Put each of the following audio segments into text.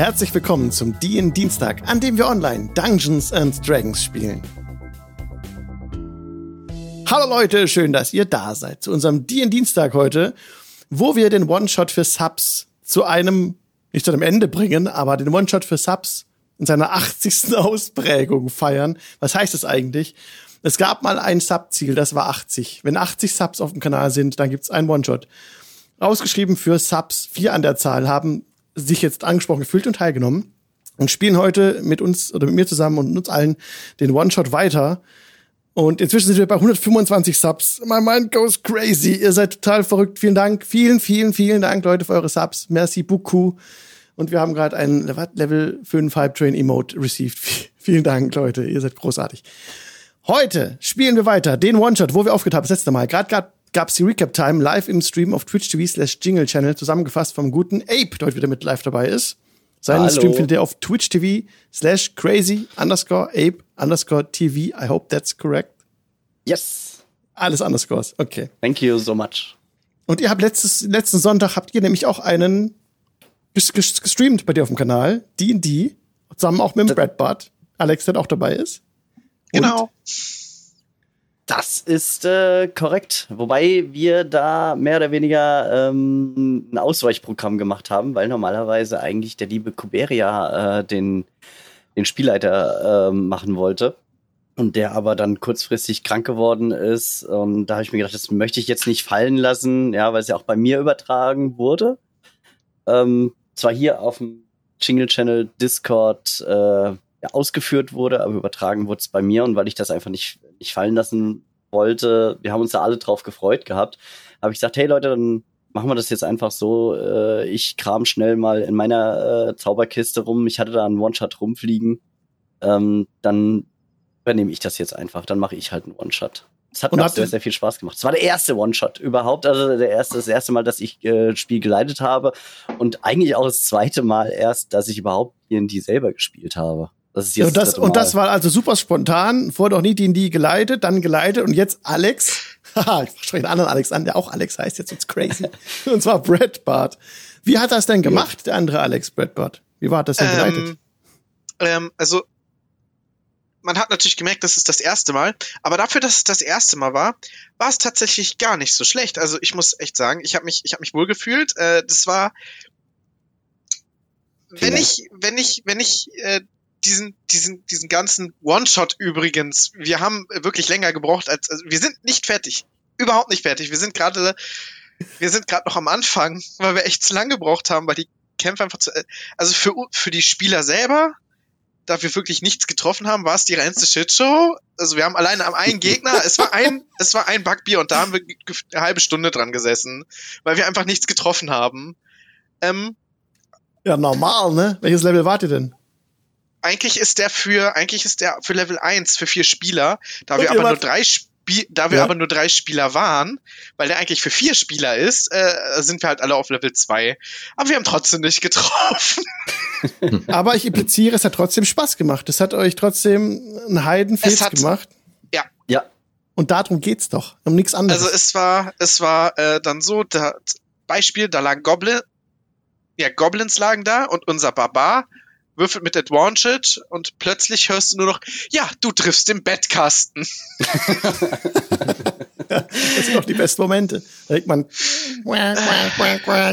Herzlich willkommen zum DIN Dienstag, an dem wir online Dungeons and Dragons spielen. Hallo Leute, schön, dass ihr da seid zu unserem DIN Dienstag heute, wo wir den One-Shot für Subs zu einem, nicht zu einem Ende bringen, aber den One-Shot für Subs in seiner 80. Ausprägung feiern. Was heißt das eigentlich? Es gab mal ein Sub-Ziel, das war 80. Wenn 80 Subs auf dem Kanal sind, dann gibt's einen One-Shot. Ausgeschrieben für Subs, vier an der Zahl, haben sich jetzt angesprochen gefühlt und teilgenommen und spielen heute mit uns oder mit mir zusammen und uns allen den One-Shot weiter. Und inzwischen sind wir bei 125 Subs. My mind goes crazy. Ihr seid total verrückt. Vielen Dank. Vielen, vielen, vielen Dank, Leute, für eure Subs. Merci beaucoup. Und wir haben gerade ein Level 5 Hype Train Emote received. vielen Dank, Leute. Ihr seid großartig. Heute spielen wir weiter den One-Shot, wo wir aufgetaucht haben, das letzte Mal. Gerade gab es die Recap-Time live im Stream auf Twitch TV slash Jingle Channel, zusammengefasst vom guten Ape, der heute wieder mit live dabei ist. Seinen Hallo. Stream findet ihr auf Twitch TV slash crazy underscore Ape underscore TV. I hope that's correct. Yes. Alles underscores. Okay. Thank you so much. Und ihr habt letztes, letzten Sonntag habt ihr nämlich auch einen gestreamt bei dir auf dem Kanal. D&D. Zusammen auch mit dem Brad Bart. Alex, der auch dabei ist. Genau. Und das ist äh, korrekt. Wobei wir da mehr oder weniger ähm, ein Ausweichprogramm gemacht haben, weil normalerweise eigentlich der liebe Kuberia äh, den, den Spielleiter äh, machen wollte. Und der aber dann kurzfristig krank geworden ist. Und da habe ich mir gedacht, das möchte ich jetzt nicht fallen lassen, ja, weil es ja auch bei mir übertragen wurde. Ähm, zwar hier auf dem Jingle Channel Discord äh, ausgeführt wurde, aber übertragen wurde es bei mir und weil ich das einfach nicht, nicht fallen lassen wollte, wir haben uns da alle drauf gefreut gehabt, habe ich gesagt, hey Leute, dann machen wir das jetzt einfach so. Äh, ich kram schnell mal in meiner äh, Zauberkiste rum. Ich hatte da einen One-Shot rumfliegen. Ähm, dann übernehme ich das jetzt einfach. Dann mache ich halt einen One-Shot. Es hat und mir sehr, sehr viel Spaß gemacht. Es war der erste One-Shot überhaupt, also der erste, das erste Mal, dass ich äh, Spiel geleitet habe und eigentlich auch das zweite Mal erst, dass ich überhaupt D&D selber gespielt habe. Das ist jetzt und, das, und das war also super spontan. Vorher noch nie D&D geleitet, dann geleitet und jetzt Alex. Haha, ich spreche einen anderen Alex an, der auch Alex heißt, jetzt wird's crazy. und zwar Brad Bart. Wie hat das denn gemacht, der andere Alex, Brad Bart? Wie war das denn geleitet? Ähm, ähm, also, man hat natürlich gemerkt, das ist das erste Mal. Aber dafür, dass es das erste Mal war, war es tatsächlich gar nicht so schlecht. Also ich muss echt sagen, ich habe mich, ich habe mich wohl gefühlt. Äh, das war, wenn ich, wenn ich, wenn ich äh, diesen, diesen, diesen ganzen One-Shot übrigens, wir haben wirklich länger gebraucht als, also wir sind nicht fertig. Überhaupt nicht fertig. Wir sind gerade, wir sind gerade noch am Anfang, weil wir echt zu lange gebraucht haben, weil die Kämpfe einfach zu, also für, für die Spieler selber, da wir wirklich nichts getroffen haben, war es die reinste Shitshow. Also wir haben alleine am einen Gegner, es war ein, es war ein Backbier und da haben wir eine halbe Stunde dran gesessen, weil wir einfach nichts getroffen haben. Ähm, ja, normal, ne? Welches Level wart ihr denn? Eigentlich ist der für, eigentlich ist der für Level 1 für vier Spieler, da wir aber nur drei Spie da wir ja. aber nur drei Spieler waren, weil der eigentlich für vier Spieler ist, äh, sind wir halt alle auf Level 2. Aber wir haben trotzdem nicht getroffen. aber ich impliziere, es hat trotzdem Spaß gemacht. Es hat euch trotzdem einen Heidenfest gemacht. Ja. Ja. Und darum geht's doch, um nichts anderes. Also es war, es war äh, dann so, da, Beispiel, da lagen Goblin, ja, Goblins lagen da und unser Barbar würfelt mit Advantage und plötzlich hörst du nur noch, ja, du triffst den Bettkasten. das sind doch die besten Momente. Da denkt man,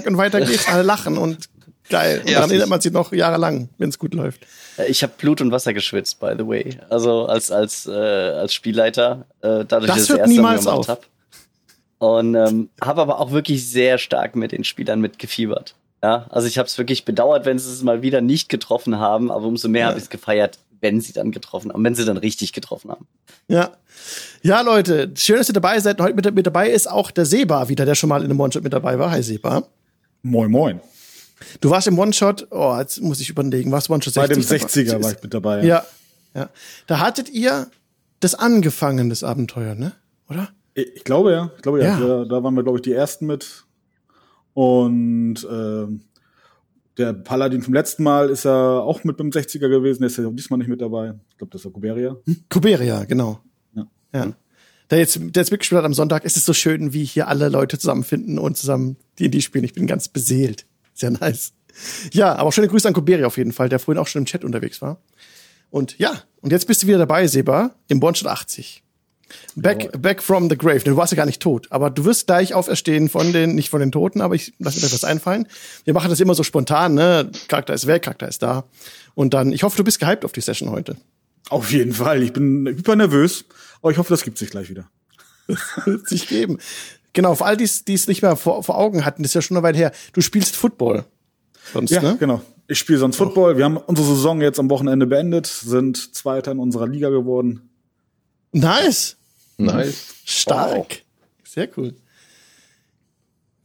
und weiter geht's, alle lachen und geil. Und ja, dann erinnert man sich noch jahrelang, wenn es gut läuft. Ich habe Blut und Wasser geschwitzt, by the way. Also als als äh, als Spielleiter, äh, dadurch, das dass ich das erste Mal gemacht habe. Und ähm, habe aber auch wirklich sehr stark mit den Spielern mitgefiebert. Ja, also ich habe es wirklich bedauert, wenn sie es mal wieder nicht getroffen haben, aber umso mehr ja. habe ich es gefeiert, wenn sie dann getroffen haben, wenn sie dann richtig getroffen haben. Ja. Ja, Leute, schön, dass ihr dabei seid. Heute mit, mit dabei ist auch der Seba wieder, der schon mal in einem One-Shot mit dabei war. Hi, Seba. Moin, moin. Du warst im One-Shot, oh, jetzt muss ich überlegen, warst One-Shot 60? Bei dem 60er war ich mit dabei. Ja. ja. Da hattet ihr das angefangen, das Abenteuer, ne? Oder? Ich glaube ja. Ich glaube ja. ja. Da, da waren wir, glaube ich, die ersten mit und äh, der Paladin vom letzten Mal ist ja auch mit beim 60er gewesen, der ist ja diesmal nicht mit dabei. Ich glaube, das war Kuberia. Hm? Kuberia, genau. Ja. ja. Der jetzt, der jetzt mitgespielt hat am Sonntag, ist es so schön, wie hier alle Leute zusammenfinden und zusammen die in die spielen. Ich bin ganz beseelt. Sehr nice. ja, aber schöne Grüße an Kuberi auf jeden Fall, der vorhin auch schon im Chat unterwegs war. Und ja, und jetzt bist du wieder dabei, Seba, im One 80. Back, back from the grave. Du warst ja gar nicht tot, aber du wirst gleich auferstehen von den, nicht von den Toten, aber ich lass mir etwas einfallen. Wir machen das immer so spontan, ne? Charakter ist weg, Charakter ist da. Und dann, ich hoffe, du bist gehypt auf die Session heute. Auf jeden Fall. Ich bin hyper nervös, aber ich hoffe, das gibt sich gleich wieder. wird sich geben. Genau, für all die, die es nicht mehr vor, vor Augen hatten, das ist ja schon eine Weile her. Du spielst Football. Sonst, ja, ne? genau. Ich spiele sonst Football. Wir haben unsere Saison jetzt am Wochenende beendet, sind Zweiter in unserer Liga geworden. Nice. Nice. Stark. Wow. Sehr cool.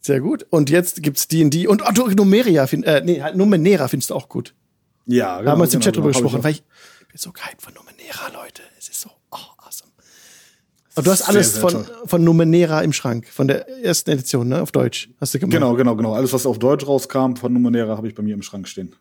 Sehr gut. Und jetzt gibt's D&D und oh, Numeria, find, äh, nee, halt Numenera findest du auch gut. Ja, genau. Da haben wir uns genau, im Chat drüber genau, gesprochen, weil ich, ich bin so geil von Numenera, Leute. Es ist so oh, awesome. Und du hast alles sehr, sehr von, von Numenera im Schrank, von der ersten Edition, ne, auf Deutsch. Hast du gemacht? Genau, genau, genau. Alles, was auf Deutsch rauskam von Numenera, habe ich bei mir im Schrank stehen.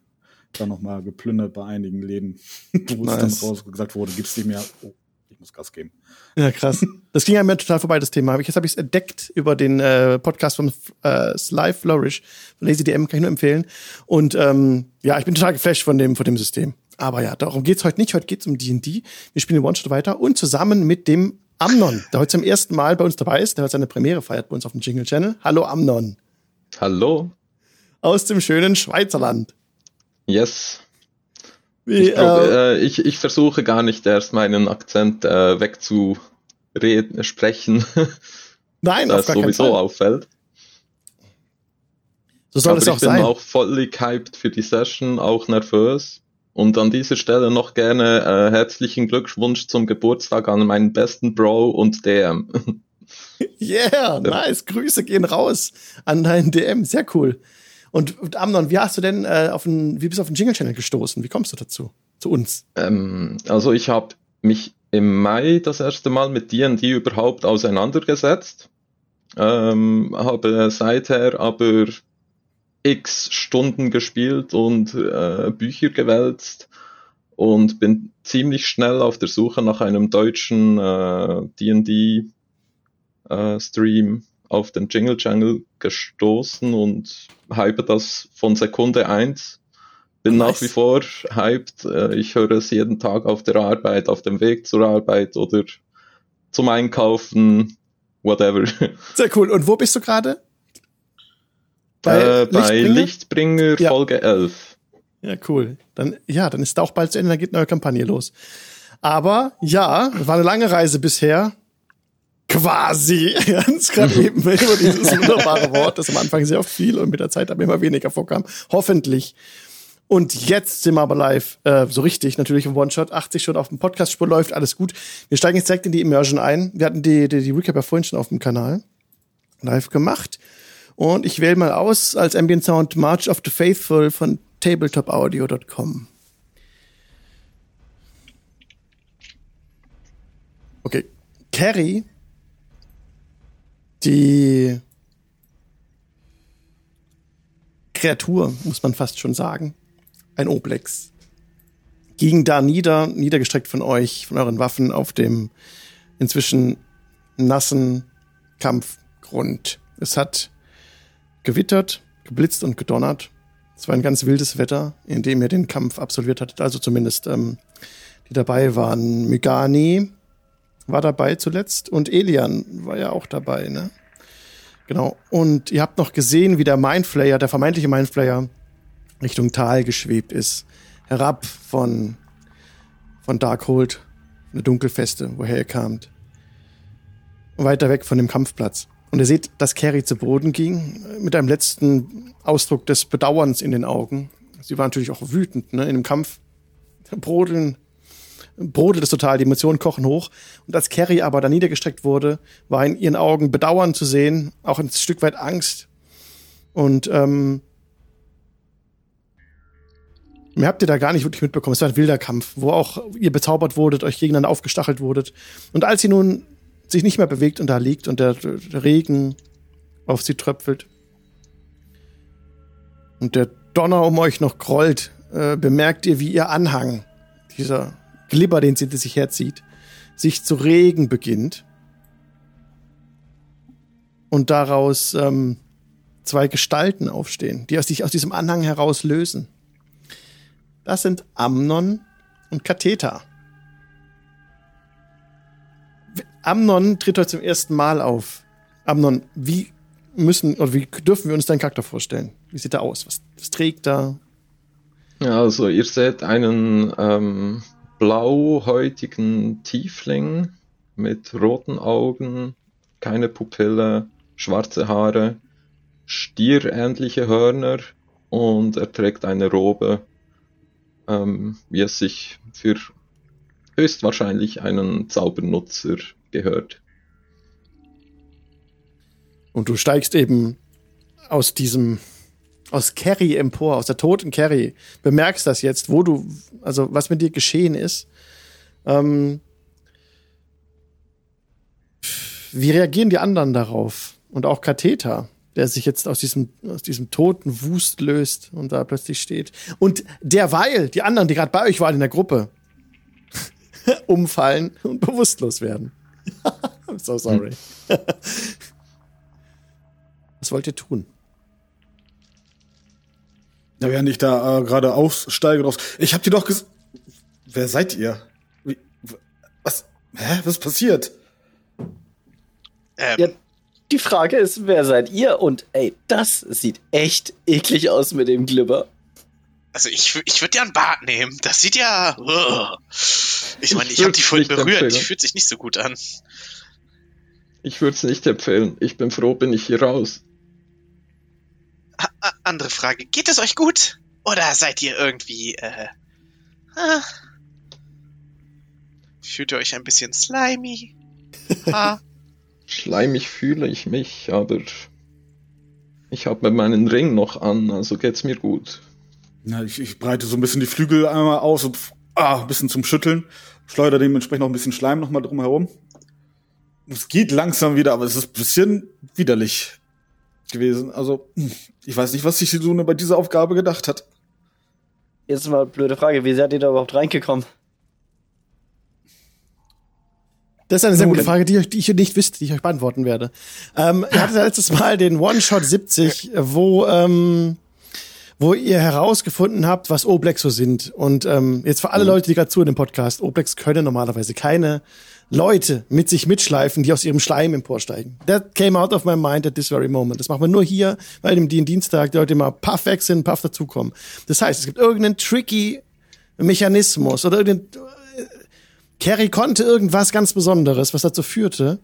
Dann nochmal geplündert bei einigen Läden, wo nice. es dann raus gesagt wurde, gibt's nicht mehr. Oh, muss Gas geben. Ja, krass. Das ging ja mir total vorbei, das Thema. Jetzt habe ich es entdeckt über den äh, Podcast von äh, Sly Flourish. Lazy DM kann ich nur empfehlen. Und ähm, ja, ich bin total geflasht von dem, von dem System. Aber ja, darum geht's heute nicht. Heute geht's um D&D. Wir spielen One-Shot weiter und zusammen mit dem Amnon, der heute zum ersten Mal bei uns dabei ist, der heute seine Premiere feiert bei uns auf dem Jingle Channel. Hallo Amnon. Hallo. Aus dem schönen Schweizerland. Yes. Ich, glaub, äh, ich, ich, versuche gar nicht erst meinen Akzent äh, wegzureden, sprechen. Nein, auf gar sowieso auffällt. So soll Aber es auch sein. Ich bin auch voll hyped für die Session, auch nervös. Und an dieser Stelle noch gerne äh, herzlichen Glückwunsch zum Geburtstag an meinen besten Bro und DM. Yeah, nice. Grüße gehen raus an deinen DM. Sehr cool. Und, und Amnon, wie hast du denn äh, auf den, wie bist du auf den Jingle Channel gestoßen? Wie kommst du dazu? Zu uns? Ähm, also ich habe mich im Mai das erste Mal mit D&D überhaupt auseinandergesetzt. Ähm, habe seither aber x Stunden gespielt und äh, Bücher gewälzt und bin ziemlich schnell auf der Suche nach einem deutschen äh, D&D äh, Stream auf den Jingle Channel gestoßen und hype das von Sekunde eins. Bin nice. nach wie vor hyped. Äh, ich höre es jeden Tag auf der Arbeit, auf dem Weg zur Arbeit oder zum Einkaufen, whatever. Sehr cool. Und wo bist du gerade? Bei, äh, bei Lichtbringer, Lichtbringer ja. Folge 11. Ja, cool. Dann, ja, dann ist da auch bald zu Ende, dann geht eine neue Kampagne los. Aber ja, war eine lange Reise bisher. Quasi. Ganz gerade eben über dieses wunderbare Wort, das am Anfang sehr oft viel und mit der Zeit aber immer weniger vorkam. Hoffentlich. Und jetzt sind wir aber live, äh, so richtig, natürlich im One-Shot, 80 schon auf dem Podcast-Spur läuft, alles gut. Wir steigen jetzt direkt in die Immersion ein. Wir hatten die, die, die Recap ja vorhin schon auf dem Kanal live gemacht. Und ich wähle mal aus als Ambient Sound March of the Faithful von tabletopaudio.com. Okay. Carrie, die Kreatur, muss man fast schon sagen, ein Oblex, ging da nieder, niedergestreckt von euch, von euren Waffen auf dem inzwischen nassen Kampfgrund. Es hat gewittert, geblitzt und gedonnert. Es war ein ganz wildes Wetter, in dem ihr den Kampf absolviert hattet. Also zumindest ähm, die dabei waren. Mygani war dabei zuletzt und Elian war ja auch dabei, ne? Genau. Und ihr habt noch gesehen, wie der Mindflayer, der vermeintliche Mindflayer, Richtung Tal geschwebt ist. Herab von, von Darkhold, eine Dunkelfeste, woher ihr kamt. Weiter weg von dem Kampfplatz. Und ihr seht, dass Carrie zu Boden ging, mit einem letzten Ausdruck des Bedauerns in den Augen. Sie war natürlich auch wütend, ne? In dem Kampf brodeln, brodelt es total, die Emotionen kochen hoch. Und als Carrie aber da niedergestreckt wurde, war in ihren Augen Bedauern zu sehen, auch ein Stück weit Angst. Und ähm, Mehr habt ihr da gar nicht wirklich mitbekommen. Es war ein wilder Kampf, wo auch ihr bezaubert wurdet, euch gegeneinander aufgestachelt wurdet. Und als sie nun sich nicht mehr bewegt und da liegt und der, Regen auf sie tröpfelt. Und der Donner um euch noch grollt, äh, bemerkt ihr, wie ihr Anhang, dieser Glibber, den sie sich herzieht, sich zu regen beginnt. Und daraus ähm, zwei Gestalten aufstehen, die sich aus diesem Anhang heraus lösen. Das sind Amnon und Katheta. Amnon tritt heute zum ersten Mal auf. Amnon, wie müssen oder wie dürfen wir uns deinen Charakter vorstellen? Wie sieht er aus? Was, was trägt er? Ja, also ihr seht einen ähm, blauhäutigen Tiefling mit roten Augen, keine Pupille, schwarze Haare, stierähnliche Hörner und er trägt eine Robe, ähm, wie es sich für höchstwahrscheinlich einen Zaubernutzer gehört. Und du steigst eben aus diesem, aus Carrie empor, aus der toten Carrie, bemerkst das jetzt, wo du, also was mit dir geschehen ist. Ähm, wie reagieren die anderen darauf? Und auch Katheter, der sich jetzt aus diesem, aus diesem toten Wust löst und da plötzlich steht. Und derweil die anderen, die gerade bei euch waren in der Gruppe, umfallen und bewusstlos werden. I'm so sorry. Hm. Was wollt ihr tun? Ja, während ich da äh, gerade aussteige raus. Ich hab dir doch gesagt. Wer seid ihr? Wie, was? Hä? Was passiert? Ähm. Ja, die Frage ist, wer seid ihr? Und ey, das sieht echt eklig aus mit dem Glibber. Also ich, ich würde ja ein Bad nehmen. Das sieht ja. Uh. Ich meine, ich, ich habe die vorhin berührt. Die fühlt sich nicht so gut an. Ich würde es nicht empfehlen. Ich bin froh, bin ich hier raus. Andere Frage. Geht es euch gut? Oder seid ihr irgendwie, äh, ah, Fühlt ihr euch ein bisschen slimy? Ah. Schleimig fühle ich mich, aber ich habe meinen Ring noch an, also geht's mir gut. Ja, ich, ich breite so ein bisschen die Flügel einmal aus und ah, ein bisschen zum Schütteln. Schleudere dementsprechend noch ein bisschen Schleim nochmal drum herum. Es geht langsam wieder, aber es ist ein bisschen widerlich gewesen. Also, ich weiß nicht, was sich die Sune bei dieser Aufgabe gedacht hat. Jetzt mal eine blöde Frage, wie seid ihr da überhaupt reingekommen? Das ist eine sehr gute Frage, die, die ich nicht wüsste, die ich euch beantworten werde. Ähm, ihr hattet letztes Mal den One-Shot 70, wo ähm, wo ihr herausgefunden habt, was Oblex so sind. Und ähm, jetzt für alle mhm. Leute, die gerade zu in dem Podcast, Oblex können normalerweise keine Leute mit sich mitschleifen, die aus ihrem Schleim emporsteigen. That came out of my mind at this very moment. Das machen wir nur hier, weil dem Dienstag die Leute immer puff weg sind, puff dazukommen. Das heißt, es gibt irgendeinen tricky Mechanismus oder irgendein äh, Carrie konnte irgendwas ganz Besonderes, was dazu führte,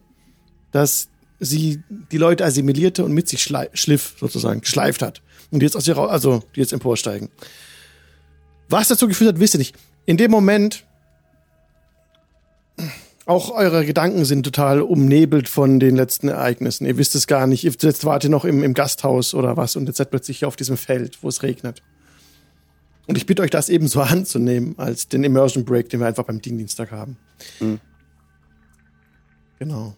dass sie die Leute assimilierte und mit sich schliff, sozusagen, geschleift hat und die jetzt aus ihrer, also die jetzt emporsteigen. Was dazu geführt hat, wisst ihr nicht. In dem Moment, auch eure Gedanken sind total umnebelt von den letzten Ereignissen. Ihr wisst es gar nicht. Jetzt wart ihr noch im, im Gasthaus oder was und jetzt seid plötzlich hier auf diesem Feld, wo es regnet. Und ich bitte euch, das eben so anzunehmen als den Immersion Break, den wir einfach beim Dienstag haben. Mhm. Genau.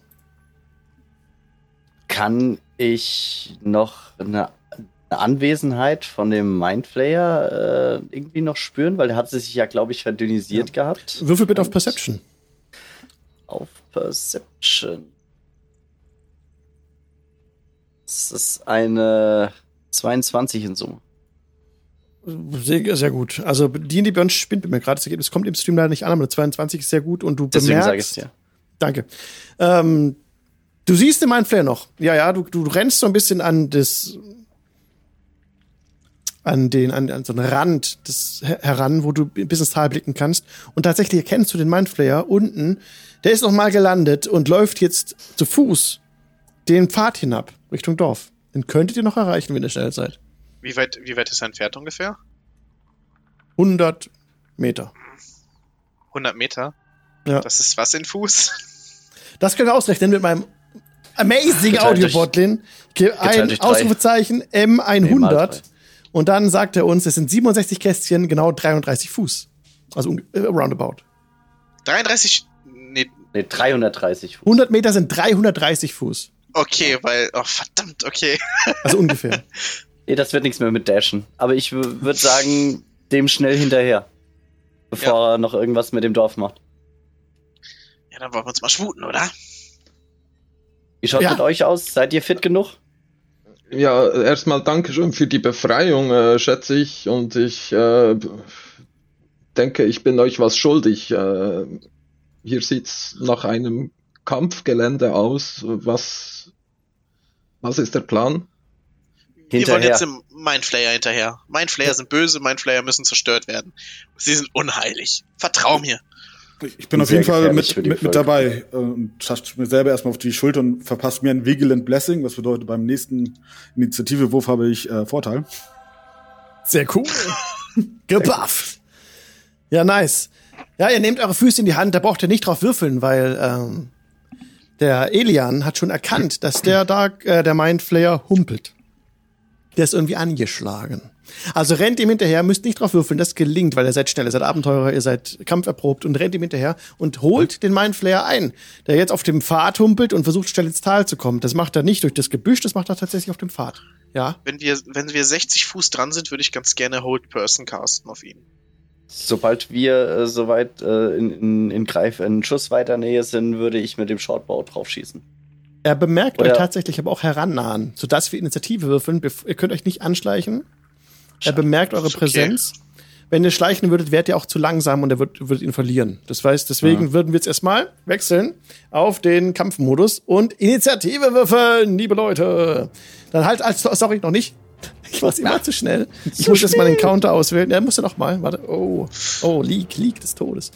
Kann ich noch eine Anwesenheit von dem Mindflayer äh, irgendwie noch spüren? Weil der hat sich ja, glaube ich, verdünnisiert ja. gehabt. Würfel bitte auf Perception. Auf Perception. Das ist eine 22 in Summe. Sehr, sehr gut. Also die, die Björn spinnt mir gerade. Das Ergebnis kommt im Stream leider nicht an, aber 22 ist sehr gut und du Deswegen bemerkst. Sag ich's, ja. Danke. Ähm, du siehst den Mindflayer noch. Ja, ja, du, du rennst so ein bisschen an das an den, an, an so einen Rand des, heran, wo du bis ins Tal blicken kannst. Und tatsächlich erkennst du den Mindflayer unten. Der ist noch mal gelandet und läuft jetzt zu Fuß den Pfad hinab, Richtung Dorf. Den könntet ihr noch erreichen, wenn ihr schnell seid. Wie weit, wie weit ist er entfernt ungefähr? 100 Meter. 100 Meter? Ja. Das ist was in Fuß? Das können wir ausrechnen mit meinem amazing Audio-Botlin. Ein Ausrufezeichen M100. Und dann sagt er uns, es sind 67 Kästchen, genau 33 Fuß. Also äh, roundabout. 33? Nee, 330 Fuß. 100 Meter sind 330 Fuß. Okay, weil, oh verdammt, okay. Also ungefähr. nee, das wird nichts mehr mit Dashen. Aber ich würde sagen, dem schnell hinterher. Bevor ja. er noch irgendwas mit dem Dorf macht. Ja, dann wollen wir uns mal schwuten, oder? Wie schaut ja. mit euch aus? Seid ihr fit genug? Ja, erstmal Dankeschön für die Befreiung, äh, schätze ich. Und ich äh, denke, ich bin euch was schuldig. Äh, hier sieht's nach einem Kampfgelände aus. Was, was ist der Plan? Wir wollen jetzt im Mindflayer hinterher. Mindflayer sind böse, Mindflayer müssen zerstört werden. Sie sind unheilig. Vertrau mir. Ich bin auf jeden Fall mit, mit, mit dabei und tascht mir selber erstmal auf die Schulter und verpasst mir ein Vigilant Blessing, was bedeutet, beim nächsten Initiativewurf habe ich äh, Vorteil. Sehr cool. Gebufft. Ja, nice. Ja, ihr nehmt eure Füße in die Hand, da braucht ihr nicht drauf würfeln, weil ähm, der Elian hat schon erkannt, dass der da, äh, der Mindflayer humpelt. Der ist irgendwie angeschlagen. Also rennt ihm hinterher, müsst nicht drauf würfeln, das gelingt, weil ihr seid schnell, ihr seid Abenteurer, ihr seid kampferprobt und rennt ihm hinterher und holt den Mindflayer ein, der jetzt auf dem Pfad humpelt und versucht schnell ins Tal zu kommen. Das macht er nicht durch das Gebüsch, das macht er tatsächlich auf dem Pfad. Ja. Wenn wir, wenn wir 60 Fuß dran sind, würde ich ganz gerne Hold Person casten auf ihn. Sobald wir äh, soweit äh, in, in, in Greif in Schussweiternähe sind, würde ich mit dem Shortbow drauf schießen. Er bemerkt Oder euch tatsächlich aber auch herannahen, sodass wir Initiative würfeln. Ihr könnt euch nicht anschleichen. Er bemerkt eure Präsenz. Okay. Wenn ihr schleichen würdet, wärt ihr auch zu langsam und er würdet, würdet ihn verlieren. Das heißt, deswegen ja. würden wir jetzt erstmal wechseln auf den Kampfmodus und Initiative würfeln, liebe Leute. Dann halt, als, sorry, noch nicht. Ich mach's immer zu schnell. Ich muss jetzt mal den Counter auswählen. Er muss ja noch mal. Warte. Oh, oh, Leak, Leak des Todes.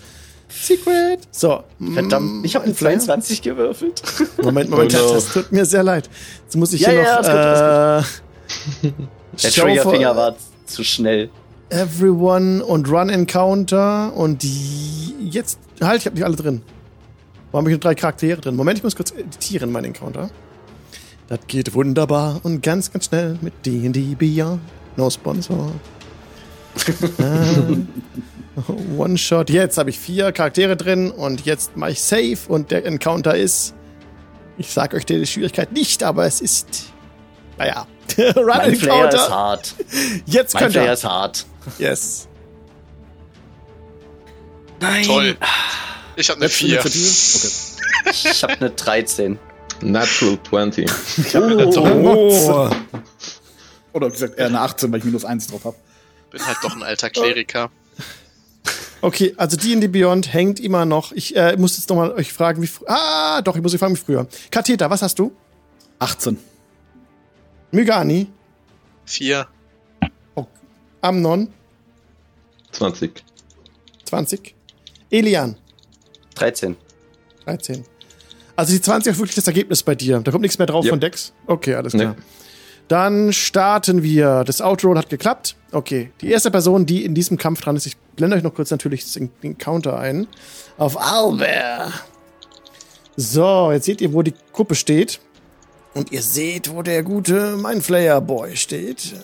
Secret. So. Verdammt, ich habe einen 22 gewürfelt. Moment, Moment, oh no. das tut mir sehr leid. Jetzt muss ich ja, hier ja, noch. Das äh, Der Triggerfinger war zu schnell. Everyone und Run Encounter und die, jetzt. Halt, ich habe nicht alle drin. Warum habe ich nur drei Charaktere drin? Moment, ich muss kurz editieren, mein Encounter. Das geht wunderbar und ganz, ganz schnell mit D&D Beyond. No Sponsor. äh, One-Shot. Jetzt habe ich vier Charaktere drin und jetzt mache ich Save und der Encounter ist. Ich sage euch die Schwierigkeit nicht, aber es ist. Naja. Run mein Encounter. Player ist hart. Jetzt mein könnt Player ist hart. Yes. Nein. Toll. Ich habe eine 4. Okay. Ich habe eine 13. Natural 20. Ich habe eine oh. Oder gesagt, eher eine 18, weil ich minus 1 drauf habe. Bin halt doch ein alter Kleriker. Okay, also D&D Beyond hängt immer noch. Ich äh, muss jetzt nochmal euch fragen, wie Ah, doch, ich muss euch fragen, wie früher. Katheter, was hast du? 18. Mygani? 4. Oh. Amnon? 20. 20. Elian? 13. 13. Also die 20 ist wirklich das Ergebnis bei dir. Da kommt nichts mehr drauf ja. von Dex? Okay, alles klar. Nee. Dann starten wir. Das Outroll hat geklappt. Okay, die erste Person, die in diesem Kampf dran ist, ich blende euch noch kurz natürlich den Counter ein. Auf Albert. So, jetzt seht ihr, wo die Kuppe steht. Und ihr seht, wo der gute Mindflayer Boy steht.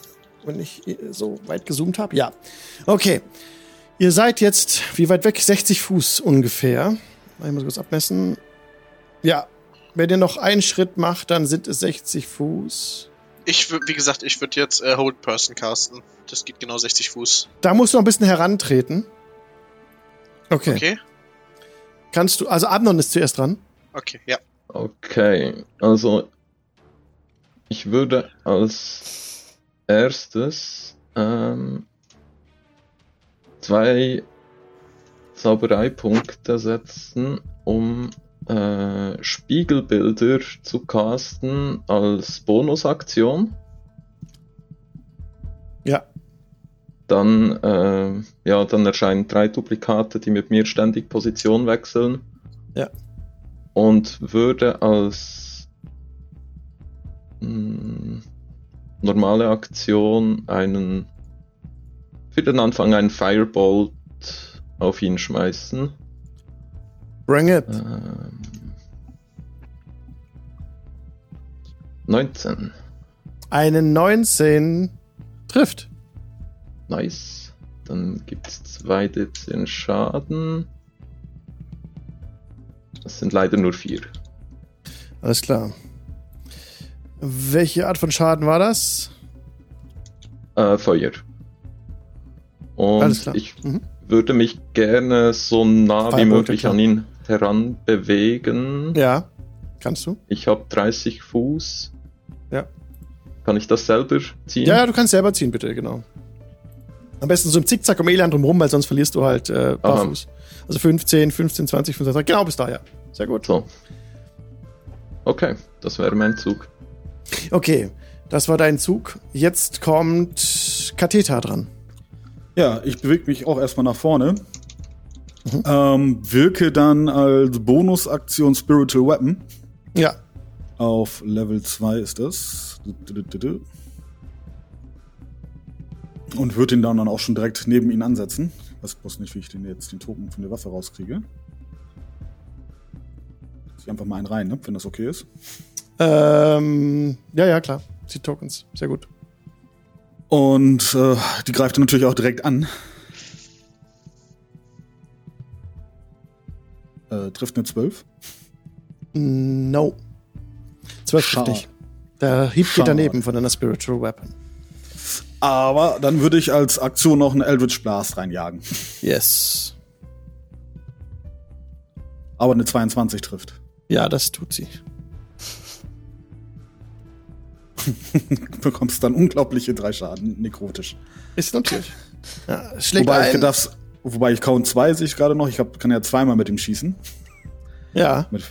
Wenn ich so weit gezoomt habe. Ja. Okay. Ihr seid jetzt, wie weit weg? 60 Fuß ungefähr. Ich muss kurz abmessen. Ja. Wenn ihr noch einen Schritt macht, dann sind es 60 Fuß. Ich, wie gesagt, ich würde jetzt äh, Hold Person casten. Das geht genau 60 Fuß. Da musst du noch ein bisschen herantreten. Okay. Okay. Kannst du, also Abnon ist zuerst dran. Okay, ja. Okay, also ich würde als erstes ähm, zwei Zaubereipunkte setzen, um äh, Spiegelbilder zu casten als Bonusaktion. Ja. Dann, äh, ja, dann erscheinen drei Duplikate, die mit mir ständig Position wechseln. Ja. Und würde als mh, hm, normale Aktion einen für den Anfang einen Firebolt auf ihn schmeißen. Bring it. Ähm, 19. Eine 19 trifft. Nice. Dann gibt es 2 D10 Schaden. Das sind leider nur 4. Alles klar. Welche Art von Schaden war das? Äh, Feuer. Und ich mhm. würde mich gerne so nah Firebolt, wie möglich an ihn heranbewegen. Ja, kannst du. Ich habe 30 Fuß. Ja. Kann ich das selber ziehen? Ja, ja, du kannst selber ziehen, bitte, genau. Am besten so im Zickzack um Elan drumherum, weil sonst verlierst du halt äh, barfuß. Also 15, 15, 20, 25, genau bis da, ja. Sehr gut. So. Okay, das wäre mein Zug. Okay, das war dein Zug. Jetzt kommt Katheta dran. Ja, ich bewege mich auch erstmal nach vorne. Mhm. Ähm, wirke dann als Bonusaktion Spiritual Weapon. Ja. Auf Level 2 ist das. Und würde ihn dann, auch schon direkt neben ihn ansetzen. Ich weiß bloß nicht, wie ich den jetzt den Token von der Waffe rauskriege. Ich einfach mal einen rein, ne? wenn das okay ist. Ähm, ja, ja, klar. Die Tokens. Sehr gut. Und äh, die greift dann natürlich auch direkt an. Äh, trifft eine 12? No. 12 trifft nicht. Der Hieb geht daneben von einer Spiritual Weapon. Aber dann würde ich als Aktion noch einen Eldritch Blast reinjagen. Yes. Aber eine 22 trifft. Ja, das tut sie. du bekommst dann unglaubliche drei Schaden, nekrotisch. Ist natürlich. Ja, schlägt wobei, ein. Ich darf, wobei ich Count 2 sehe ich gerade noch. Ich hab, kann ja zweimal mit ihm schießen. Ja. Mit,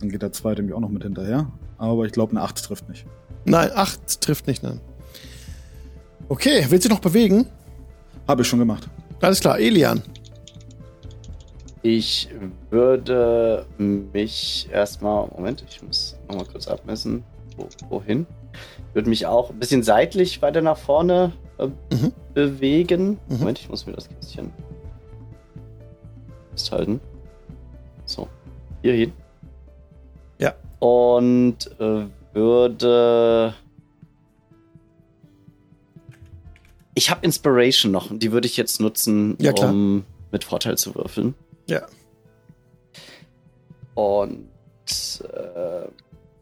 dann geht der zweite nämlich auch noch mit hinterher. Aber ich glaube, eine 8 trifft nicht. Nein, 8 trifft nicht, nein. Okay, willst du noch bewegen? Habe ich schon gemacht. Alles klar, Elian. Ich würde mich erstmal. Moment, ich muss nochmal kurz abmessen. Wo, wohin? Ich würde mich auch ein bisschen seitlich weiter nach vorne äh, mhm. bewegen. Mhm. Moment, ich muss mir das Kästchen festhalten. So, hier hin. Ja. Und äh, würde. Ich habe Inspiration noch und die würde ich jetzt nutzen, ja, um mit Vorteil zu würfeln. Ja. Und äh,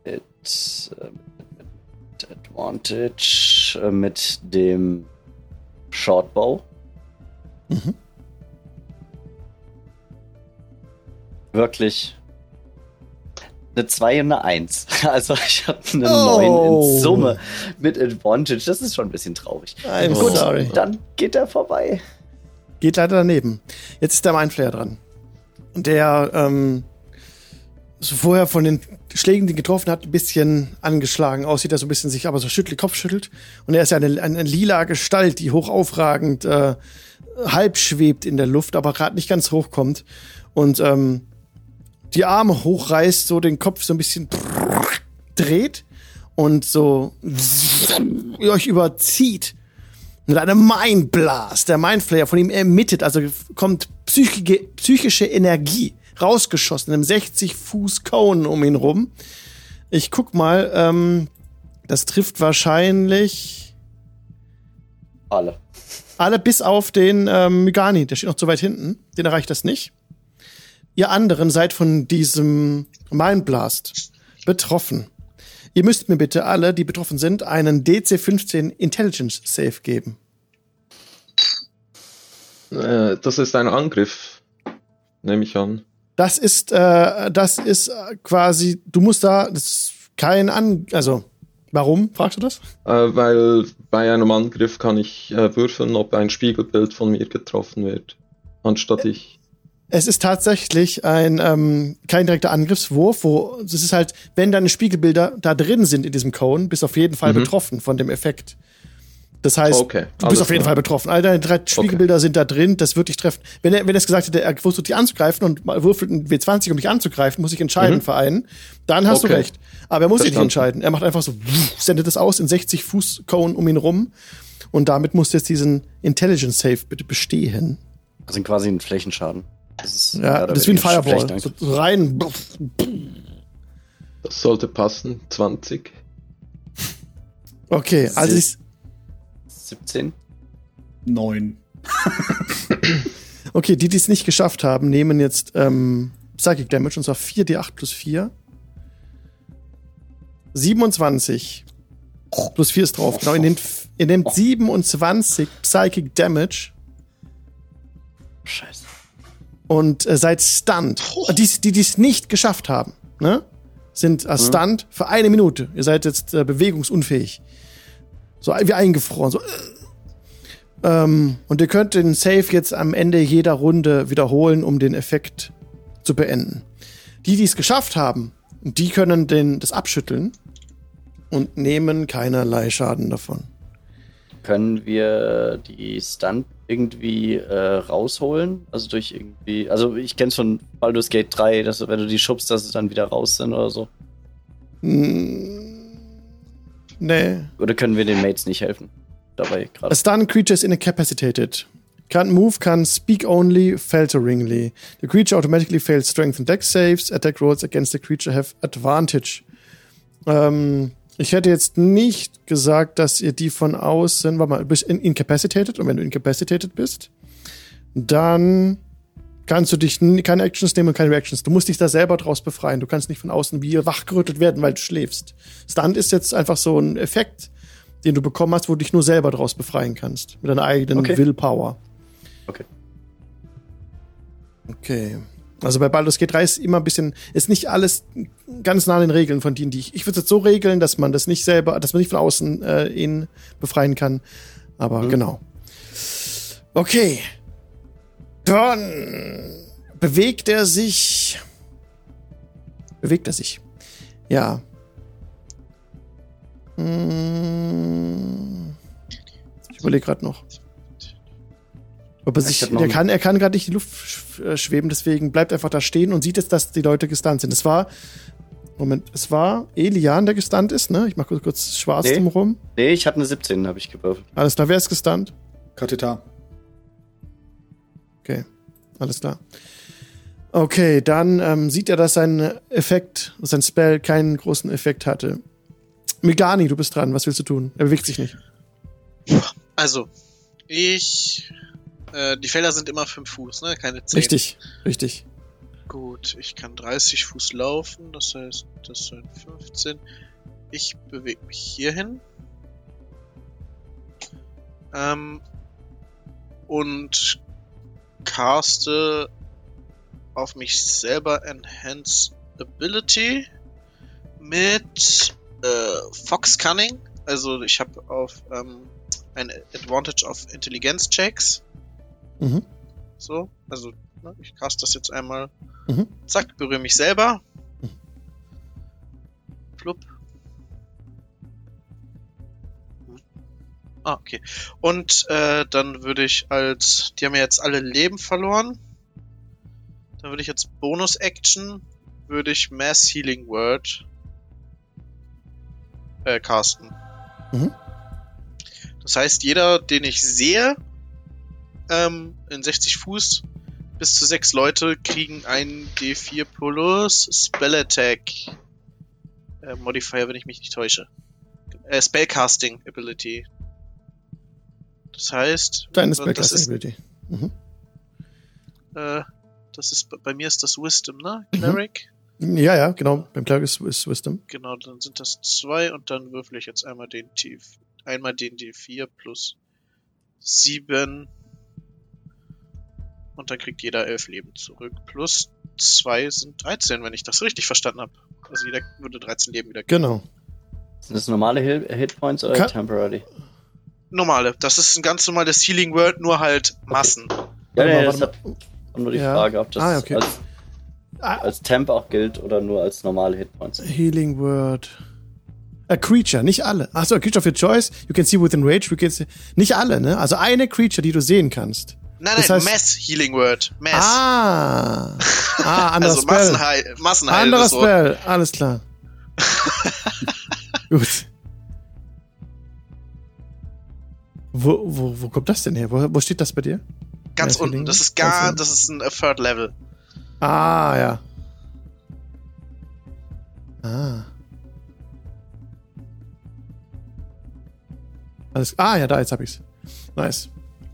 mit, äh, mit Advantage äh, mit dem Shortbow. Mhm. Wirklich eine 2 und eine 1. Also ich habe eine oh. 9 in Summe mit Advantage. Das ist schon ein bisschen traurig. I'm Gut, sorry. Dann geht er vorbei. Geht leider daneben. Jetzt ist der Mindflayer dran. Der ähm, so vorher von den Schlägen, die getroffen hat, ein bisschen angeschlagen aussieht, er so ein bisschen sich aber so schüttelt, Kopf schüttelt. Und er ist ja eine, eine, eine lila Gestalt, die hoch aufragend äh, halb schwebt in der Luft, aber gerade nicht ganz hochkommt. Und ähm, die Arme hochreißt, so den Kopf so ein bisschen dreht und so euch überzieht mit einem Mindblast. Der Mindflayer von ihm ermittet, also kommt psychische, psychische Energie rausgeschossen, in einem 60 Fuß Cone um ihn rum. Ich guck mal, ähm, das trifft wahrscheinlich alle. Alle bis auf den ähm, Mygani, der steht noch zu weit hinten. Den erreicht das nicht. Ihr anderen seid von diesem Mindblast betroffen. Ihr müsst mir bitte alle, die betroffen sind, einen DC-15 Intelligence Save geben. Äh, das ist ein Angriff, nehme ich an. Das ist, äh, das ist quasi, du musst da, das ist kein An, also, warum, fragst du das? Äh, weil bei einem Angriff kann ich äh, würfeln, ob ein Spiegelbild von mir getroffen wird, anstatt ich. Es ist tatsächlich ein ähm, kein direkter Angriffswurf, wo es ist halt, wenn deine Spiegelbilder da drin sind in diesem Cone, bist du auf jeden Fall mhm. betroffen von dem Effekt. Das heißt, okay, du bist auf jeden klar. Fall betroffen. All deine drei Spiegelbilder okay. sind da drin, das wird dich treffen. Wenn er, wenn er es gesagt hätte, er versucht dich anzugreifen und würfelt ein W20, um dich anzugreifen, muss ich entscheiden mhm. für einen, dann hast okay. du recht. Aber er muss sich nicht entscheiden. Er macht einfach so, sendet es aus in 60 Fuß Cone um ihn rum. Und damit muss jetzt diesen Intelligence Save bitte bestehen. Also quasi ein Flächenschaden. Das ist, ja, das ist wie ein Fireball. So rein. Das sollte passen. 20. Okay, also ich. 17. 9. okay, die, die es nicht geschafft haben, nehmen jetzt ähm, Psychic Damage und zwar 4d8 plus 4. 27 plus 4 ist drauf. Genau, ihr nehmt, ihr nehmt 27 Psychic Damage. Scheiße und äh, seid stunned. Oh. Die, die es nicht geschafft haben, ne? sind äh, stunned mhm. für eine Minute. Ihr seid jetzt äh, bewegungsunfähig. So wie eingefroren. So. Ähm, und ihr könnt den Save jetzt am Ende jeder Runde wiederholen, um den Effekt zu beenden. Die, die es geschafft haben, die können den, das abschütteln und nehmen keinerlei Schaden davon. Können wir die Stunt irgendwie äh, rausholen? Also durch irgendwie. Also ich kenn's von Baldur's Gate 3, dass wenn du die schubst, dass sie dann wieder raus sind oder so. Mm, nee. Oder können wir den Mates nicht helfen? Dabei gerade. A stun creature is incapacitated. Can't move, can speak only falteringly. The creature automatically fails strength and dex saves. Attack rolls against the creature have advantage. Ähm, ich hätte jetzt nicht gesagt, dass ihr die von außen, warte mal, du bist incapacitated und wenn du incapacitated bist, dann kannst du dich keine Actions nehmen und keine Reactions. Du musst dich da selber draus befreien. Du kannst nicht von außen wie wachgerüttelt werden, weil du schläfst. Stunt ist jetzt einfach so ein Effekt, den du bekommen hast, wo du dich nur selber draus befreien kannst. Mit deiner eigenen Okay. Willpower. Okay. Okay. Also bei Baldur's Gate 3 ist immer ein bisschen, ist nicht alles ganz nah an den Regeln von denen, die ich. Ich würde es jetzt so regeln, dass man das nicht selber, dass man nicht von außen äh, ihn befreien kann. Aber genau. Okay. Dann bewegt er sich. Bewegt er sich. Ja. Hm. Ich überlege gerade noch. Ob er Ich sich, er kann, er kann gerade nicht in die Luft äh, schweben, deswegen bleibt einfach da stehen und sieht jetzt, dass die Leute gestunt sind. Es war, Moment, es war Elian, der gestunt ist, ne? Ich mach kurz, kurz schwarz Nee. drumherum. Nee, ich hatte eine 17, habe ich gewürfelt. Alles klar, wer ist gestunt? Kateta. Okay, alles klar. Okay, dann ähm, sieht er, dass sein Effekt, sein Spell keinen großen Effekt hatte. Megani, du bist dran. Was willst du tun? Er bewegt sich nicht. Also, ich. Äh, die Felder sind immer 5 Fuß, ne? Keine 10. Richtig, richtig. Gut, ich kann 30 Fuß laufen, das heißt, das sind 15. Ich bewege mich hierhin. Ähm, und caste auf mich selber Enhance Ability mit äh, Fox Cunning. Also ich habe auf ähm, ein Advantage auf Intelligenz-Checks. Mhm. So, also ne, ich cast das jetzt einmal. Mhm. Zack, berühre mich selber. Flupp. Ah, okay. Und äh, dann würde ich als. Die haben ja jetzt alle Leben verloren. Dann würde ich jetzt Bonus-Action. Würde ich Mass Healing Word äh, casten. Mhm. Das heißt, jeder, den ich sehe, ähm, in 60 Fuß, bis zu sechs Leute kriegen einen D4 plus Spell Attack äh, Modifier, wenn ich mich nicht täusche. Äh, Spellcasting Ability. Das heißt, Deine Spellcasting Ability. Mhm. äh, das ist, bei mir ist das Wisdom, ne? Mhm. Cleric. Ja, ja, genau. Beim Cleric ist, ist Wisdom. Genau, dann sind das zwei und dann würfel ich jetzt einmal den T, einmal den D4 plus sieben und dann kriegt jeder elf Leben zurück. Plus zwei sind 13, wenn ich das richtig verstanden habe. Also jeder würde 13 Leben wieder kriegen. Genau. Sind das normale Hitpoints oder Ka- temporary? Normale. Das ist ein ganz normales Healing World, nur halt Massen. Ja, Warte ja, mal, das hat nur die Ja. Frage, ob das Ah, okay. als, Ah, als Temp auch gilt oder nur als normale Hitpoints. Healing Word. A creature, nicht alle. Achso, a creature of your choice. You can see within range. You can see, nicht alle, ne? Also eine Creature, die du sehen kannst. Nein, Das nein, Mass Healing Word. Mass. Ah. Ah, anderer also Spell. Massenheil, Massenheil Wort. Spell. Alles klar. Gut. Wo, wo, wo kommt das denn her? Wo, wo steht das bei dir? Ganz Mass unten. Das ist Ganz gar, unten. das ist ein äh, Third Level. Ah, ja. Ah. Alles, ah, ja, da, jetzt hab ich's. Nice.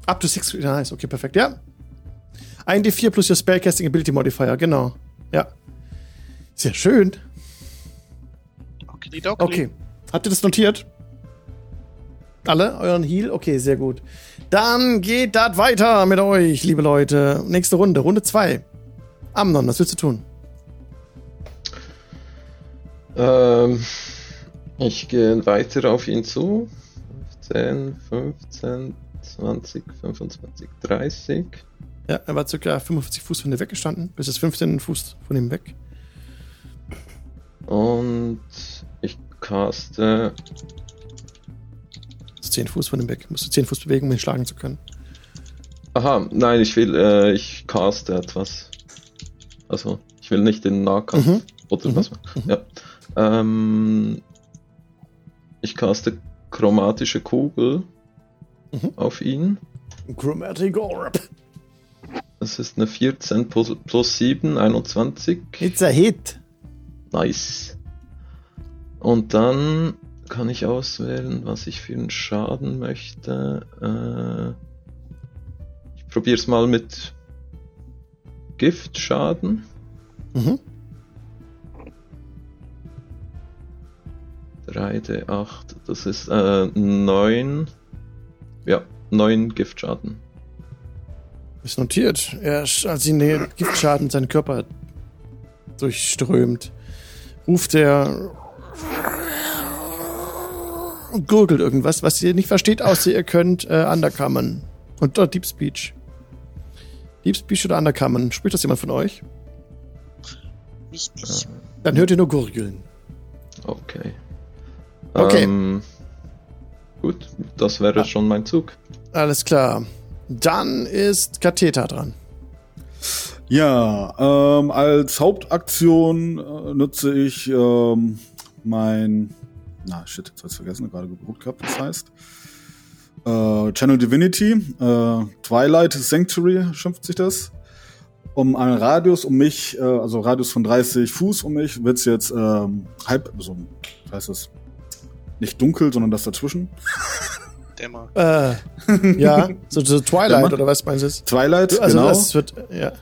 Up to six, nice, okay, perfekt, ja. Ein D4 plus your Spellcasting Ability Modifier, genau. Ja. Sehr schön. Okay, okay. Habt ihr das notiert? Alle? Euren Heal? Okay, sehr gut. Dann geht das weiter mit euch, liebe Leute. Nächste Runde, Runde 2. Amnon, was willst du tun? Ähm, ich gehe weiter auf ihn zu. 10, 15, 20, 25, 30. Ja, er war circa 55 Fuß von dir weggestanden. Bis es 15 Fuß von ihm weg. Und ich caste. Das ist 10 Fuß von ihm weg. Musst du 10 Fuß bewegen, um ihn schlagen zu können. Aha, nein, ich will, äh, ich caste etwas. Also, ich will nicht den Nahkampf. Mhm. Oder Mhm. was? Ja. Ähm, ich caste chromatische Kugel Mhm. auf ihn. Chromatic Orb. Das ist eine 14 plus, plus 7, 21. It's a hit. Nice. Und dann kann ich auswählen, was ich für einen Schaden möchte. Äh, ich probiere es mal mit Giftschaden. Mhm. 3d8, das ist äh, 9. Ja, 9 Giftschaden. Ist notiert. Er, als ihn der Giftschaden seinen Körper durchströmt, ruft er und gurgelt irgendwas, was ihr nicht versteht, außer ihr könnt äh, Undercommon. Und dort Deep Speech. Deep Speech oder Undercommon. Spricht das jemand von euch? Nicht ich. Dann hört ihr nur gurgeln. Okay. Okay. Ähm, gut, das wäre Ah. schon mein Zug. Alles klar. Dann ist Katheta dran. Ja, ähm, als Hauptaktion äh, nutze ich ähm, mein. Na, shit, jetzt hab's vergessen, gerade gebrot gehabt, was heißt. Äh, Channel Divinity, äh, Twilight Sanctuary schimpft sich das. Um einen Radius um mich, äh, also Radius von 30 Fuß um mich, wird's jetzt ähm, halb, so, was heißt das? Nicht dunkel, sondern das dazwischen. Dämmer. Äh, ja, so, so Twilight Dämmer? oder was meinst du? Twilight, Also genau. das wird, ja.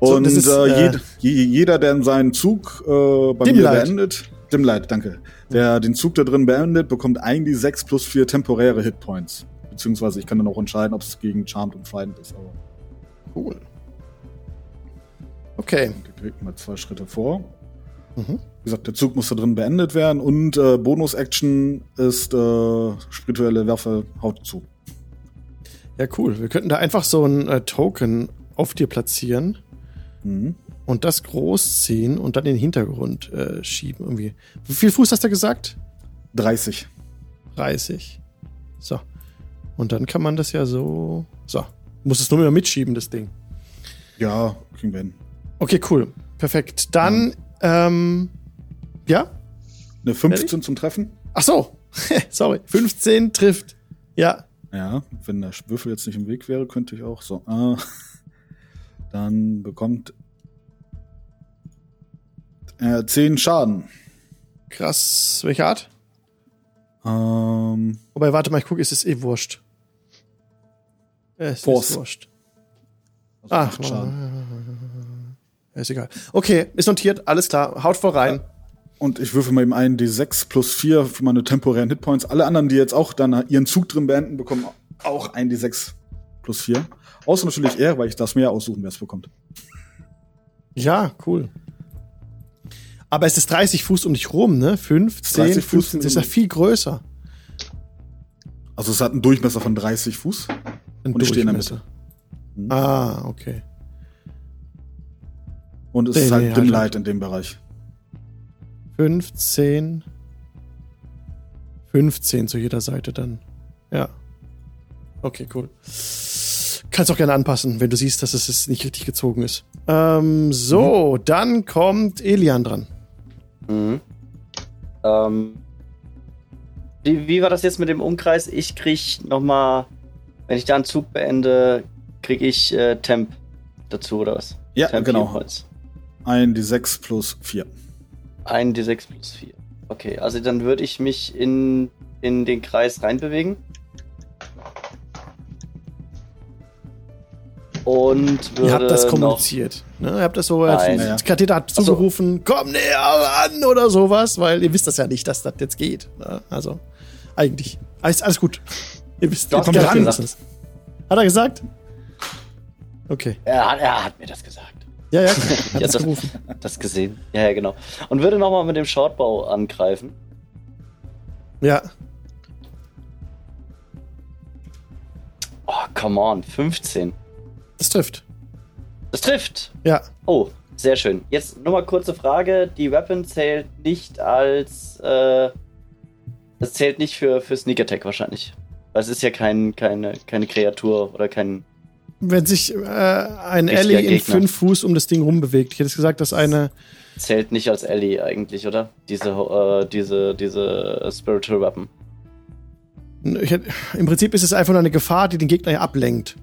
So, Und das ist, äh, äh, jed, je- jeder, der seinen Zug äh, bei Dim mir beendet, Dimlight, danke, der den Zug da drin beendet, bekommt eigentlich 6 plus 4 temporäre Hitpoints. Beziehungsweise ich kann dann auch entscheiden, ob es gegen Charmed und Frightened ist. Aber Cool. Okay. ich mal zwei Schritte vor. Mhm. Wie gesagt, der Zug muss da drin beendet werden und äh, Bonus-Action ist äh, spirituelle Waffe haut zu. Ja, cool. Wir könnten da einfach so ein äh, Token auf dir platzieren Mhm. und das großziehen und dann in den Hintergrund äh, schieben irgendwie. Wie viel Fuß hast du gesagt? 30. 30. So. Und dann kann man das ja so. So. Muss es nur mehr mitschieben, das Ding. Ja, kriegen wir hin. Okay, cool. Perfekt. Dann, ähm, ja? Eine 15 zum Treffen. Ach so. Sorry. 15 trifft. Ja. Ja, wenn der Würfel jetzt nicht im Weg wäre, könnte ich auch so. Äh, dann bekommt er 10 Schaden. Krass. Welche Art? Ähm, Wobei, warte mal, ich gucke, es ist eh wurscht. Es Force. ist wurscht. also Ach, Schaden. ist egal. Okay, ist notiert, alles klar. Haut voll rein. Und ich würfel mal eben einen D6 plus 4 für meine temporären Hitpoints. Alle anderen, die jetzt auch dann ihren Zug drin beenden, bekommen auch ein D6 plus 4. Außer natürlich er, weil ich das mehr aussuchen, wer es bekommt. Ja, cool. Aber es ist 30 Fuß um dich rum, ne? 15, 30 Fuß 15, das ist ja viel größer. Also es hat einen Durchmesser von 30 Fuß. Ein Und ich stehe in der Durchmesser. Mhm. Ah, okay. Und es Nee, ist nee, halt halt, Dim halt. In dem Bereich. 15. 15 zu jeder Seite dann. Ja. Okay, cool. Kannst auch gerne anpassen, wenn du siehst, dass es nicht richtig gezogen ist. Ähm, so, dann kommt Elian dran. Mhm. Ähm, wie, wie war das jetzt mit dem Umkreis? Ich krieg noch mal, wenn ich da einen Zug beende, krieg ich äh, Temp dazu oder was? Ja, Temp genau. Ein D6 plus 4. Ein D6 plus 4. Okay, also dann würde ich mich in, in den Kreis reinbewegen. Und würde Ihr habt das kommuniziert. Ne? Ihr habt das so, Nein. als die Katheter hat so. zugerufen, komm näher an oder sowas, weil ihr wisst das ja nicht, dass das jetzt geht. Ne? Also, eigentlich. Alles, alles gut. Ihr wisst, Doch, kommt ran. Hat er gesagt? Okay. er, hat- er hat mir das gesagt. Ja, ja, Ja, das das- gesehen. Ja, ja, genau. Und würde nochmal mit dem Shortbow angreifen. Ja. Oh, come on, 15. Das trifft. Das trifft. Ja. Oh, sehr schön. Jetzt nur mal kurze Frage. Die Weapon zählt nicht als. Äh, das zählt nicht für, für Sneak Attack wahrscheinlich. Weil es ist ja kein, keine, keine Kreatur oder kein. Wenn sich äh, ein Richtiger Ellie in Gegner. fünf Fuß um das Ding rumbewegt. Ich hätte gesagt, dass eine. Zählt nicht als Ellie eigentlich, oder? Diese, äh, diese, diese Spiritual Weapon. Hätte, Im Prinzip ist es einfach nur eine Gefahr, die den Gegner ja ablenkt.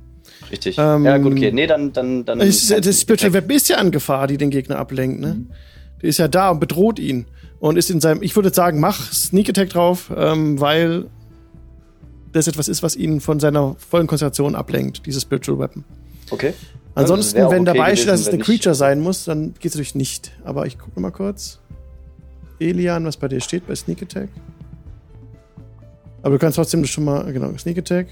Richtig. Ähm, ja, gut, okay. Nee, dann. dann, dann Es ist, das Spiritual. Weapon ist ja eine Gefahr, die den Gegner ablenkt, ne? Die ist ja da und bedroht ihn. Und ist in seinem, ich würde sagen, mach Sneak Attack drauf, ähm, weil das etwas ist, was ihn von seiner vollen Konzentration ablenkt, dieses Spiritual Weapon. Okay. Ansonsten, auch wenn okay dabei steht, dass es eine Creature sein muss, dann geht es natürlich nicht. Aber ich gucke mal kurz. Elian, was bei dir steht bei Sneak Attack. Aber du kannst trotzdem schon mal, genau, Sneak Attack.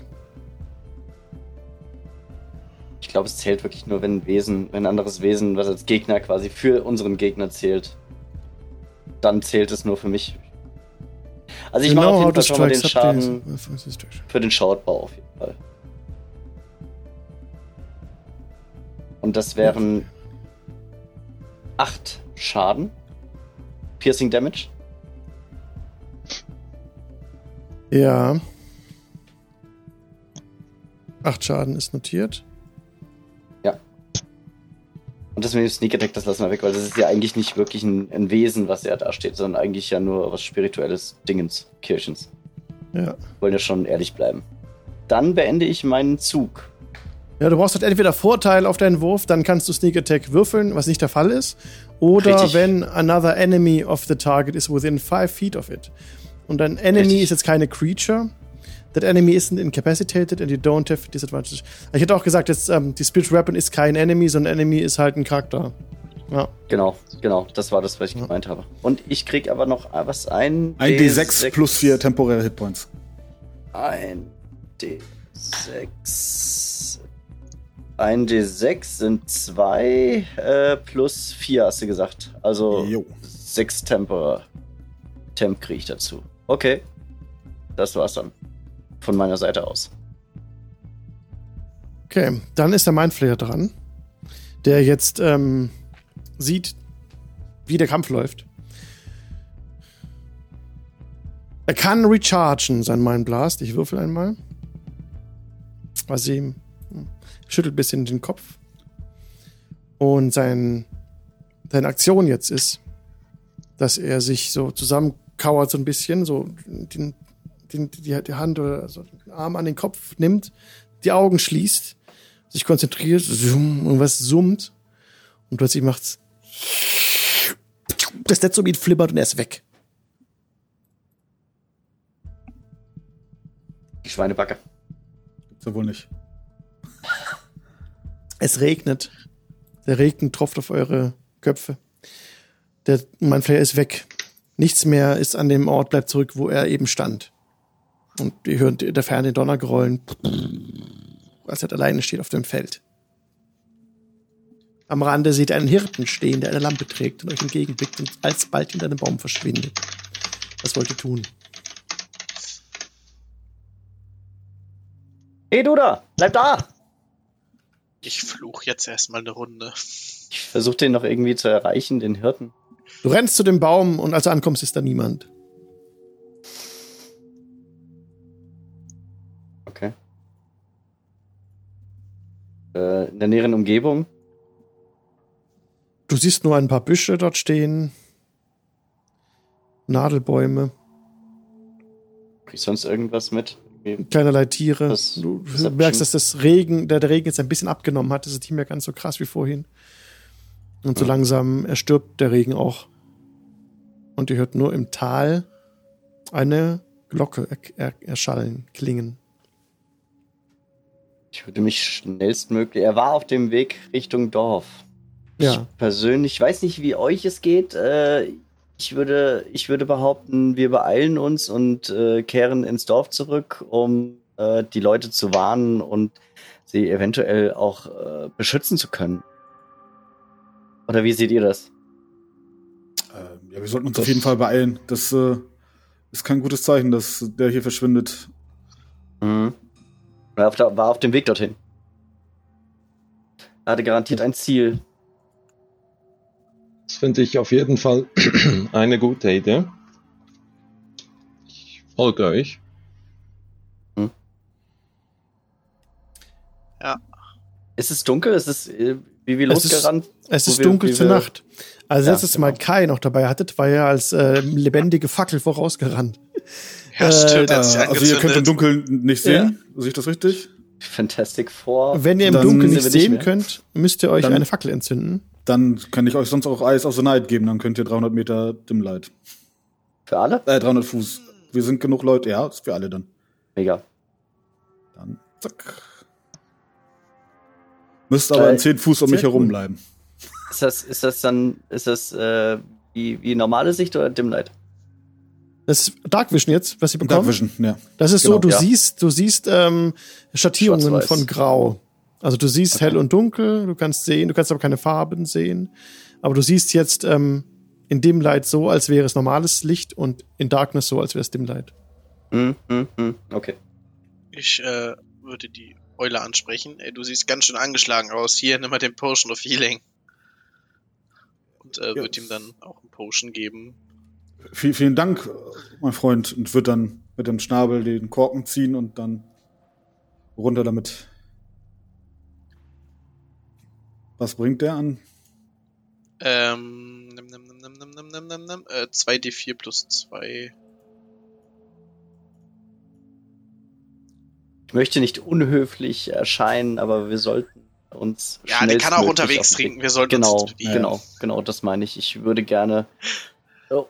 Ich glaube, es zählt wirklich nur, wenn ein Wesen, wenn ein anderes Wesen, was als Gegner quasi für unseren Gegner zählt. Dann zählt es nur für mich. Also ich mache auf jeden Fall schon mal den Schaden für den Shortbau auf jeden Fall. Und das wären acht Schaden. Piercing Damage. Ja. Acht Schaden ist notiert. Und das mit dem Sneak Attack, das lassen wir weg, weil das ist ja eigentlich nicht wirklich ein, ein Wesen, was ja da steht, sondern eigentlich ja nur was spirituelles Dingens, Kirchens. Ja. Wollen ja schon ehrlich bleiben. Dann beende ich meinen Zug. Ja, du brauchst halt entweder Vorteil auf deinen Wurf, dann kannst du Sneak Attack würfeln, was nicht der Fall ist. Oder Richtig. wenn another enemy of the target is within five feet of it. Und ein Enemy Richtig. ist jetzt keine Creature. That enemy isn't incapacitated and you don't have disadvantage. Ich hätte auch gesagt, jetzt, ähm, die Spiritual Weapon ist kein Enemy, sondern Enemy ist halt ein Charakter. Ja. Genau, genau, das war das, was ich gemeint habe. Und ich krieg aber noch was ein. Ein D6 plus 4 temporäre Hitpoints. Ein D6. Ein D6 sind zwei äh, plus vier, hast du gesagt. Also Jo. sechs Temper. Temp kriege ich dazu. Okay. Das war's dann. Von meiner Seite aus. Okay, dann ist der Mindflayer dran, der jetzt ähm, sieht, wie der Kampf läuft. Er kann rechargen, sein Mind Blast. Ich würfel einmal. Was ihm hm, schüttelt ein bisschen den Kopf. Und sein, seine Aktion jetzt ist, dass er sich so zusammenkauert, so ein bisschen, so den, den, die, die Hand oder so den Arm an den Kopf nimmt, die Augen schließt, sich konzentriert, und was summt. Und plötzlich macht's. Das Netzobit flippert und er ist weg. Die Schweinebacke. Gibt's ja wohl nicht. Es regnet. Der Regen tropft auf eure Köpfe. Der Mindflayer ist weg. Nichts mehr ist an dem Ort, bleibt zurück, wo er eben stand. Und ihr hört in der Ferne den Donner grollen, als er alleine steht auf dem Feld. Am Rande seht ihr einen Hirten stehen, der eine Lampe trägt und euch entgegenblickt und alsbald hinter einem Baum verschwindet. Was wollt ihr tun? Hey, du da! Bleib da! Ich fluch jetzt erstmal eine Runde. Ich versuche den noch irgendwie zu erreichen, den Hirten. Du rennst zu dem Baum und als du ankommst, ist da niemand. Äh, in der näheren Umgebung. Du siehst nur ein paar Büsche dort stehen. Nadelbäume, Krieg ich sonst irgendwas mit? Keinerlei Tiere. Das- du das merkst, dass das Regen, der, der Regen jetzt ein bisschen abgenommen hat. Das ist nicht mehr ganz so krass wie vorhin. Und so Ja. langsam erstirbt der Regen auch. Und ihr hört nur im Tal eine Glocke er, er, erschallen, klingen. Ich würde mich schnellstmöglich. Er war auf dem Weg Richtung Dorf. Ja. Ich persönlich weiß nicht, wie euch es geht. Äh, ich würde, ich würde behaupten, wir beeilen uns und äh, kehren ins Dorf zurück, um äh, die Leute zu warnen und sie eventuell auch beschützen zu können. Oder wie seht ihr das? Ähm, ja, wir sollten uns auf jeden Fall beeilen. Das ist kein gutes Zeichen, dass der hier verschwindet. Mhm. Er war auf, der, war auf dem Weg dorthin. Er hatte garantiert ein Ziel. Das finde ich auf jeden Fall eine gute Idee. Ich folge euch. Ist es dunkel? Ist es äh, wie wir Es ist- losgerannt? Es ist wir- dunkel zur Nacht. Also Ja, letztes Mal genau. Kai noch dabei hattet, war er als äh, lebendige Fackel vorausgerannt. Ja, Äh, stimmt, Äh, also ihr könnt im. Dunkeln nicht sehen. Sehe ich das richtig? Fantastic Four. Wenn ihr im Dunkeln nicht nicht sehen mehr. könnt, müsst ihr euch Dann- eine Fackel entzünden. Dann kann ich euch sonst auch Eyes of the Night geben. Dann könnt ihr 300 Meter Dimlight. Für alle? Äh, 300 Fuß. Wir sind genug Leute. Ja, ist für alle dann. Mega. Dann zack. Müsst aber Geil. in 10 Fuß um mich herum bleiben. Ist das, ist das dann, ist das äh, wie, wie normale Sicht oder Dimlight? Das ist Dark Vision jetzt, was ihr Dark bekommt. Vision, ja. Das ist so, Genau, du ja. siehst, du siehst ähm, Schattierungen von Grau. Also du siehst Okay. hell und dunkel, du kannst sehen, du kannst aber keine Farben sehen. Aber du siehst jetzt ähm, in Dim Light so, als wäre es normales Licht und in Darkness so, als wäre es Dim Light. Hm, hm, hm. Okay. Ich äh, würde die Eule ansprechen. Ey, du siehst ganz schön angeschlagen aus. Hier, nimm mal den Potion of Healing. Und äh, Ja. wird ihm dann auch ein Potion geben. Viel, vielen Dank, mein Freund. Und wird dann mit dem Schnabel den Korken ziehen und dann runter damit. Was bringt der an? Ähm, nimm, nimm, nimm, nimm, nimm, nimm, nimm, nimm, nimm. Äh, 2d4 plus 2. Ich möchte nicht unhöflich erscheinen, aber wir sollten uns. Ja, der kann auch unterwegs trinken. Wir sollten Genau, uns bewegen. genau, genau, das meine ich. Ich würde gerne,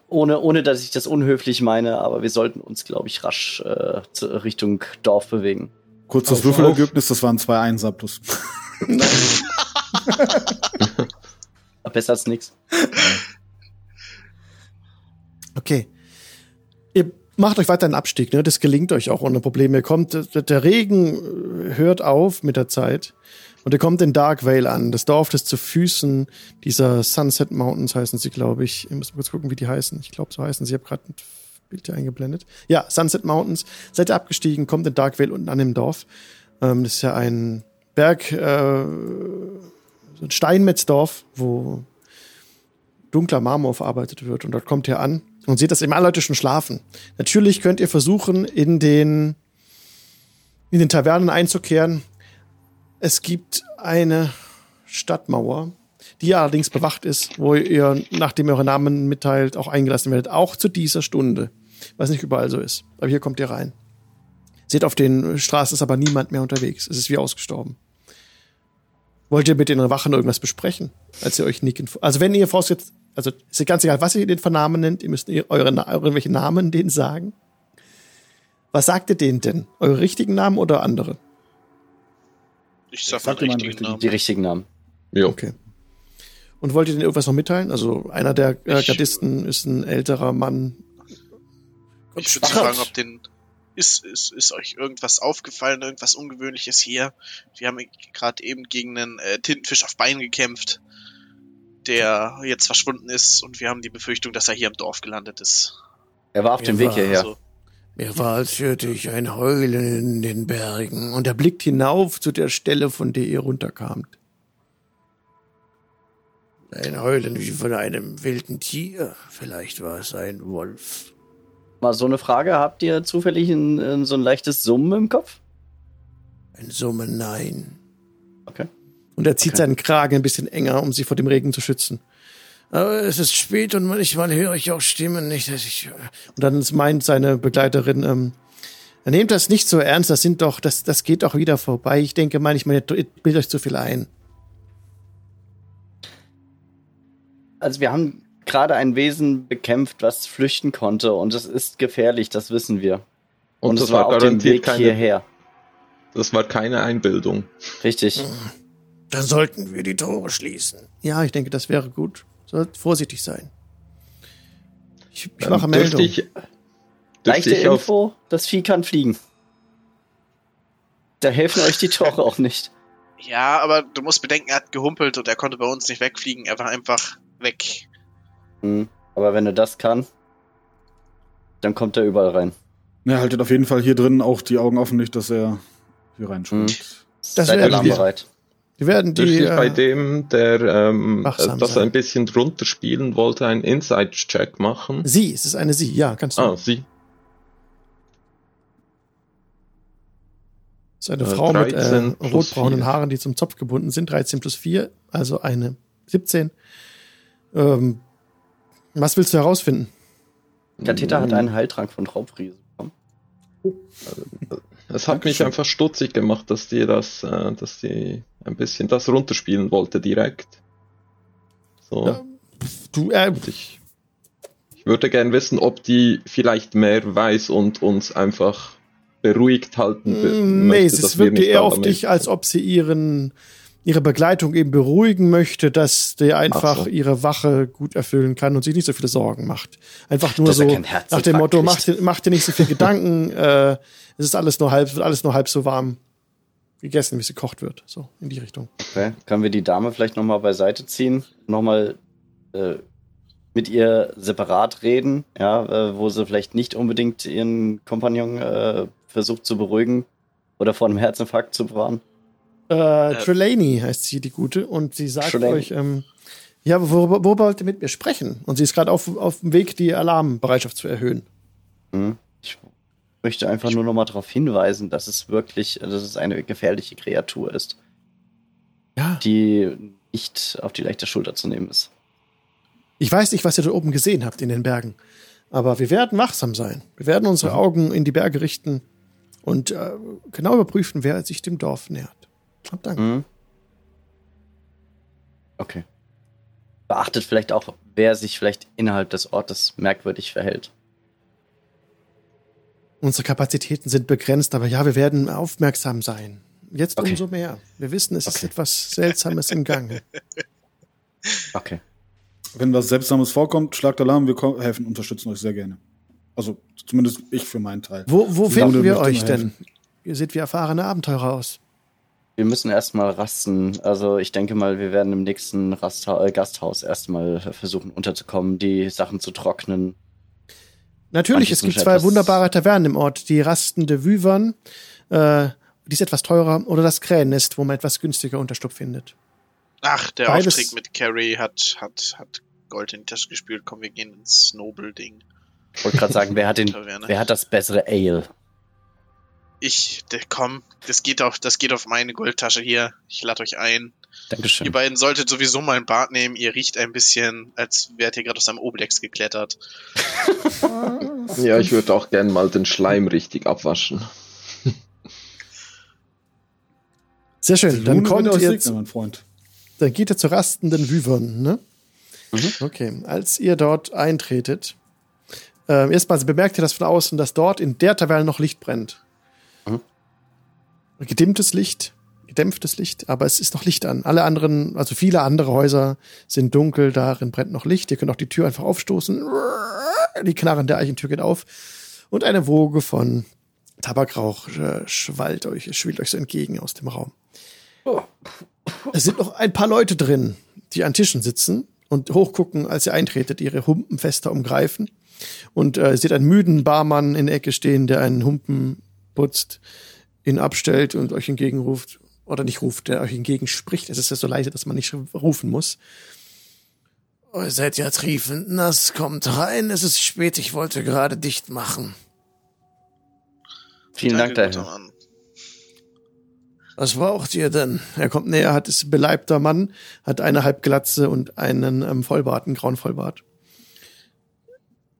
ohne, ohne dass ich das unhöflich meine, aber wir sollten uns, glaube ich, rasch äh, Richtung Dorf bewegen. Kurzes Auf, Würfelergebnis, das waren zwei Einser plus. Besser als nichts. Okay. Ihr macht euch weiter einen Abstieg, ne? Das gelingt euch auch ohne Probleme. Ihr kommt, der der Regen äh, hört auf mit der Zeit. Und ihr kommt in Dark Vale an. Das Dorf, das zu Füßen dieser Sunset Mountains heißen sie, glaube ich. Ich muss mal kurz gucken, wie die heißen. Ich glaube, so heißen sie. Ich habe gerade ein Bild hier eingeblendet. Ja, Sunset Mountains. Seid ihr abgestiegen, kommt in Dark Vale unten an dem Dorf. Ähm, das ist ja ein Berg, äh, so ein Steinmetzdorf, wo dunkler Marmor verarbeitet wird. Und dort kommt ihr an und seht, dass eben alle Leute schon schlafen. Natürlich könnt ihr versuchen, in den, in den Tavernen einzukehren. Es gibt eine Stadtmauer, die allerdings bewacht ist, wo ihr, nachdem ihr eure Namen mitteilt, auch eingelassen werdet. Auch zu dieser Stunde. Was nicht überall so ist. Aber hier kommt ihr rein. Seht, auf den Straßen ist aber niemand mehr unterwegs. Es ist wie ausgestorben. Wollt ihr mit den Wachen irgendwas besprechen, als ihr euch Nick info Also wenn ihr voraussetzt, also ist ganz egal, was ihr den für nennt, ihr müsst eure, irgendwelche Namen denen sagen. Was sagt ihr denen denn? Eure richtigen Namen oder andere? Ich sag Sag mal dir mal richtigen. Namen. Die richtigen Namen. Jo. Okay. Und wollt ihr denn irgendwas noch mitteilen? Also einer der äh, Ich- Gardisten ist ein älterer Mann. Ich würde fragen, ob den. Ist, ist, ist euch irgendwas aufgefallen, irgendwas Ungewöhnliches hier? Wir haben gerade eben gegen einen äh, Tintenfisch auf Bein gekämpft, der jetzt verschwunden ist und wir haben die Befürchtung, dass er hier im Dorf gelandet ist. Er war auf dem Ja, Weg hierher. Also, Mir war, als hörte ich ein Heulen in den Bergen und er blickt hinauf zu der Stelle, von der ihr runterkamt. Ein Heulen wie von einem wilden Tier. Vielleicht war es ein Wolf. Mal so eine Frage, habt ihr zufällig ein, ein, so ein leichtes Summen im Kopf? Ein Summen, nein. Okay. Und er zieht Okay. seinen Kragen ein bisschen enger, um sich vor dem Regen zu schützen. Aber es ist spät und manchmal höre ich auch Stimmen nicht, dass ich. Und dann meint seine Begleiterin, ähm, nehmt das nicht so ernst, das sind doch, das, das geht doch wieder vorbei. Ich denke manchmal, ihr bildet euch zu viel ein. Also wir haben gerade ein Wesen bekämpft, was flüchten konnte und es ist gefährlich, das wissen wir. Und, Und, das es war war auf dem garantiert Weg keine, hierher. das war keine Einbildung. Richtig. Dann sollten wir die Tore schließen. Ja, ich denke, das wäre gut. Sollt vorsichtig sein. Ich, ich mache Ähm, Meldung. ich, Leichte ich auf, Info, das Vieh kann fliegen. Da helfen euch die Tore auch nicht. ja, aber du musst bedenken, er hat gehumpelt und er konnte bei uns nicht wegfliegen. Er war einfach weg. Hm. Aber wenn er das kann, dann kommt er überall rein. Ja, haltet auf jeden Fall hier drin auch die Augen offen, nicht, dass er reinspringt. Hm. Das Seid alarmbereit. Wir werden die. Dürfte ich bei dem, der ähm, das sein. ein bisschen drunter spielen wollte, einen Insight-Check machen? Sie, es ist eine Sie, ja, kannst du. Ah, sie. Das ist eine äh, Frau mit äh, rotbraunen Haaren, die zum Zopf gebunden sind. 13 plus 4, also eine 17. Ähm, was willst du herausfinden? Katheter hat einen Heiltrank von Raubfriese bekommen. Es hat mich einfach stutzig gemacht, dass die das, äh, dass die ein bisschen das runterspielen wollte direkt. So. Ja, du, äh, ich, ich würde gern wissen, ob die vielleicht mehr weiß und uns einfach beruhigt halten mm, Nee, es wirkt eher auf dich, als ob sie ihren ihre Begleitung eben beruhigen möchte, dass der einfach so. ihre Wache gut erfüllen kann und sich nicht so viele Sorgen macht. Einfach nur so nach dem Motto, mach dir, mach dir nicht so viel Gedanken, äh, es ist alles nur halb, alles nur halb so warm gegessen, wie es gekocht wird. So, in die Richtung. Okay. Können wir die Dame vielleicht nochmal beiseite ziehen? Nochmal äh, mit ihr separat reden, ja, äh, wo sie vielleicht nicht unbedingt ihren Kompagnon äh, versucht zu beruhigen oder vor einem Herzinfarkt zu bewahren? Äh, Trelawney heißt sie, die Gute, und sie sagt Trelawney. euch, ähm, ja, worüber, worüber wollt ihr mit mir sprechen? Und sie ist gerade auf, auf dem Weg, die Alarmbereitschaft zu erhöhen. Hm. Ich möchte einfach nur noch mal darauf hinweisen, dass es wirklich, dass es eine gefährliche Kreatur ist. Ja. Die nicht auf die leichte Schulter zu nehmen ist. Ich weiß nicht, was ihr da oben gesehen habt in den Bergen, aber wir werden wachsam sein. Wir werden unsere Augen in die Berge richten und äh, genau überprüfen, wer sich dem Dorf nähert. Hab Dank. Mhm. Okay. Beachtet vielleicht auch, wer sich vielleicht innerhalb des Ortes merkwürdig verhält. Unsere Kapazitäten sind begrenzt, aber ja, wir werden aufmerksam sein. Jetzt okay. umso mehr. Wir wissen, es okay. ist etwas Seltsames im Gange. Okay. Wenn was Seltsames vorkommt, schlagt Alarm, wir helfen, unterstützen euch sehr gerne. Also zumindest ich für meinen Teil. Wo, wo finden wir euch denn? Ihr seht wie erfahrene Abenteurer aus. Wir müssen erstmal rasten. Also ich denke mal, wir werden im nächsten Rastha äh, Gasthaus erstmal versuchen unterzukommen, die Sachen zu trocknen. Natürlich, es gibt zwei wunderbare Tavernen im Ort. Die rastende Wyvern, äh, die ist etwas teurer, oder das Krähennest, wo man etwas günstiger Unterstupf findet. Ach, der Beides Auftritt mit Carrie hat, hat, hat Gold in die Tasche gespült. Komm, wir gehen ins Noble-Ding. Ich wollte gerade sagen, wer hat, den, wer hat das bessere Ale? Ich, komm, das geht auf, das geht auf meine Goldtasche hier. Ich lade euch ein. Dankeschön. Ihr beiden solltet sowieso mal ein Bad nehmen. Ihr riecht ein bisschen, als wärt ihr gerade aus einem Oblex geklettert. ja, ich würde auch gern mal den Schleim richtig abwaschen. Sehr schön. Dann kommt ihr, jetzt, mein Freund. Dann geht ihr zur rastenden Wyvern, ne? Mhm. Okay. Als ihr dort eintretet, äh, erstmal bemerkt ihr das von außen, dass dort in der Taverne noch Licht brennt gedimmtes Licht, gedämpftes Licht, aber es ist noch Licht an. Alle anderen, also viele andere Häuser sind dunkel, darin brennt noch Licht. Ihr könnt auch die Tür einfach aufstoßen. Die Knarren der Eichentür geht auf. Und eine Woge von Tabakrauch äh, schwallt euch, schwillt euch so entgegen aus dem Raum. Es sind noch ein paar Leute drin, die an Tischen sitzen und hochgucken, als ihr eintretet, ihre Humpen fester umgreifen. Und äh, seht einen müden Barmann in der Ecke stehen, der einen Humpen putzt ihn abstellt und euch entgegenruft, oder nicht ruft, der euch entgegenspricht. Es ist ja so leise, dass man nicht rufen muss. Ihr seid ja triefend nass, kommt rein, es ist spät, ich wollte gerade dicht machen. Vielen Dank, Herr. Was braucht ihr denn? Er kommt näher, hat ist beleibter Mann, hat eine Halbglatze und einen ähm, Vollbart, einen grauen Vollbart.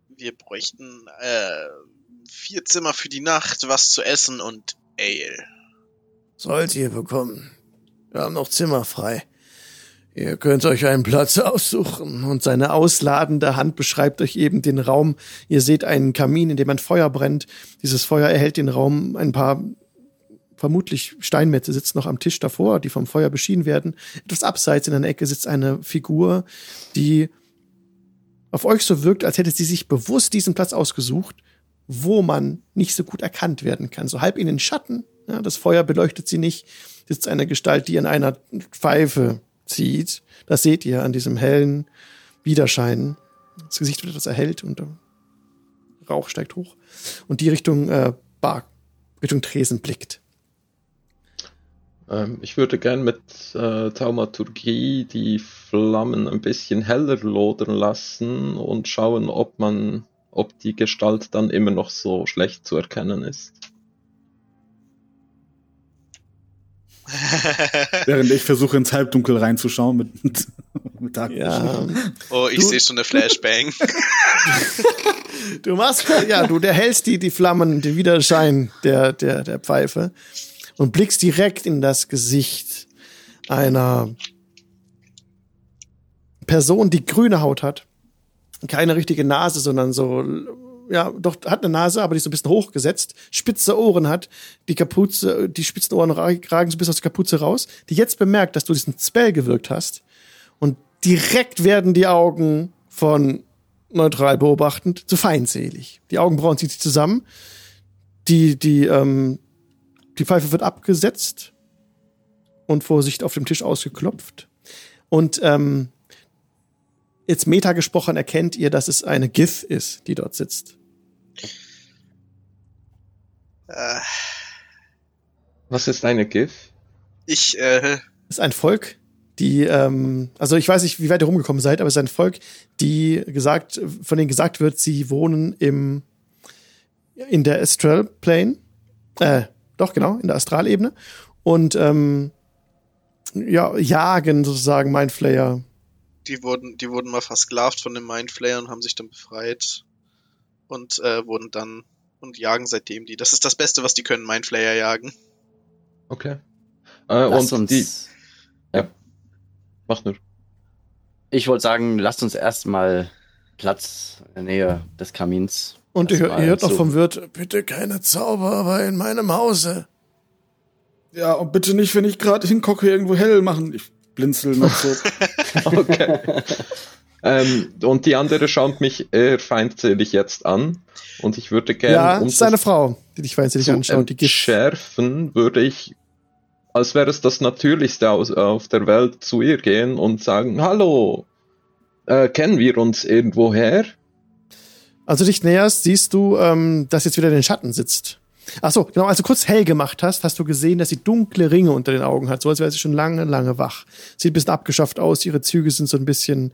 Wir bräuchten äh, vier Zimmer für die Nacht, was zu essen und Ale. Sollt ihr bekommen. Wir haben noch Zimmer frei. Ihr könnt euch einen Platz aussuchen und seine ausladende Hand beschreibt euch eben den Raum. Ihr seht einen Kamin, in dem ein Feuer brennt. Dieses Feuer erhält den Raum. Ein paar vermutlich Steinmetze sitzen noch am Tisch davor, die vom Feuer beschienen werden. Etwas abseits in einer Ecke sitzt eine Figur, die auf euch so wirkt, als hätte sie sich bewusst diesen Platz ausgesucht wo man nicht so gut erkannt werden kann. So halb in den Schatten, ja, das Feuer beleuchtet sie nicht, sitzt eine Gestalt, die an einer Pfeife zieht. Das seht ihr an diesem hellen Widerschein. Das Gesicht wird etwas erhellt und Rauch steigt hoch. Und die Richtung äh, Bar, Richtung Tresen blickt. Ähm, ich würde gern mit äh, Taumaturgie die Flammen ein bisschen heller lodern lassen und schauen, ob man, ob die Gestalt dann immer noch so schlecht zu erkennen ist. Während ich versuche ins Halbdunkel reinzuschauen mit, mit Tag. Ja. Oh, ich sehe schon eine Flashbang. du machst, ja, du, der hältst die, die Flammen, den Widerschein der, der, der Pfeife und blickst direkt in das Gesicht einer Person, die grüne Haut hat. Keine richtige Nase, sondern so, ja, doch, hat eine Nase, aber die ist so ein bisschen hochgesetzt, spitze Ohren hat, die Kapuze, die spitzen Ohren ragen so bis aus der Kapuze raus, die jetzt bemerkt, dass du diesen Spell gewirkt hast und direkt werden die Augen von neutral beobachtend zu feindselig. Die Augenbrauen zieht sich zusammen, die, die, ähm, die Pfeife wird abgesetzt und Vorsicht auf dem Tisch ausgeklopft. Und ähm, jetzt meta gesprochen erkennt ihr, dass es eine Gith ist, die dort sitzt. Äh. Was ist eine Gith? Ich, äh. ist ein Volk, die, ähm, also ich weiß nicht, wie weit ihr rumgekommen seid, aber es ist ein Volk, die gesagt, von denen gesagt wird, sie wohnen im, in der Astral Plane, äh, doch, genau, in der Astralebene. Und ähm, ja, jagen sozusagen Mindflayer. Die wurden, die wurden mal versklavt von den Mindflayer und haben sich dann befreit und äh, wurden dann und jagen seitdem die. Das ist das Beste, was die können, Mindflayer jagen. Okay. Äh, und uns, die. Ja. Mach nur. Ich wollte sagen, lasst uns erstmal Platz in der Nähe des Kamins und ihr, ihr hört noch vom Wirt, bitte keine Zauberer in meinem Hause. Ja, und bitte nicht, wenn ich gerade hingucke, irgendwo hell machen. Ich blinzel noch so. okay. ähm, und die andere schaut mich eher feindselig jetzt an. Und ich würde gerne. Ja, um ist eine Frau, die dich feindselig anschaut. Die schärfen würde ich, als wäre es das Natürlichste aus, auf der Welt, zu ihr gehen und sagen: Hallo, äh, kennen wir uns irgendwoher? Als du dich näherst, siehst du, ähm, dass jetzt wieder in den Schatten sitzt. Ach so, genau, als du kurz hell gemacht hast, hast du gesehen, dass sie dunkle Ringe unter den Augen hat, so als wäre sie schon lange, lange wach. Sieht ein bisschen abgeschafft aus, ihre Züge sind so ein bisschen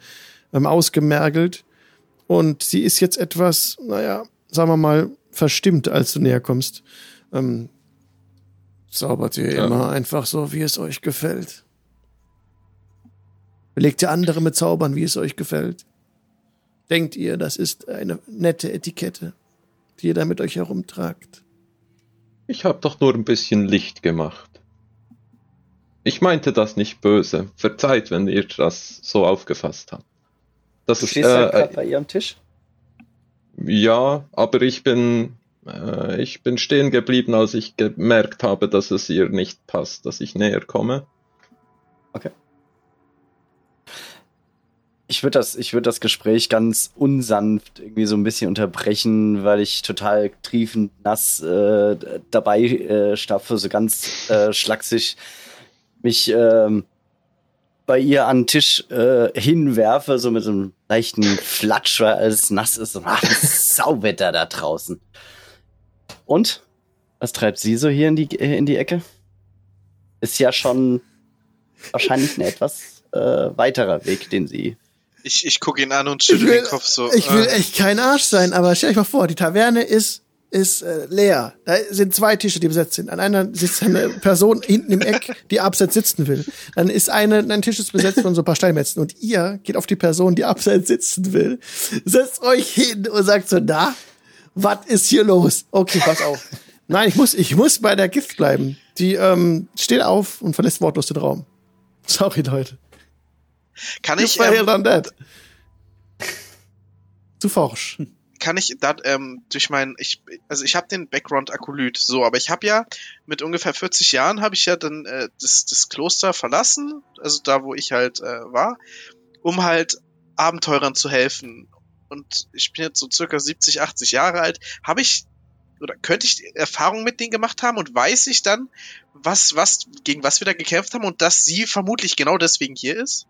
ähm, ausgemergelt. Und sie ist jetzt etwas, naja, sagen wir mal, verstimmt, als du näher kommst. Ähm, zaubert ihr ja. immer einfach so, wie es euch gefällt. Belegt ihr andere mit Zaubern, wie es euch gefällt. Denkt ihr, das ist eine nette Etikette, die ihr da mit euch herumtragt? Ich habe doch nur ein bisschen Licht gemacht. Ich meinte das nicht böse. Verzeiht, wenn ihr das so aufgefasst habt. Das du ist, stehst äh, halt bei ihrem Tisch? Ja, aber ich bin äh, ich bin stehen geblieben, als ich gemerkt habe, dass es ihr nicht passt, dass ich näher komme. Okay ich würde das, ich würde das Gespräch ganz unsanft irgendwie so ein bisschen unterbrechen, weil ich total triefend nass äh, dabei äh, stapfe, so ganz äh, schlaksig mich ähm, bei ihr an den Tisch äh, hinwerfe, so mit so einem leichten Flatsch, weil alles nass ist. Und, ach, Sauwetter da draußen. Und? Was treibt sie so hier in die, äh, in die Ecke? Ist ja schon wahrscheinlich ein etwas äh, weiterer Weg, den sie ich, ich gucke ihn an und schüttel den Kopf so. Ich will äh. echt kein Arsch sein, aber stell euch mal vor, die Taverne ist ist äh, leer. Da sind zwei Tische, die besetzt sind. An einer sitzt eine Person hinten im Eck, die abseits sitzen will. Dann ist eine, ein Tisch ist besetzt von so ein paar Steinmetzen und ihr geht auf die Person, die abseits sitzen will, setzt euch hin und sagt so, da, was ist hier los? Okay, pass auf. Nein, ich muss, ich muss bei der Gift bleiben. Die ähm, steht auf und verlässt wortlos den Raum. Sorry, Leute. Kann ich. Ähm, done that. Zu forsch. Kann ich dat, ähm, durch mein, ich, also ich habe den Background Akolyt, so, aber ich habe ja mit ungefähr 40 Jahren habe ich ja dann äh, das, das Kloster verlassen, also da, wo ich halt äh, war, um halt Abenteurern zu helfen. Und ich bin jetzt so circa 70, 80 Jahre alt. Habe ich oder könnte ich Erfahrung mit denen gemacht haben und weiß ich dann, was, was, gegen was wir da gekämpft haben und dass sie vermutlich genau deswegen hier ist?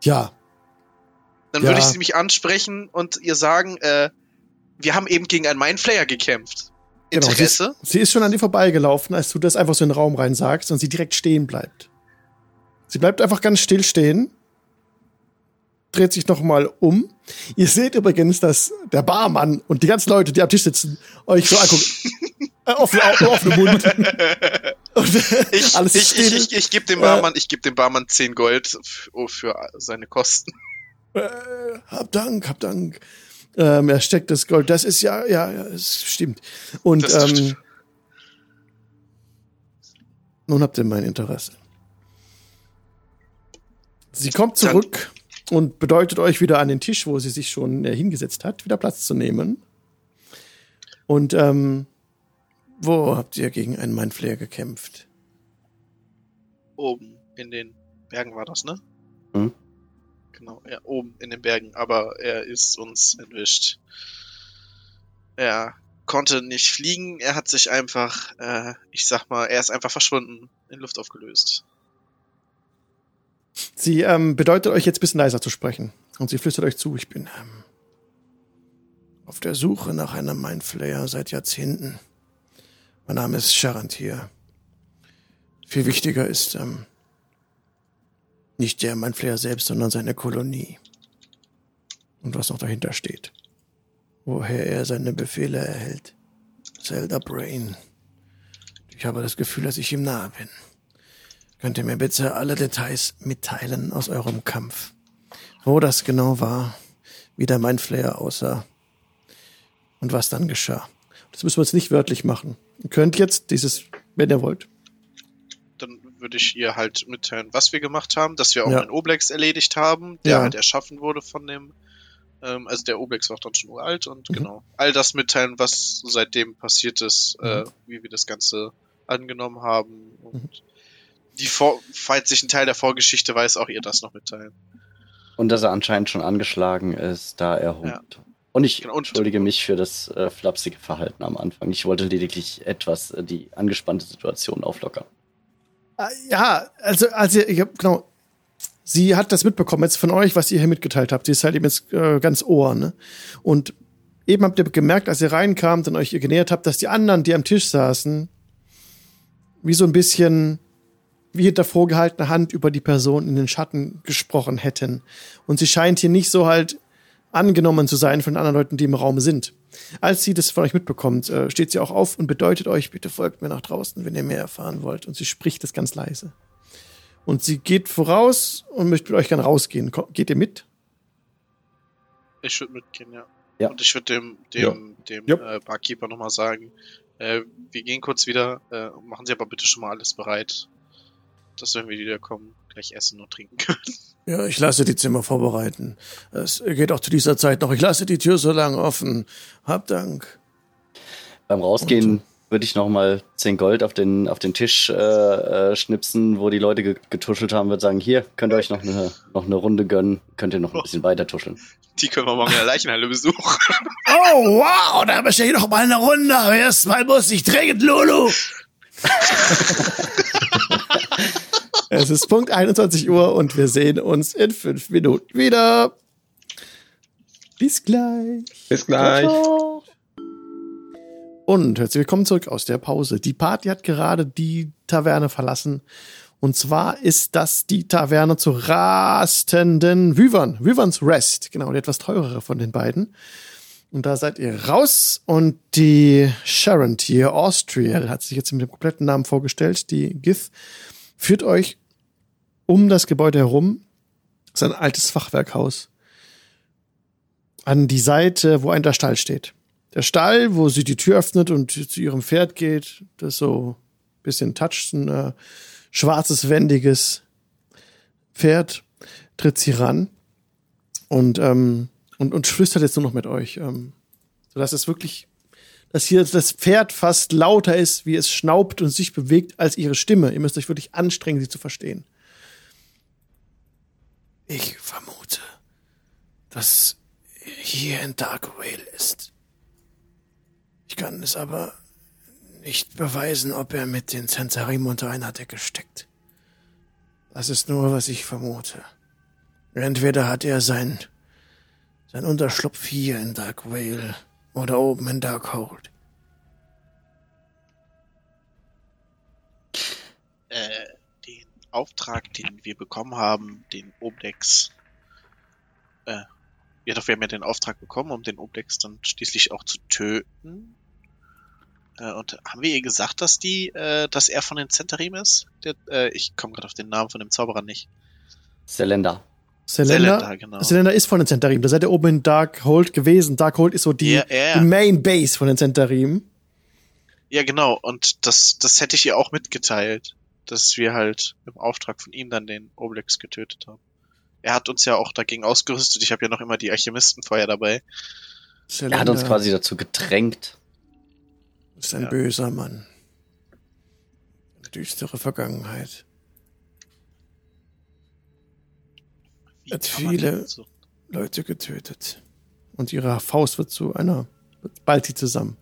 Ja. Dann ja. würde ich sie mich ansprechen und ihr sagen, äh, wir haben eben gegen einen Mindflayer gekämpft. Interesse? Genau, sie, sie, ist schon an dir vorbeigelaufen, als du das einfach so in den Raum rein sagst und sie direkt stehen bleibt. Sie bleibt einfach ganz still stehen, dreht sich nochmal um. Ihr seht übrigens, dass der Barmann und die ganzen Leute, die am Tisch sitzen, euch so angucken. äh, offene, offene Mund. ich, alles ich, ich, ich, ich gebe dem Barmann, äh, ich gebe dem Barmann 10 Gold für, für seine Kosten. Äh, hab Dank, hab Dank. Ähm, er steckt das Gold. Das ist ja, ja, ja, es stimmt. Und ähm, nun habt ihr mein Interesse. Sie kommt zurück. Und bedeutet euch wieder an den Tisch, wo sie sich schon äh, hingesetzt hat, wieder Platz zu nehmen. Und ähm, wo habt ihr gegen einen Mindflayer gekämpft? Oben in den Bergen war das, ne? Hm? Genau, ja, oben in den Bergen, aber er ist uns entwischt. Er konnte nicht fliegen, er hat sich einfach, äh, ich sag mal, er ist einfach verschwunden, in Luft aufgelöst. Sie ähm, bedeutet euch jetzt ein bisschen leiser zu sprechen. Und sie flüstert euch zu, ich bin ähm, auf der Suche nach einem Mindflayer seit Jahrzehnten. Mein Name ist Charantir. Viel wichtiger ist ähm, nicht der Mindflayer selbst, sondern seine Kolonie. Und was noch dahinter steht. Woher er seine Befehle erhält. Zelda Brain. Ich habe das Gefühl, dass ich ihm nahe bin. Könnt ihr mir bitte alle Details mitteilen aus eurem Kampf? Wo das genau war, wie der Mindflayer aussah und was dann geschah. Das müssen wir jetzt nicht wörtlich machen. Ihr könnt jetzt dieses, wenn ihr wollt. Dann würde ich ihr halt mitteilen, was wir gemacht haben, dass wir auch ja. einen Oblex erledigt haben, der ja. halt erschaffen wurde von dem, ähm, also der Oblex war dann schon uralt und mhm. genau, all das mitteilen, was seitdem passiert ist, äh, mhm. äh, wie wir das Ganze angenommen haben und mhm. Die Vor falls sich ein Teil der Vorgeschichte weiß, auch ihr das noch mitteilen. Und dass er anscheinend schon angeschlagen ist, da er ja. Und ich genau, entschuldige mich für das äh, flapsige Verhalten am Anfang. Ich wollte lediglich etwas äh, die angespannte Situation auflockern. Ah, ja, also, also ich hab, genau. Sie hat das mitbekommen jetzt von euch, was ihr hier mitgeteilt habt. Sie ist halt eben jetzt äh, ganz ohr, ne? Und eben habt ihr gemerkt, als ihr reinkamt und euch ihr genähert habt, dass die anderen, die am Tisch saßen, wie so ein bisschen wie hinter vorgehaltener Hand über die Person in den Schatten gesprochen hätten. Und sie scheint hier nicht so halt angenommen zu sein von den anderen Leuten, die im Raum sind. Als sie das von euch mitbekommt, äh, steht sie auch auf und bedeutet euch, bitte folgt mir nach draußen, wenn ihr mehr erfahren wollt. Und sie spricht das ganz leise. Und sie geht voraus und möchte mit euch gerne rausgehen. Geht ihr mit? Ich würde mitgehen, ja. ja. Und ich würde dem, dem, ja. dem ja. Äh, Barkeeper nochmal sagen, äh, wir gehen kurz wieder, äh, machen Sie aber bitte schon mal alles bereit, dass wenn wir wiederkommen, gleich essen und trinken können. Ja, ich lasse die Zimmer vorbereiten. Es geht auch zu dieser Zeit noch. Ich lasse die Tür so lange offen. Hab Dank. Beim Rausgehen würde ich noch mal 10 Gold auf den, auf den Tisch äh, äh, schnipsen, wo die Leute getuschelt haben, würde sagen, hier, könnt ihr euch noch eine, noch eine Runde gönnen, könnt ihr noch ein bisschen weiter tuscheln. Die können wir morgen in der Leichenhalle besuchen. Oh, wow, da bestehe ich noch mal eine Runde. Erstmal muss ich dringend, Lulu. Es ist Punkt 21 Uhr und wir sehen uns in fünf Minuten wieder. Bis gleich. Bis gleich. Und herzlich willkommen zurück aus der Pause. Die Party hat gerade die Taverne verlassen. Und zwar ist das die Taverne zu rastenden Wyvern. Wyverns Rest. Genau, die etwas teurere von den beiden. Und da seid ihr raus und die Sharon Tier Austriel hat sich jetzt mit dem kompletten Namen vorgestellt. Die Gith führt euch um das Gebäude herum ist ein altes Fachwerkhaus. An die Seite, wo ein der Stall steht. Der Stall, wo sie die Tür öffnet und zu ihrem Pferd geht, das so ein bisschen toucht, ein äh, schwarzes, wendiges Pferd, tritt sie ran und, ähm, und, und flüstert jetzt nur noch mit euch. Ähm, sodass es wirklich, dass hier das Pferd fast lauter ist, wie es schnaubt und sich bewegt, als ihre Stimme. Ihr müsst euch wirklich anstrengen, sie zu verstehen. Ich vermute, dass hier in Dark Whale ist. Ich kann es aber nicht beweisen, ob er mit den Zentarim unter einer Decke steckt. Das ist nur, was ich vermute. Entweder hat er sein, sein Unterschlupf hier in Dark Whale oder oben in Dark Darkhold. Äh, Auftrag, den wir bekommen haben, den Oblex, äh, ja doch, wir haben ja den Auftrag bekommen, um den Oblex dann schließlich auch zu töten. Äh, und haben wir ihr gesagt, dass die, äh, dass er von den Zentarim ist? Der, äh, ich komme gerade auf den Namen von dem Zauberer nicht. Selenda. Selenda, genau. Selenda ist von den Zentarim. Da seid ihr oben in Darkhold gewesen. Darkhold ist so die, ja, ja. die Main Base von den Zentarim. Ja, genau. Und das, das hätte ich ihr auch mitgeteilt, dass wir halt im Auftrag von ihm dann den Obelix getötet haben. Er hat uns ja auch dagegen ausgerüstet. Ich habe ja noch immer die Alchemistenfeuer dabei. Selenda Er hat uns quasi dazu gedrängt. ist ein Ja. böser Mann. Eine düstere Vergangenheit. Wie Hat viele- so? Leute getötet. Und ihre Faust wird zu einer, bald die zusammen.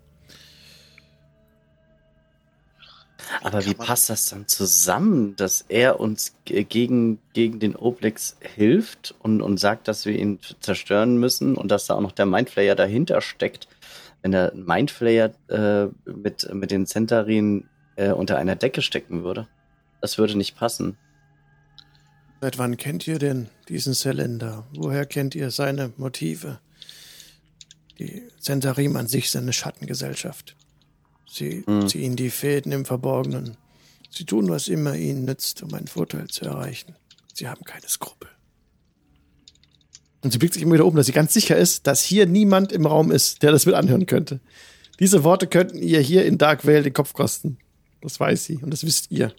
Aber wie passt das dann zusammen, dass er uns g- gegen, gegen den Oblex hilft und, und sagt, dass wir ihn zerstören müssen und dass da auch noch der Mindflayer dahinter steckt? Wenn der Mindflayer äh, mit, mit den Centarin äh, unter einer Decke stecken würde, das würde nicht passen. Seit wann kennt ihr denn diesen Zylinder? Woher kennt ihr seine Motive? Die Zentarim an sich sind eine Schattengesellschaft. Sie Hm. ziehen die Fäden im Verborgenen. Sie tun, was immer ihnen nützt, um einen Vorteil zu erreichen. Sie haben keine Skrupel. Und sie blickt sich immer wieder um, dass sie ganz sicher ist, dass hier niemand im Raum ist, der das mit anhören könnte. Diese Worte könnten ihr hier in Dark Vale den Kopf kosten. Das weiß sie und das wisst ihr.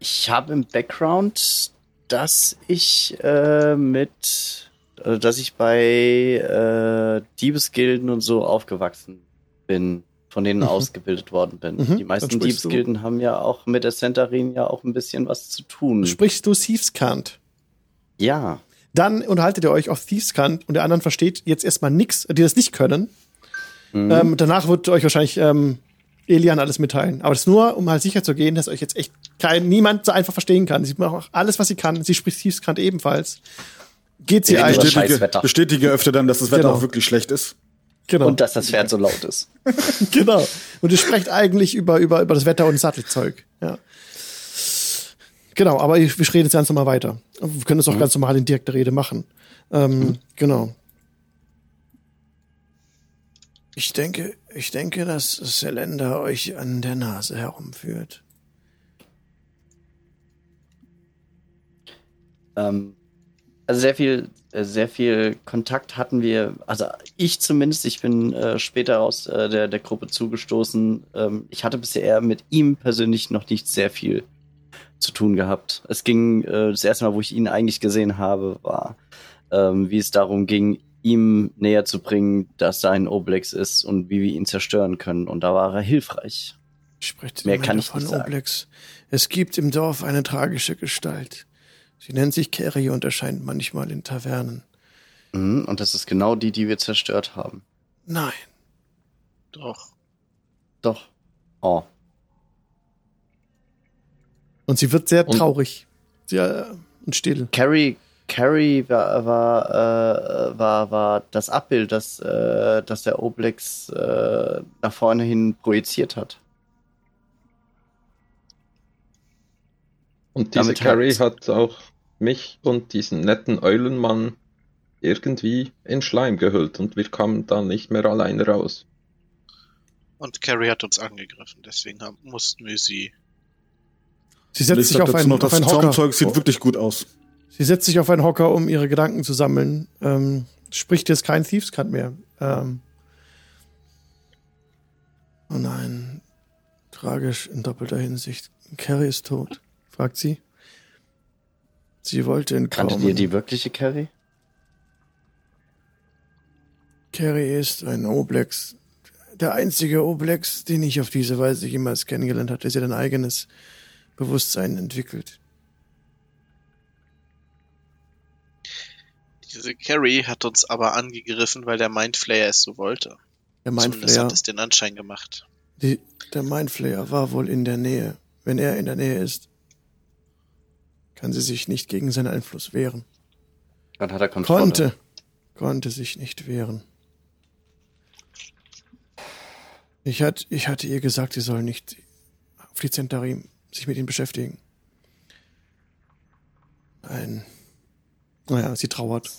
Ich habe im Background, dass ich äh, mit, dass ich bei äh, Diebesgilden und so aufgewachsen bin, von denen Mhm. ausgebildet worden bin. Mhm, Die meisten sprichst du- Diebesgilden haben ja auch mit der Centarin ja auch ein bisschen was zu tun. Sprichst du Thieves Cant? Ja. Dann unterhaltet ihr euch auf Thieves Cant und der anderen versteht jetzt erstmal nix, die das nicht können. Mhm. Ähm, danach wird euch wahrscheinlich ähm, Elian alles mitteilen. Aber das ist nur, um halt sicher zu gehen, dass euch jetzt echt kein, niemand so einfach verstehen kann. Sie macht auch alles, was sie kann. Sie spricht Thieves Cant ebenfalls. Geht sie Ja, ein. das Bestätige, bestätige öfter dann, dass das Wetter Genau. auch wirklich schlecht ist. Genau, Und dass das Pferd so laut ist. genau. Und ihr sprecht eigentlich über, über, über das Wetter und Sattelzeug. Ja. Genau, aber ich- wir reden jetzt ganz normal weiter. Wir können es auch ganz normal in direkter Rede machen. Ähm, Genau. Ich denke, ich denke, dass Selenda euch an der Nase herumführt. Ähm, also sehr viel, äh, sehr viel Kontakt hatten wir, also ich zumindest, ich bin äh, später aus äh, der, der Gruppe zugestoßen. Ähm, ich hatte bisher mit ihm persönlich noch nicht sehr viel zu tun gehabt. Es ging, äh, das erste Mal, wo ich ihn eigentlich gesehen habe, war, ähm, wie es darum ging, ihm näher zu bringen, dass da ein Oblex ist und wie wir ihn zerstören können. Und da war er hilfreich. Spricht Mehr kann ich nicht sagen. Oblex. Es gibt im Dorf eine tragische Gestalt. Sie nennt sich Carrie und erscheint manchmal in Tavernen. Mhm, und das ist genau die, die wir zerstört haben. Nein, Doch. Doch. Oh. und sie wird sehr Und- traurig. Sehr und still. Carrie, Carrie war, war, äh, war, war das Abbild, das, äh, das der Oblex äh, nach vorne hin projiziert hat. Und diese Damit Carrie hat- hat auch mich und diesen netten Eulenmann irgendwie in Schleim gehüllt und wir kamen da nicht mehr allein raus. Und Carrie hat uns angegriffen, deswegen haben, mussten wir sie. Sie setzt ich sich auf einen, noch, auf einen Hocker. Zaumzeug sieht wirklich gut aus. Sie setzt sich auf einen Hocker, um ihre Gedanken zu sammeln. Ähm, spricht jetzt kein Thiefscut mehr. Ähm, oh nein. Tragisch in doppelter Hinsicht. Carrie ist tot, fragt sie. Sie wollte entkommen. Kanntet ihr die wirkliche Carrie? Carrie ist ein Oblex. Der einzige Oblex, den ich auf diese Weise jemals kennengelernt hatte. Sie hat ein eigenes Bewusstsein entwickelt. Diese Carrie hat uns aber angegriffen, weil der Mindflayer es so wollte. Der Zumindest Mindflayer, hat es den Anschein gemacht. die, der Mindflayer war wohl in der Nähe. Wenn er in der Nähe ist, kann sie sich nicht gegen seinen Einfluss wehren. Dann hat er Kontrolle. Konnte, konnte sich nicht wehren. Ich, hat, ich hatte ihr gesagt, sie soll nicht auf die Zentarim sich mit ihnen beschäftigen. Ein, naja, sie trauert.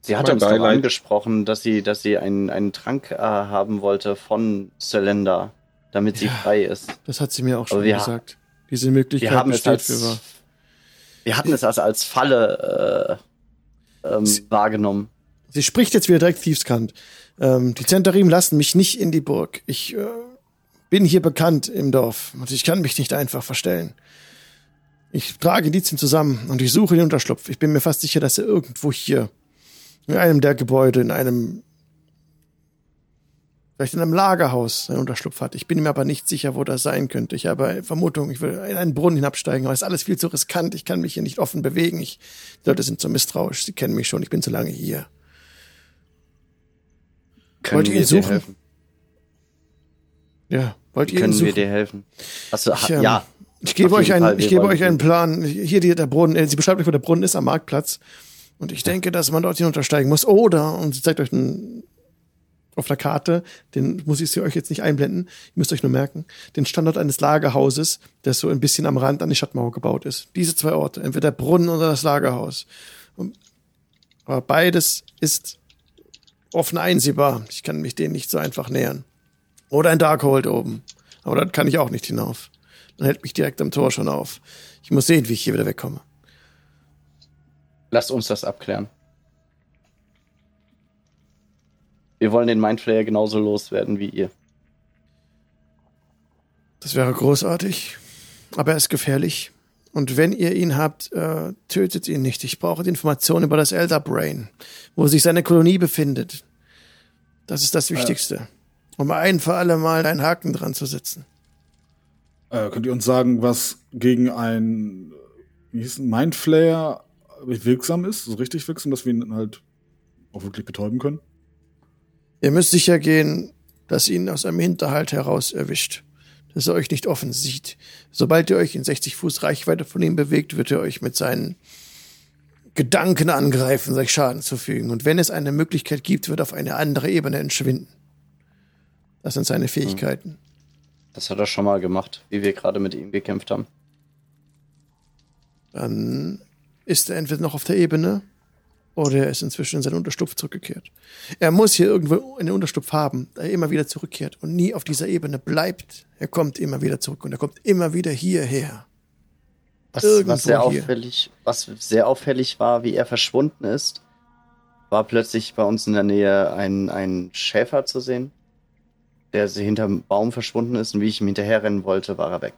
Sie hat uns doch angesprochen, dass sie, dass sie einen, einen Trank äh, haben wollte von Zylinder, damit sie ja, frei ist. Das hat sie mir auch schon gesagt. Diese Möglichkeit wir haben besteht als, für wahr. Wir hatten es also als Falle äh, ähm, sie, wahrgenommen. Sie spricht jetzt wieder direkt Thiefskant. Ähm, die Zentarim lassen mich nicht in die Burg. Ich äh, bin hier bekannt im Dorf und ich kann mich nicht einfach verstellen. Ich trage Indizien zusammen und ich suche den Unterschlupf. Ich bin mir fast sicher, dass er irgendwo hier in einem der Gebäude, in einem vielleicht in einem Lagerhaus seinen Unterschlupf hat. Ich bin mir aber nicht sicher, wo das sein könnte. Ich habe eine Vermutung, ich will in einen Brunnen hinabsteigen, aber es ist alles viel zu riskant. Ich kann mich hier nicht offen bewegen. Ich, die Leute sind zu misstrauisch. Sie kennen mich schon. Ich bin zu lange hier. Können wollt ihr ihn suchen? Helfen? Ja, wollt ihr Können ihn suchen? wir dir helfen? Hast ich, ähm, ja. Ich gebe euch einen, ich gebe euch einen Plan. Hier die, der Brunnen, äh, sie beschreibt euch, wo der Brunnen ist am Marktplatz. Und ich denke, dass man dort hinuntersteigen muss. Oder, und sie zeigt euch einen, auf der Karte, den muss ich euch jetzt nicht einblenden, ihr müsst euch nur merken, den Standort eines Lagerhauses, der so ein bisschen am Rand an die Stadtmauer gebaut ist. Diese zwei Orte, entweder der Brunnen oder das Lagerhaus. Aber beides ist offen einsehbar. Ich kann mich denen nicht so einfach nähern. Oder ein Darkhold oben. Aber dann kann ich auch nicht hinauf. Dann hält mich direkt am Tor schon auf. Ich muss sehen, wie ich hier wieder wegkomme. Lasst uns das abklären. Wir wollen den Mindflayer genauso loswerden wie ihr. Das wäre großartig. Aber er ist gefährlich. Und wenn ihr ihn habt, äh, tötet ihn nicht. Ich brauche die Information über das Elder Brain, wo sich seine Kolonie befindet. Das ist das Wichtigste. Um ein für alle Mal einen Haken dran zu setzen. Äh, könnt ihr uns sagen, was gegen ein wie hieß ein Mindflayer wirksam ist? So richtig wirksam, dass wir ihn halt auch wirklich betäuben können? Ihr müsst sicher gehen, dass ihn aus einem Hinterhalt heraus erwischt dass er euch nicht offen sieht. Sobald ihr euch in 60 Fuß Reichweite von ihm bewegt, wird er euch mit seinen Gedanken angreifen, euch Schaden zu fügen. Und wenn es eine Möglichkeit gibt, wird er auf eine andere Ebene entschwinden. Das sind seine Fähigkeiten. Das hat er schon mal gemacht, wie wir gerade mit ihm gekämpft haben. Dann ist er entweder noch auf der Ebene oder er ist inzwischen in seinen Unterstupf zurückgekehrt. Er muss hier irgendwo einen Unterstupf haben, da er immer wieder zurückkehrt und nie auf dieser Ebene bleibt. Er kommt immer wieder zurück und er kommt immer wieder hierher. Was, was sehr auffällig, was sehr auffällig war, wie er verschwunden ist, war plötzlich bei uns in der Nähe ein, ein Schäfer zu sehen, der hinterm Baum verschwunden ist und wie ich ihm hinterherrennen wollte, war er weg.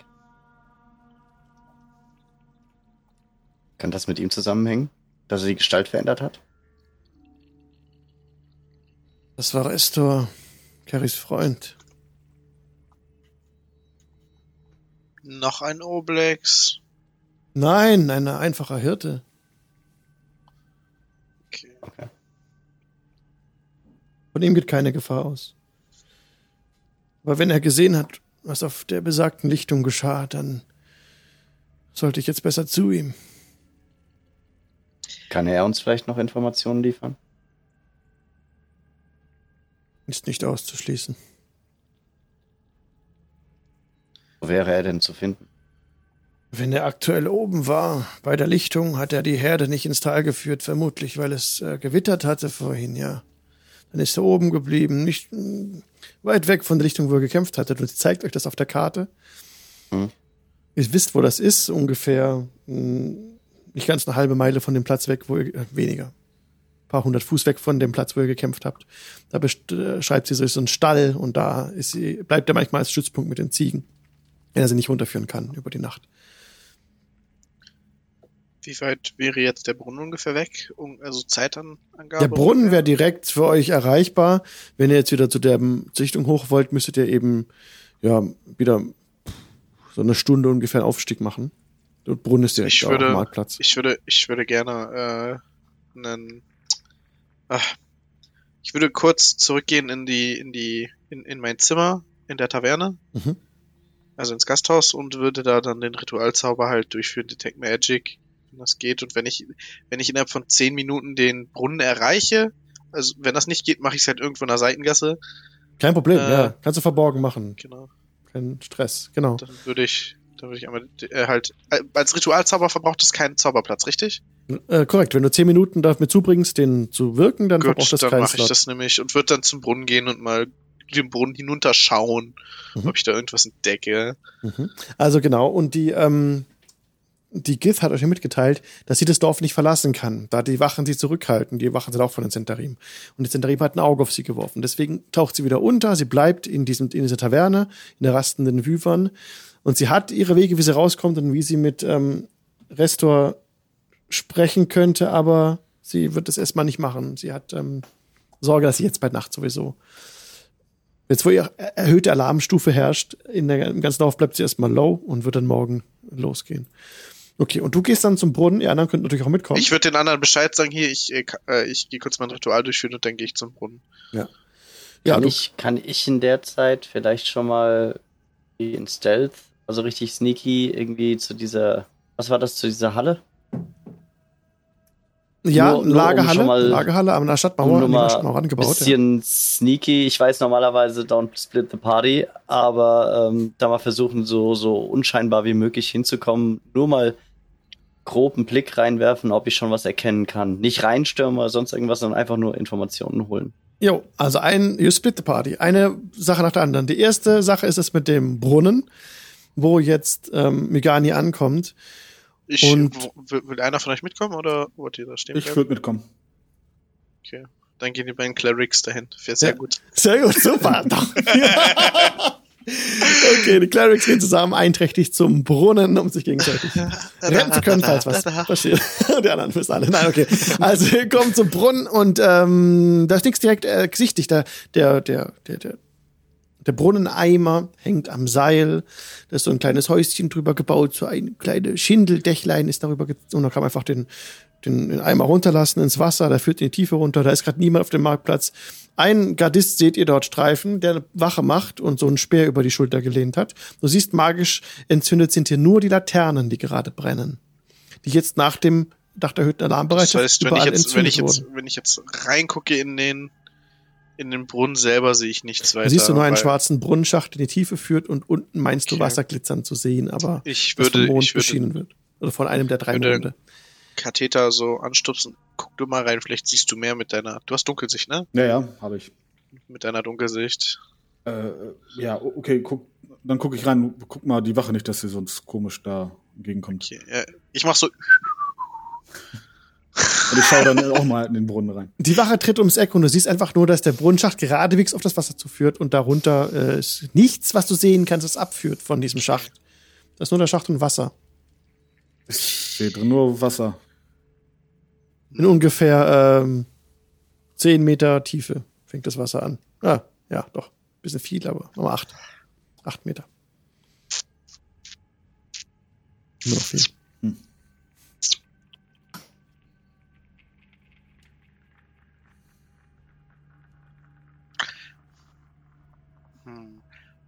Kann das mit ihm zusammenhängen? Dass er die Gestalt verändert hat? Das war Estor, Carries Freund. Noch ein Oblex. Nein, ein einfacher Hirte. Okay. okay. Von ihm geht keine Gefahr aus. Aber wenn er gesehen hat, was auf der besagten Lichtung geschah, dann sollte ich jetzt besser zu ihm. Kann er uns vielleicht noch Informationen liefern? Ist nicht auszuschließen. Wo wäre er denn zu finden? Wenn er aktuell oben war, bei der Lichtung, hat er die Herde nicht ins Tal geführt, vermutlich, weil es äh, gewittert hatte vorhin, ja. Dann ist er oben geblieben, nicht mh, mm, weit weg von der Lichtung, wo er gekämpft hatte. Und sie zeigt euch das auf der Karte. Hm. Ihr wisst, wo das ist, ungefähr mh, mm, nicht ganz eine halbe Meile von dem Platz weg, wo ihr, äh, weniger, ein paar hundert Fuß weg von dem Platz, wo ihr gekämpft habt. Da beschreibt äh, sie so einen Stall und da ist sie, bleibt er manchmal als Stützpunkt mit den Ziegen, wenn er sie nicht runterführen kann über die Nacht. Wie weit wäre jetzt der Brunnen ungefähr weg? Also Zeitangabe? Der Brunnen wäre direkt für euch erreichbar. Wenn ihr jetzt wieder zu der Sichtung hoch wollt, müsstet ihr eben ja wieder so eine Stunde ungefähr einen Aufstieg machen. Brunnen ist direkt ich würde, Marktplatz. Ich würde, ich würde gerne äh, einen. Ach, ich würde kurz zurückgehen in die, in die, in, in mein Zimmer in der Taverne. Mhm. Also ins Gasthaus und würde da dann den Ritualzauber halt durchführen, Detect Magic, wenn das geht. Und wenn ich, wenn ich innerhalb von zehn Minuten den Brunnen erreiche, also wenn das nicht geht, mache ich es halt irgendwo in der Seitengasse. Kein Problem, äh, ja. Kannst du verborgen machen. Genau. Kein Stress, genau. Dann würde ich Da würde ich einmal äh, halt. Äh, als Ritualzauber verbraucht es keinen Zauberplatz, richtig? Äh, korrekt, wenn du zehn Minuten damit zubringst, den zu wirken, dann Gut, verbraucht das dann keinen mache ich das nämlich und würde dann zum Brunnen gehen und mal den Brunnen hinunterschauen, Mhm. ob ich da irgendwas entdecke. Mhm. Also genau, und die, ähm, die Gith hat euch ja mitgeteilt, dass sie das Dorf nicht verlassen kann, da die Wachen sie zurückhalten. Die Wachen sind auch von den Zentarim. Und die Zentarim hat ein Auge auf sie geworfen. Deswegen taucht sie wieder unter, sie bleibt in, diesem, in dieser Taverne, in der rastenden Wyvern. Und sie hat ihre Wege, wie sie rauskommt und wie sie mit ähm, Restor sprechen könnte, aber sie wird es erstmal nicht machen. Sie hat ähm, Sorge, dass sie jetzt bei Nacht sowieso Jetzt, wo ihr erhöhte Alarmstufe herrscht, in der, im ganzen Dorf bleibt sie erstmal low und wird dann morgen losgehen. Okay, und du gehst dann zum Brunnen, ihr anderen könnt natürlich auch mitkommen. Ich würde den anderen Bescheid sagen, hier, ich, äh, äh, ich gehe kurz mein Ritual durchführen und dann gehe ich zum Brunnen. ja, kann, du, ich, kann ich in der Zeit vielleicht schon mal in Stealth, also richtig sneaky, irgendwie zu dieser, was war das, zu dieser Halle? ja, nur- nur um Lagerhalle, mal- Lagerhalle an der Stadtmauer, Um mal Stadtmauer ein angebaut. Ja. bisschen sneaky. Ich weiß normalerweise don't split the party, aber ähm, da mal versuchen, so, so unscheinbar wie möglich hinzukommen. Nur mal grob einen Blick reinwerfen, ob ich schon was erkennen kann. Nicht reinstürmen oder sonst irgendwas, sondern einfach nur Informationen holen. Jo, also ein, you split the party. Eine Sache nach der anderen. Die erste Sache ist es mit dem Brunnen, wo jetzt ähm, Migani ankommt. Ich, Und- will, einer von euch mitkommen oder wollt ihr da stehen Ich würde mitkommen. Okay. Dann gehen die beiden Clerics dahin. Wäre sehr Ja. gut. Sehr gut, super. Doch. okay, die Clerics gehen zusammen einträchtig zum Brunnen, um sich gegenseitig retten zu können, falls was passiert. Die anderen müssen alle. Nein, okay. Also ihr kommt zum Brunnen und ähm, da ist nichts direkt äh, gesichtig. Der, der, der, der, der, der Brunneneimer hängt am Seil. Da ist so ein kleines Häuschen drüber gebaut, so ein kleines Schindeldächlein ist darüber gezogen. Da kann man einfach den, den, den Eimer runterlassen ins Wasser, der führt in die Tiefe runter. Da ist gerade niemand auf dem Marktplatz. Ein Gardist seht ihr dort streifen, der eine Wache macht und so einen Speer über die Schulter gelehnt hat. Du siehst, magisch entzündet sind hier nur die Laternen, die gerade brennen. Die jetzt nach dem nach der erhöhten Das Alarmbereitschaft heißt, wenn ich jetzt, wenn ich jetzt, wenn ich jetzt reingucke in den, in den Brunnen selber, sehe ich nichts weiter. Da siehst du nur einen schwarzen Brunnenschacht, der in die Tiefe führt und unten meinst du Okay. Wasser glitzern zu sehen, aber Ich das vom würde, Mond ich würde beschienen wird. Oder von einem der drei würde- Monde. Katheter so anstupsen. Guck du mal rein, vielleicht siehst du mehr mit deiner. Du hast Dunkelsicht, ne? Ja, ja, habe ich. Mit deiner Dunkelsicht. Äh, ja, o- okay, guck, dann gucke ich rein. Guck mal die Wache nicht, dass sie sonst komisch da entgegenkommt. Okay. Ja, ich mach so. Und ich schaue dann auch mal in den Brunnen rein. Die Wache tritt ums Eck und du siehst einfach nur, dass der Brunnenschacht geradewegs auf das Wasser zuführt und darunter äh, ist nichts, was du sehen kannst, das abführt von diesem Schacht. Das ist nur der Schacht und Wasser. Ich sehe drin nur Wasser. In ungefähr ähm, 10 Meter Tiefe fängt das Wasser an. Ah, ja, doch. Bisschen viel, aber nochmal 8. 8 Meter. Immer noch viel.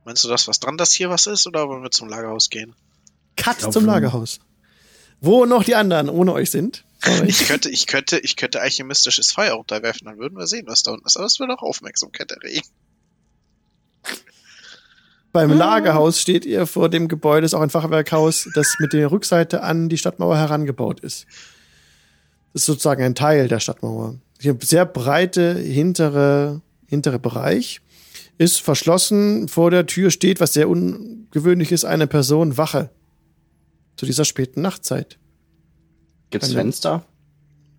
Meinst du das was dran, dass hier was ist, oder wollen wir zum Lagerhaus gehen? Cut glaub zum. Lagerhaus. Wo noch die anderen ohne euch sind. Ich könnte, ich könnte, ich könnte alchemistisches Feuer unterwerfen, dann würden wir sehen, was da unten ist. Aber das würde auch Aufmerksamkeit erregen. Beim Lagerhaus steht ihr vor dem Gebäude, ist auch ein Fachwerkhaus, das mit der Rückseite an die Stadtmauer herangebaut ist. Das ist sozusagen ein Teil der Stadtmauer. Der sehr breite hintere, hintere Bereich ist verschlossen. Vor der Tür steht, was sehr ungewöhnlich ist, eine Person Wache. Zu dieser späten Nachtzeit. Gibt's Keine- Fenster?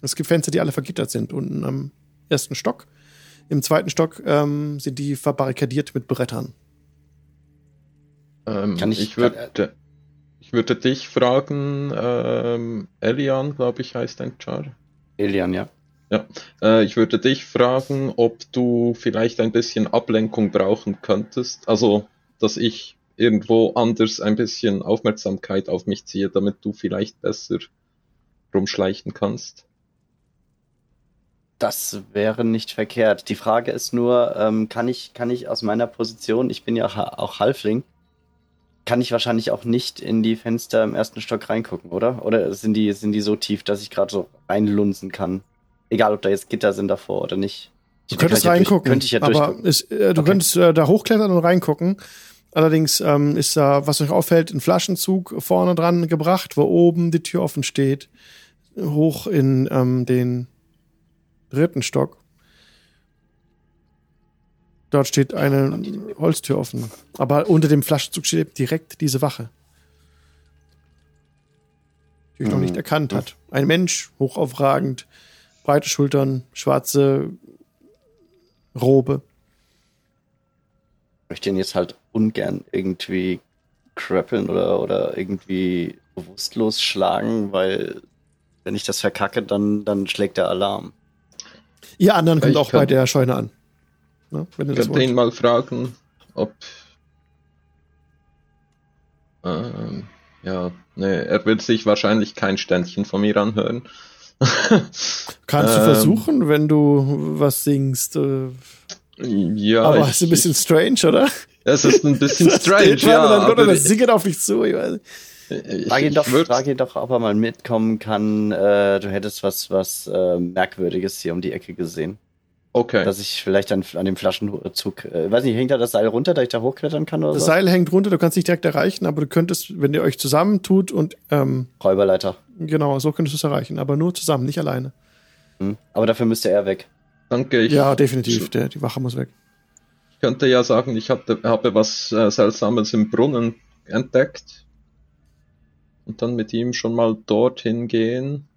Es gibt Fenster, die alle vergittert sind. Unten am ersten Stock. Im zweiten Stock ähm, sind die verbarrikadiert mit Brettern. Ähm, Kann ich- ich, würde, ich würde dich fragen, ähm, Elian, glaube ich, heißt dein Char. Elian, ja. Äh, ich würde dich fragen, ob du vielleicht ein bisschen Ablenkung brauchen könntest. Also, dass ich irgendwo anders ein bisschen Aufmerksamkeit auf mich ziehe, damit du vielleicht besser rumschleichen kannst. Das wäre nicht verkehrt. Die Frage ist nur, ähm, kann ich, kann ich aus meiner Position, ich bin ja auch Halfling, kann ich wahrscheinlich auch nicht in die Fenster im ersten Stock reingucken, oder? Oder sind die, sind die so tief, dass ich gerade so reinlunzen kann? Egal, ob da jetzt Gitter sind davor oder nicht. Du könntest ja reingucken, könnte ich ja aber es, äh, du Okay. könntest äh, da hochklettern und reingucken. Allerdings ähm, ist da, was euch auffällt, ein Flaschenzug vorne dran gebracht, wo oben die Tür offen steht, hoch in ähm, den dritten Stock. Dort steht eine Holztür offen. Aber unter dem Flaschenzug steht direkt diese Wache. Die ich noch nicht erkannt hat. Ein Mensch, hochaufragend, breite Schultern, schwarze Robe. Ich möchte ihn jetzt halt ungern irgendwie crappeln oder, oder irgendwie bewusstlos schlagen, weil wenn ich das verkacke, dann, dann schlägt der Alarm. Ihr anderen kommt auch bei der Scheune an. Ne, wenn ihr das könnte ihn mal fragen, ob. Ähm, ja, ne, er wird sich wahrscheinlich kein Ständchen von mir anhören. Kannst du ähm, versuchen, wenn du was singst. Äh, ja. Aber es ist ein bisschen strange, oder? Es ist ein bisschen strange, ja. Dann kommt das Singen auf mich zu. Ich weiß. Ich, frag, ihn doch, frag ihn doch, ob er mal mitkommen kann. Äh, du hättest was, was äh, Merkwürdiges hier um die Ecke gesehen. Okay. Dass ich vielleicht an, an dem Flaschenzug, äh, weiß nicht, hängt da das Seil runter, dass ich da hochklettern kann oder Das so? Seil hängt runter, du kannst nicht direkt erreichen, aber du könntest, wenn ihr euch zusammentut und ähm, Räuberleiter. Genau, so könntest du es erreichen, aber nur zusammen, nicht alleine. Hm. Aber dafür müsste er weg. Danke. Ich, ja, definitiv. Der, die Wache muss weg. Ich könnte ja sagen, ich hatte, habe was äh, Seltsames im Brunnen entdeckt. Und dann mit ihm schon mal dorthin gehen.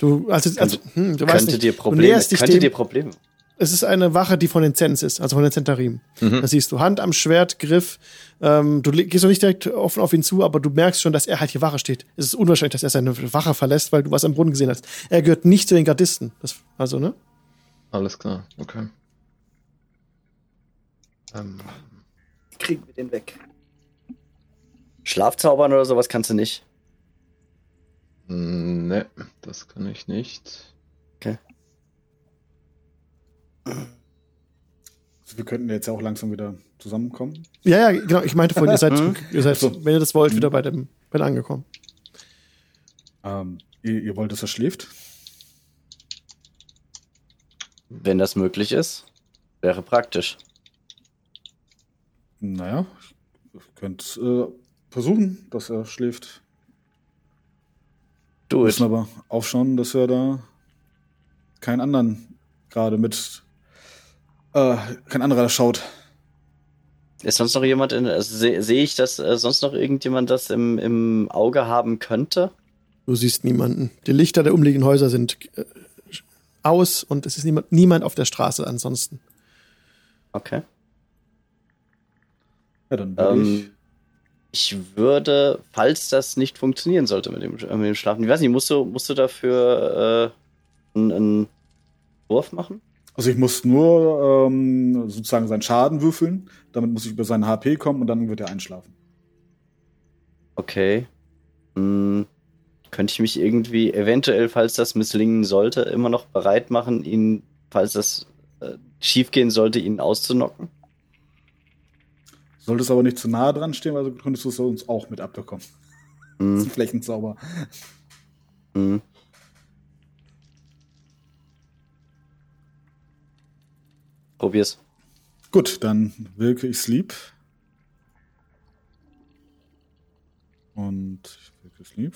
Du, also, also hm, du weißt nicht, dir Probleme, du könnte dem, dir Probleme. Es ist eine Wache, die von den Zens ist, also von den Zentarim. Mhm. Da siehst du Hand am Schwert, Griff. Ähm, du gehst noch nicht direkt offen auf ihn zu, aber du merkst schon, dass er halt hier Wache steht. Es ist unwahrscheinlich, dass er seine Wache verlässt, weil du was am Brunnen gesehen hast. Er gehört nicht zu den Gardisten. Das, also, ne? Alles klar, okay. Ähm. Kriegen wir den weg. Schlafzaubern oder sowas kannst du nicht. Ne, das kann ich nicht. Okay. Also wir könnten jetzt ja auch langsam wieder zusammenkommen. Ja, ja, genau. Ich meinte vorhin, ihr seid, hm? ihr seid so. wenn ihr das wollt, wieder hm. bei dem, bei dem angekommen. Ähm, ihr, ihr wollt, dass er schläft? Wenn das möglich ist, wäre praktisch. Naja, ich könnte äh, versuchen, dass er schläft. Du müssen aber aufschauen, dass wir da keinen anderen gerade mit äh, kein anderer schaut. Ist sonst noch jemand in also sehe seh ich, dass äh, sonst noch irgendjemand das im, im Auge haben könnte? Du siehst niemanden. Die Lichter der umliegenden Häuser sind äh, aus und es ist niemand, niemand auf der Straße ansonsten. Okay. Ja, dann würde ähm, ich ich würde, falls das nicht funktionieren sollte mit dem, mit dem Schlafen, ich weiß nicht, musst du, musst du dafür äh, einen, einen Wurf machen? Also ich muss nur ähm, sozusagen seinen Schaden würfeln, damit muss ich über seinen HP kommen und dann wird er einschlafen. Okay. Hm, könnte ich mich irgendwie eventuell, falls das misslingen sollte, immer noch bereit machen, ihn, falls das äh, schiefgehen sollte, ihn auszunocken? Solltest aber nicht zu nahe dran stehen, weil so könntest du es uns auch mit abbekommen. Mhm. Das ist ein Flächenzauber. Mhm. Probier's. Gut, dann wirke ich Sleep. Und ich wirke Sleep.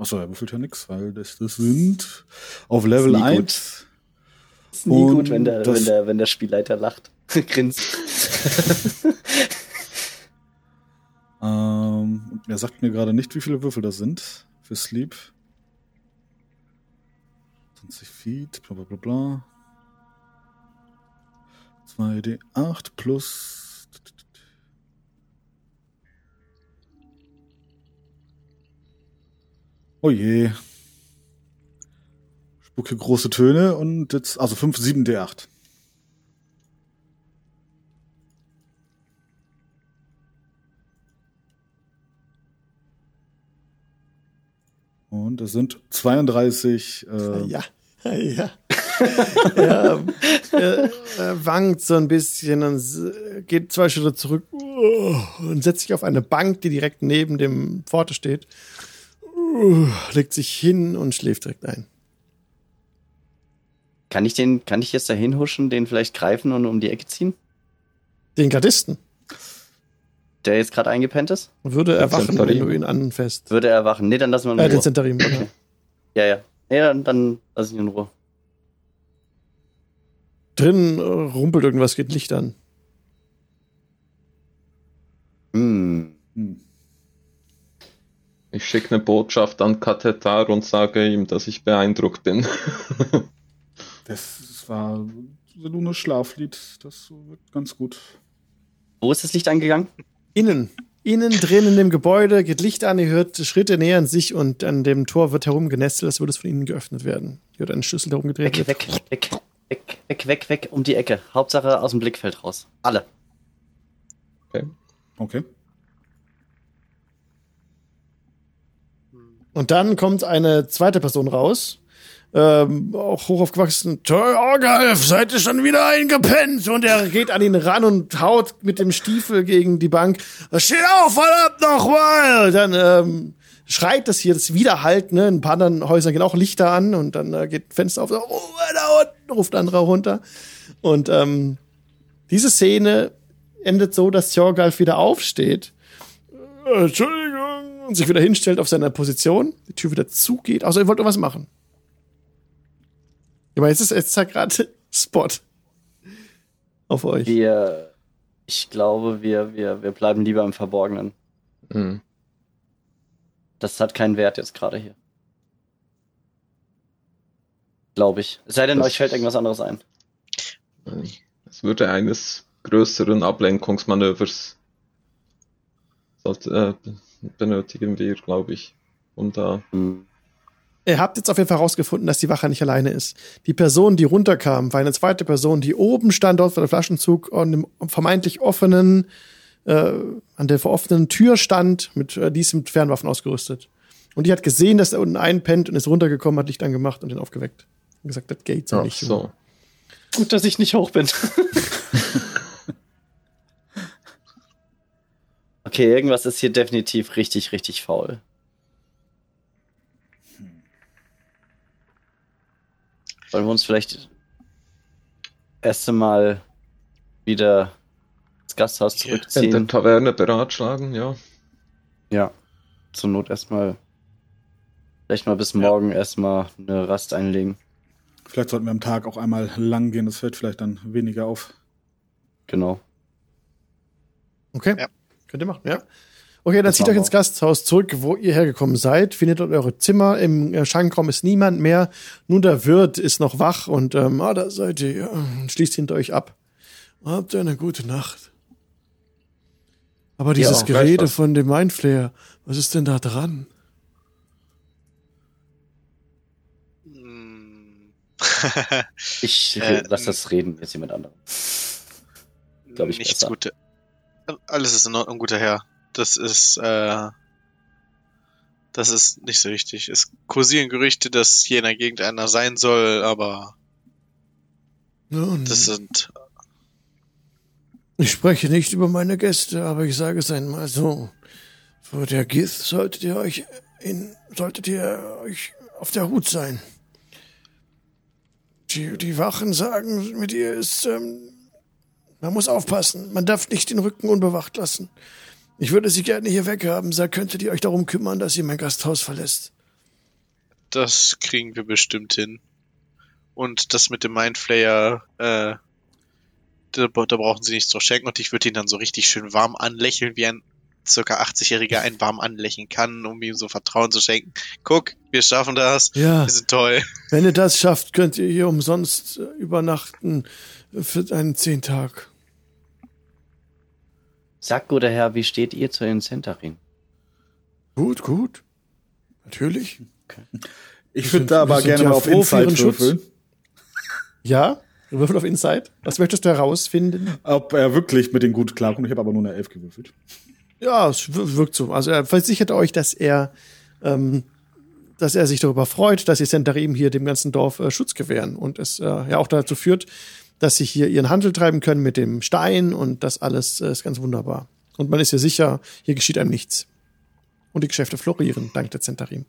Achso, er würfelt ja nichts, weil das, das sind auf Level 1. Gut. Ist nie gut, wenn der, wenn, der, wenn der Spielleiter lacht. Grinst. Er sagt mir gerade nicht, wie viele Würfel das sind für Sleep. 20 Feet, bla bla bla bla. 2d8 plus. Oh je. Spucke große Töne und jetzt, also 5, 7 Und es sind 32. Äh ja, ja. ja er, er wankt so ein bisschen und geht zwei Schritte zurück und setzt sich auf eine Bank, die direkt neben dem Pforte steht. Legt sich hin und schläft direkt ein. Kann ich den, kann ich jetzt da hinhuschen, den vielleicht greifen und um die Ecke ziehen? Den Gardisten? Der jetzt gerade eingepennt ist? Würde erwachen, wenn du ihn anfasst. Würde er erwachen. Nee, dann lassen wir ihn in Ruhe. Äh, den Zentarim, okay. Ja, ja. Nee, dann, dann lass ich ihn in Ruhe. Drinnen äh, rumpelt irgendwas, geht Licht an. Hm. Ich schicke eine Botschaft an Kathetar und sage ihm, dass ich beeindruckt bin. das war Lunes Schlaflied. Das wirkt ganz gut. Wo ist das Licht angegangen? Innen. Innen drin in dem Gebäude geht Licht an, ihr hört Schritte nähern sich und an dem Tor wird herumgenestelt, als würde es von innen geöffnet werden. Ihr hört einen Schlüssel herumgedreht. Weg, weg, weg, weg, weg, weg, weg, um die Ecke. Hauptsache aus dem Blickfeld raus. Alle. Okay. Okay. Und dann kommt eine zweite Person raus, ähm, auch hoch aufgewachsen. Torgalf, seid ihr schon wieder eingepennt? Und er geht an ihn ran und haut mit dem Stiefel gegen die Bank. Steh auf, verdammt nochmal! Dann ähm, schreit das hier, das Widerhalt, ne? In ein paar anderen Häusern gehen auch Lichter an und dann äh, geht ein Fenster auf, oh, da unten, ruft anderer runter. Und ähm, diese Szene endet so, dass Thorgalf wieder aufsteht. Äh, Entschuldigung. Und sich wieder hinstellt auf seiner Position, die Tür wieder zugeht. Also, ihr wollt was machen. Aber jetzt ist jetzt ja gerade Spot auf euch. Wir, ich glaube, wir, wir, wir bleiben lieber im Verborgenen. Mhm. Das hat keinen Wert jetzt gerade hier. Glaube ich. Es sei denn, das euch fällt irgendwas anderes ein. Es würde eines größeren Ablenkungsmanövers sollte, äh, benötigen wir, glaube ich. Und da. Mhm. Ihr habt jetzt auf jeden Fall herausgefunden, dass die Wache nicht alleine ist. Die Person, die runterkam, war eine zweite Person, die oben stand dort vor dem Flaschenzug an dem vermeintlich offenen, äh, an der offenen Tür stand, mit äh, dies mit Fernwaffen ausgerüstet. Und die hat gesehen, dass er unten einpennt und ist runtergekommen, hat Licht angemacht und ihn aufgeweckt. Und gesagt, das geht so Ach, nicht. So. Gut, dass ich nicht hoch bin. okay, irgendwas ist hier definitiv richtig, richtig faul. Wollen wir uns vielleicht erst einmal wieder ins Gasthaus zurückziehen? In der Taverne beratschlagen, ja. Ja. Zur Not erstmal, vielleicht mal bis morgen ja. erstmal eine Rast einlegen. Vielleicht sollten wir am Tag auch einmal lang gehen, das fällt vielleicht dann weniger auf. Genau. Okay. Ja. Könnt ihr machen, ja. Okay, dann das zieht euch ins Gasthaus zurück, wo ihr hergekommen seid. Findet dort eure Zimmer. Im äh, Schankraum ist niemand mehr. Nur der Wirt ist noch wach und ähm, ah, da seid ihr. Ja, schließt hinter euch ab. Habt eine gute Nacht. Aber dieses ja, Gerede von dem Mindflayer, was ist denn da dran? ich äh, lass das reden, jetzt jemand anderem. Glaube ich Nichts besser. Gute. Alles ist in Ordnung, guter Herr das ist, äh, das ist nicht so wichtig. Es kursieren Gerüchte, dass hier in der Gegend einer sein soll, aber Nun, das sind. Ich spreche nicht über meine Gäste, aber ich sage es einmal so. Vor der Gith solltet ihr euch in, solltet ihr euch auf der Hut sein. Die, die Wachen sagen, mit ihr ist, ähm, man muss aufpassen. Man darf nicht den Rücken unbewacht lassen. Ich würde Sie gerne hier weghaben. Da könntet ihr euch darum kümmern, dass ihr mein Gasthaus verlässt. Das kriegen wir bestimmt hin. Und das mit dem Mindflayer, äh, da, da brauchen Sie nichts drauf schenken und ich würde ihn dann so richtig schön warm anlächeln, wie ein circa 80-Jähriger einen warm anlächeln kann, um ihm so Vertrauen zu schenken. Guck, wir schaffen das. Ja. Wir sind toll. Wenn ihr das schafft, könnt ihr hier umsonst übernachten für einen Zehntag. Sagt, guter Herr, wie steht ihr zu den Centarin? Gut, gut. Natürlich. Okay. Ich würde da aber gerne ja mal auf Insight würfeln. Ja? Würfel auf Insight. Was möchtest du herausfinden? Ob er wirklich mit den gut klarkommt. Ich habe aber nur eine Elf gewürfelt. Ja, es wirkt so. Also er versichert euch, dass er, ähm, dass er sich darüber freut, dass die Centarim hier dem ganzen Dorf äh, Schutz gewähren und es äh, ja auch dazu führt, dass sie hier ihren Handel treiben können mit dem Stein und das alles äh, ist ganz wunderbar. Und man ist ja sicher, hier geschieht einem nichts. Und die Geschäfte florieren, dank der Zentarim.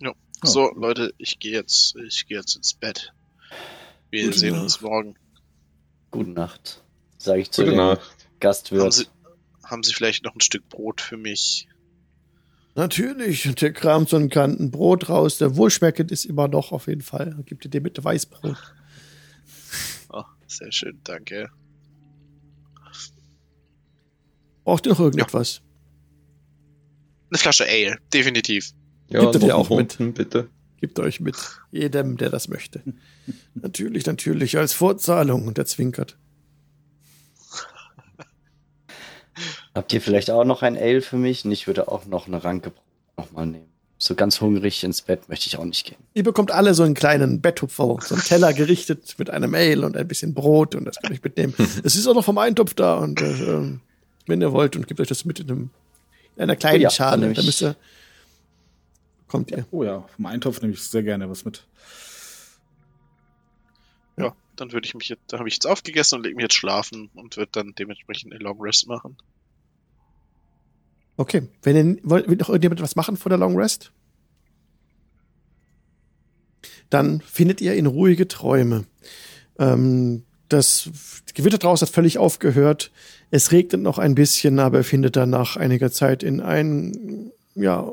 Ja. So, Leute, ich gehe jetzt, ich gehe jetzt ins Bett. Wir Gute sehen Nacht. uns morgen. Gute Nacht. Sage ich zu Gute dem Nacht. Haben Gastwirt. Sie, haben Sie vielleicht noch ein Stück Brot für mich? Natürlich. Und der kramt so ein Kanten Brot raus. Der wohlschmeckend ist immer noch auf jeden Fall. Gibt ihr dir mit Weißbrot. Oh, sehr schön, danke. Braucht ihr noch irgendetwas? Eine Flasche Ale, definitiv. Ja, Gibt er dir noch auch einen mit? Bitte. Gebt euch mit. Jedem, der das möchte. natürlich, natürlich. Als Vorzahlung. Und der zwinkert. Habt ihr vielleicht auch noch ein Ale für mich? Und ich würde auch noch eine Ranke Brot noch mal nehmen. So ganz hungrig ins Bett möchte ich auch nicht gehen. Ihr bekommt alle so einen kleinen Betthupferl, so einen Teller gerichtet mit einem Ale und ein bisschen Brot und das kann ich mitnehmen. Es ist auch noch vom Eintopf da und äh, ähm, wenn ihr wollt und gebt euch das mit in, einem, in einer kleinen Oh ja, Schale, ich- müsst ihr, kommt ihr. Oh ja, vom Eintopf nehme ich sehr gerne was mit. Ja, dann würde ich mich jetzt, da habe ich jetzt aufgegessen und lege mich jetzt schlafen und würde dann dementsprechend eine Long Rest machen. Okay, wenn ihr wollt, will noch irgendjemand was machen vor der Long Rest? Dann findet ihr in ruhige Träume. Ähm, das Gewitter draußen hat völlig aufgehört. Es regnet noch ein bisschen, aber ihr findet dann nach einiger Zeit in einen ja,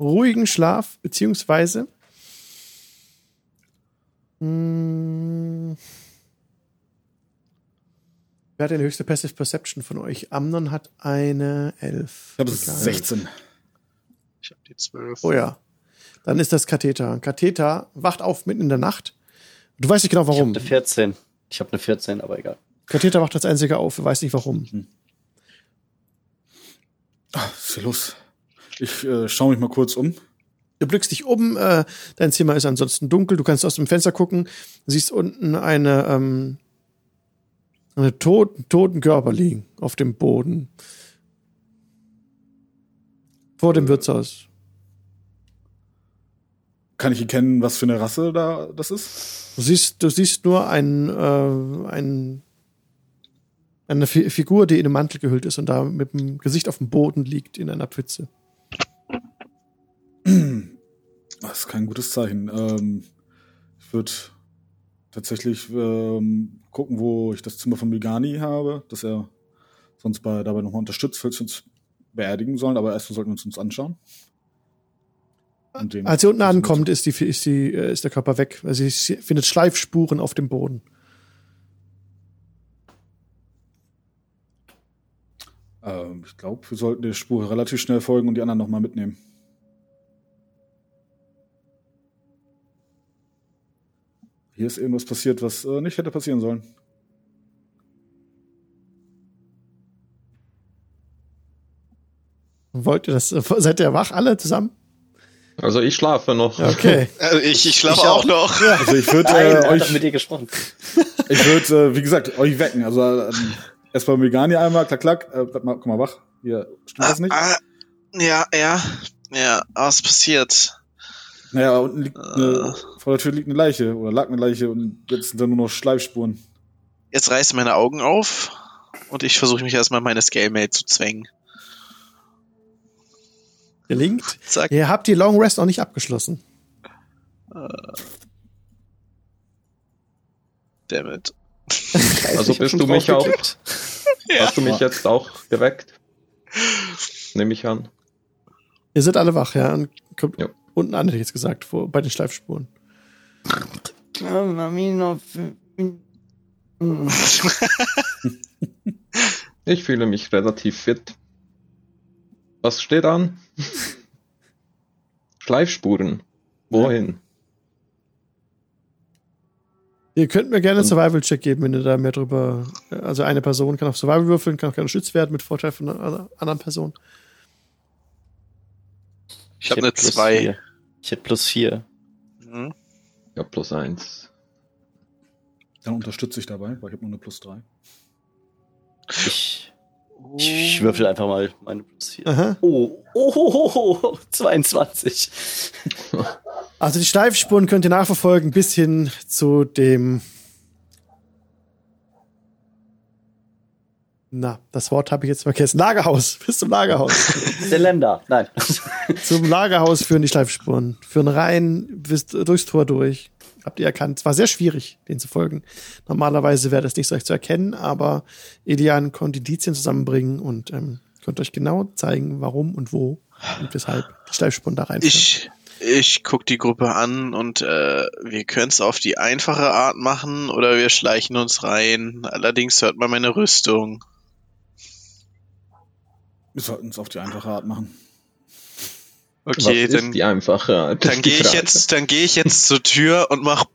ruhigen Schlaf, beziehungsweise mh, Wer hat denn die höchste Passive Perception von euch? Amnon hat eine 11. Ich habe Egal. 16. Ich habe die zwölf. Oh ja. Dann ist das Katheter. Katheter wacht auf mitten in der Nacht. Du weißt nicht genau Ich habe warum. eine 14. Ich habe eine 14, aber egal. Katheter wacht als einziger auf. Du weißt nicht warum. Ah, was ist hier los? Ich äh, schaue mich mal kurz um. Du blickst dich um. Äh, dein Zimmer ist ansonsten dunkel. Du kannst aus dem Fenster gucken. Siehst unten eine, ähm, eine toten, toten Körper liegen auf dem Boden. Vor dem Wirtshaus. Kann ich erkennen, was für eine Rasse da das ist? Du siehst, du siehst nur ein, äh, ein, eine Fi Figur, die in einem Mantel gehüllt ist und da mit dem Gesicht auf dem Boden liegt in einer Pfütze. Das ist kein gutes Zeichen. Ähm, ich würde tatsächlich ähm, gucken, wo ich das Zimmer von Migani habe, dass er sonst bei, dabei nochmal unterstützt, falls wir uns beerdigen sollen. Aber erstmal sollten wir uns uns anschauen. Den- Als ihr unten ankommt, ist, die, ist, die, äh, ist der Körper weg. Also sie findet Schleifspuren auf dem Boden. Ähm, ich glaube, wir sollten der Spur relativ schnell folgen und die anderen nochmal mitnehmen. Hier ist irgendwas passiert, was äh, nicht hätte passieren sollen. Wollt ihr das? äh, Seid ihr wach alle zusammen? Also ich schlafe noch. Okay. Also ich, ich schlafe Ich auch auch. noch. Also ich würde äh, euch, mit dir gesprochen. ich würde, äh, wie gesagt, euch wecken. Also ähm, erstmal Megani einmal, klack, klack, äh, bleib mal, komm mal wach. Hier, stimmt das nicht? Ah, ja, ja, ja, was passiert? Naja, unten liegt eine, vor der Tür liegt eine Leiche oder lag eine Leiche und jetzt sind da nur noch Schleifspuren. Jetzt reißen meine Augen auf und ich versuche mich erstmal meine Scale-Mail zu zwängen. Gelingt. Zack. Ihr habt die Long Rest noch nicht abgeschlossen. Dammit. Also bist du mich auch. Ja. hast du mich jetzt auch geweckt? Nehme ich an. Ihr seid alle wach, ja. Und kommt Ja. Unten an, hätte ich jetzt gesagt, vor, bei den Schleifspuren. Ich fühle mich relativ fit. Was steht an? Schleifspuren. Wohin? Ihr könnt mir gerne einen Survival-Check geben, wenn ihr da mehr drüber. Also eine Person kann auf Survival würfeln, kann auch gerne Schütz werden mit Vorteil von einer anderen Person. Ich habe hätte eine plus 2. Ich hätte plus vier. Mhm. Ja, plus eins. Dann unterstütze ich dabei, weil ich habe nur eine plus drei. Ich, ich, ich würfel einfach mal meine plus vier. Aha. Oh, oh, oh, oh, oh, 22. Also die Schleifspuren könnt ihr nachverfolgen bis hin zu dem. Na, das Wort habe ich jetzt vergessen. Lagerhaus. Bis zum Lagerhaus. Zylinder. Nein. zum Lagerhaus führen die Schleifspuren. Führen rein bis durchs Tor durch. habt ihr erkannt. Es war sehr schwierig, den zu folgen. Normalerweise wäre das nicht so leicht zu erkennen, aber Elian konnte Indizien zusammenbringen und ähm, konnte euch genau zeigen, warum und wo und weshalb die Schleifspuren da rein. Ich, ich guck die Gruppe an und äh, wir können es auf die einfache Art machen oder wir schleichen uns rein. Allerdings hört man meine Rüstung. Wir sollten es auf die einfache Art machen. Okay, Was dann, ist die einfache Art? Dann gehe ich jetzt, dann gehe ich jetzt zur Tür und mach.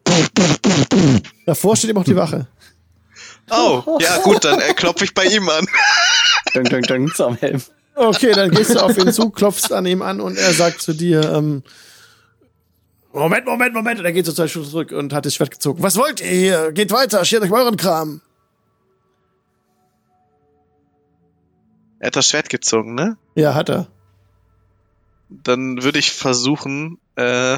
Davor steht eben auch die Wache. Oh, ja gut, dann äh, klopfe ich bei ihm an. Dun, dun, dun, zum Helm. Okay, dann gehst du auf ihn zu, klopfst an ihm an und er sagt zu dir, ähm, Moment, Moment, Moment. Und er geht so zwei Schritte zurück und hat das Schwert gezogen. Was wollt ihr hier? Geht weiter, schert euch euren Kram. Er hat das Schwert gezogen, ne? Ja, hat er. Dann würde ich versuchen, äh,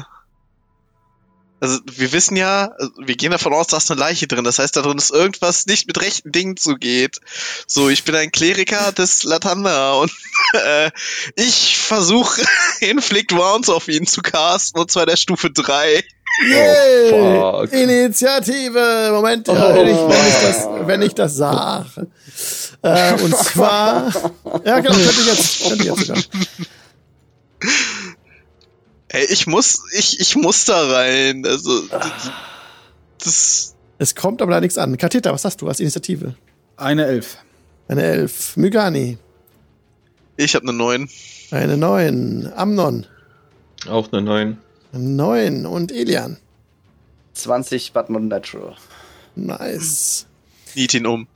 also wir wissen ja, also wir gehen davon aus, da ist eine Leiche drin. Das heißt, da drin ist irgendwas nicht mit rechten Dingen zugeht. So, ich bin ein Kleriker des Latanda und äh, ich versuche Inflict Wounds auf ihn zu casten und zwar der Stufe 3. Yay! Oh, fuck. Initiative! Moment, ja, wenn, ich, wenn, ich das, wenn ich das sage. Äh, und zwar. Ja, genau, könnte ich jetzt, könnte ich jetzt sogar. Ey, ich muss, ich, ich muss da rein. Also, das, Es kommt aber da nichts an. Kateta, was hast du als Initiative? Eine Elf. Eine Elf. Mygani. ich habe eine 9. Eine Neun. Amnon. Auch eine 9. Neun. Und Elian. 20 Batman Natural. Nice. Niet ihn um.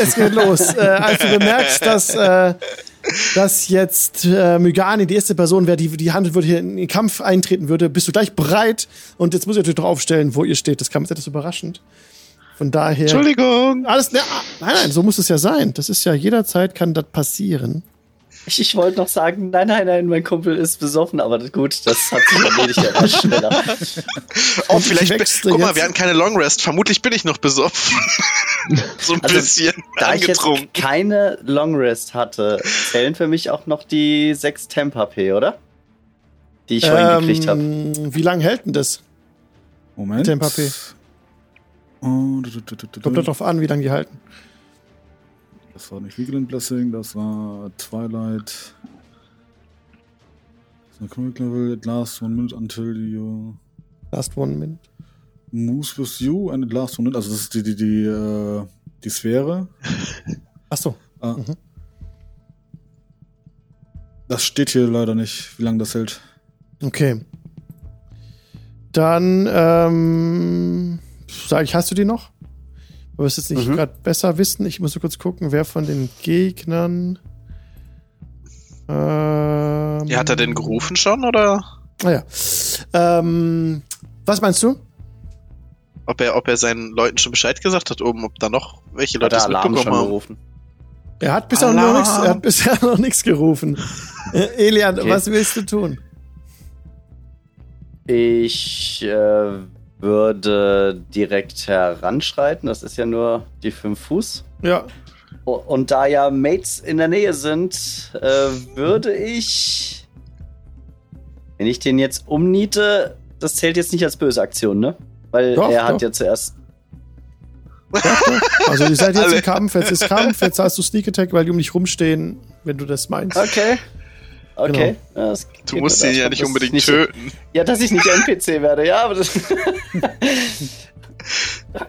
Es geht los. äh, als du bemerkst, dass, äh, dass jetzt äh, Mygani die erste Person wäre, die die Hand würde hier in den Kampf eintreten würde, bist du gleich bereit. Und jetzt muss ich natürlich draufstellen, wo ihr steht. Das kam jetzt etwas überraschend. Von daher. Entschuldigung. Alles, ne, ah, nein, nein, so muss es ja sein. Das ist ja jederzeit kann das passieren. Ich, ich wollte noch sagen, nein, nein, nein, mein Kumpel ist besoffen, aber gut, das hat sich erledigt etwas schneller. Oh, vielleicht. Guck mal, jetzt- wir hatten keine Long Rest. Vermutlich bin ich noch besoffen. so ein Also, bisschen Da ich jetzt angetrunken. keine Long Rest hatte, zählen für mich auch noch die 6 Temp HP, oder? Die ich vorhin gekriegt habe. Ähm, Wie lange hält denn das? Moment. Temp HP. Oh, du, du, du, du, du. Kommt darauf an, wie lange die halten. Das war nicht Vigilant Blessing, das war Twilight. Das war Quick Level, it lasts one minute until you Last one minute. moves with you and it lasts one minute. Also das ist die, die, die, äh, die Sphäre. Ach so. Ah. Das steht hier leider nicht, wie lange das hält. Okay. Dann, ähm, sag ich, hast du die noch? Du wirst jetzt nicht Mhm. gerade besser wissen. Ich muss nur kurz gucken, wer von den Gegnern. Ähm, Ja, hat er den gerufen schon oder Ah ja. Ähm, was meinst du? ob er, ob er seinen Leuten schon Bescheid gesagt hat, oben, ob da noch welche Hat Leute der es Alarm schon haben? gerufen. Er hat bisher noch nichts, er hat bisher noch nichts gerufen. Äh, Elian, Okay. was willst du tun? Ich äh, würde direkt heranschreiten. Das ist ja nur die 5 Fuß. Ja, Und da ja Mates in der Nähe sind, äh, würde ich. Wenn ich den jetzt umniete, das zählt jetzt nicht als böse Aktion, ne? Weil Doch, er hat doch. ja zuerst. also ihr seid jetzt Alle. im Kampf, jetzt ist Kampf, jetzt hast du Sneak Attack, weil die um dich rumstehen, wenn du das meinst. Okay. Okay. Ja, das Du musst ihn ja nicht unbedingt nicht- töten. Ja, dass ich nicht NPC werde, ja, aber das.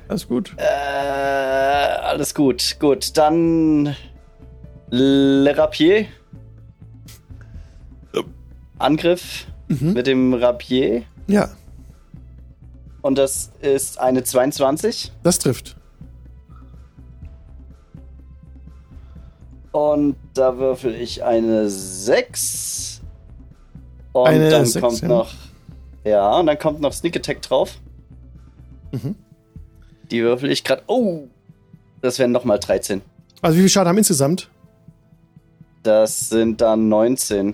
Alles gut. Äh, alles gut. Gut, dann Le Rapier. Angriff Mhm. mit dem Rapier. Ja, Und das ist eine 22. das trifft. Und da würfel ich eine 6. Und Eine dann 6, kommt ja. noch. Ja, und dann kommt noch Sneak Attack drauf. Mhm. Die würfel ich gerade. Oh! Das wären nochmal 13. Also wie viel Schaden haben insgesamt? Das sind dann 19.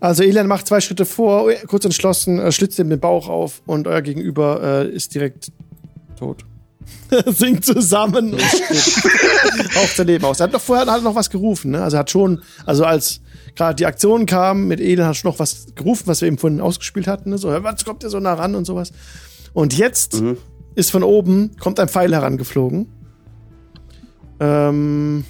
Also Elian macht zwei Schritte vor, kurz entschlossen, äh, schlitzt ihm den Bauch auf und euer Gegenüber äh, ist direkt tot. Sinkt zusammen und sein Leben aus. Er hat noch vorher hat noch was gerufen, ne? Also er hat schon, also als gerade die Aktion kam mit Elian, hat er schon noch was gerufen, was wir eben vorhin ausgespielt hatten, ne? So, was kommt ihr so nah ran und sowas. Und jetzt mhm. ist von oben, kommt ein Pfeil herangeflogen. Ähm,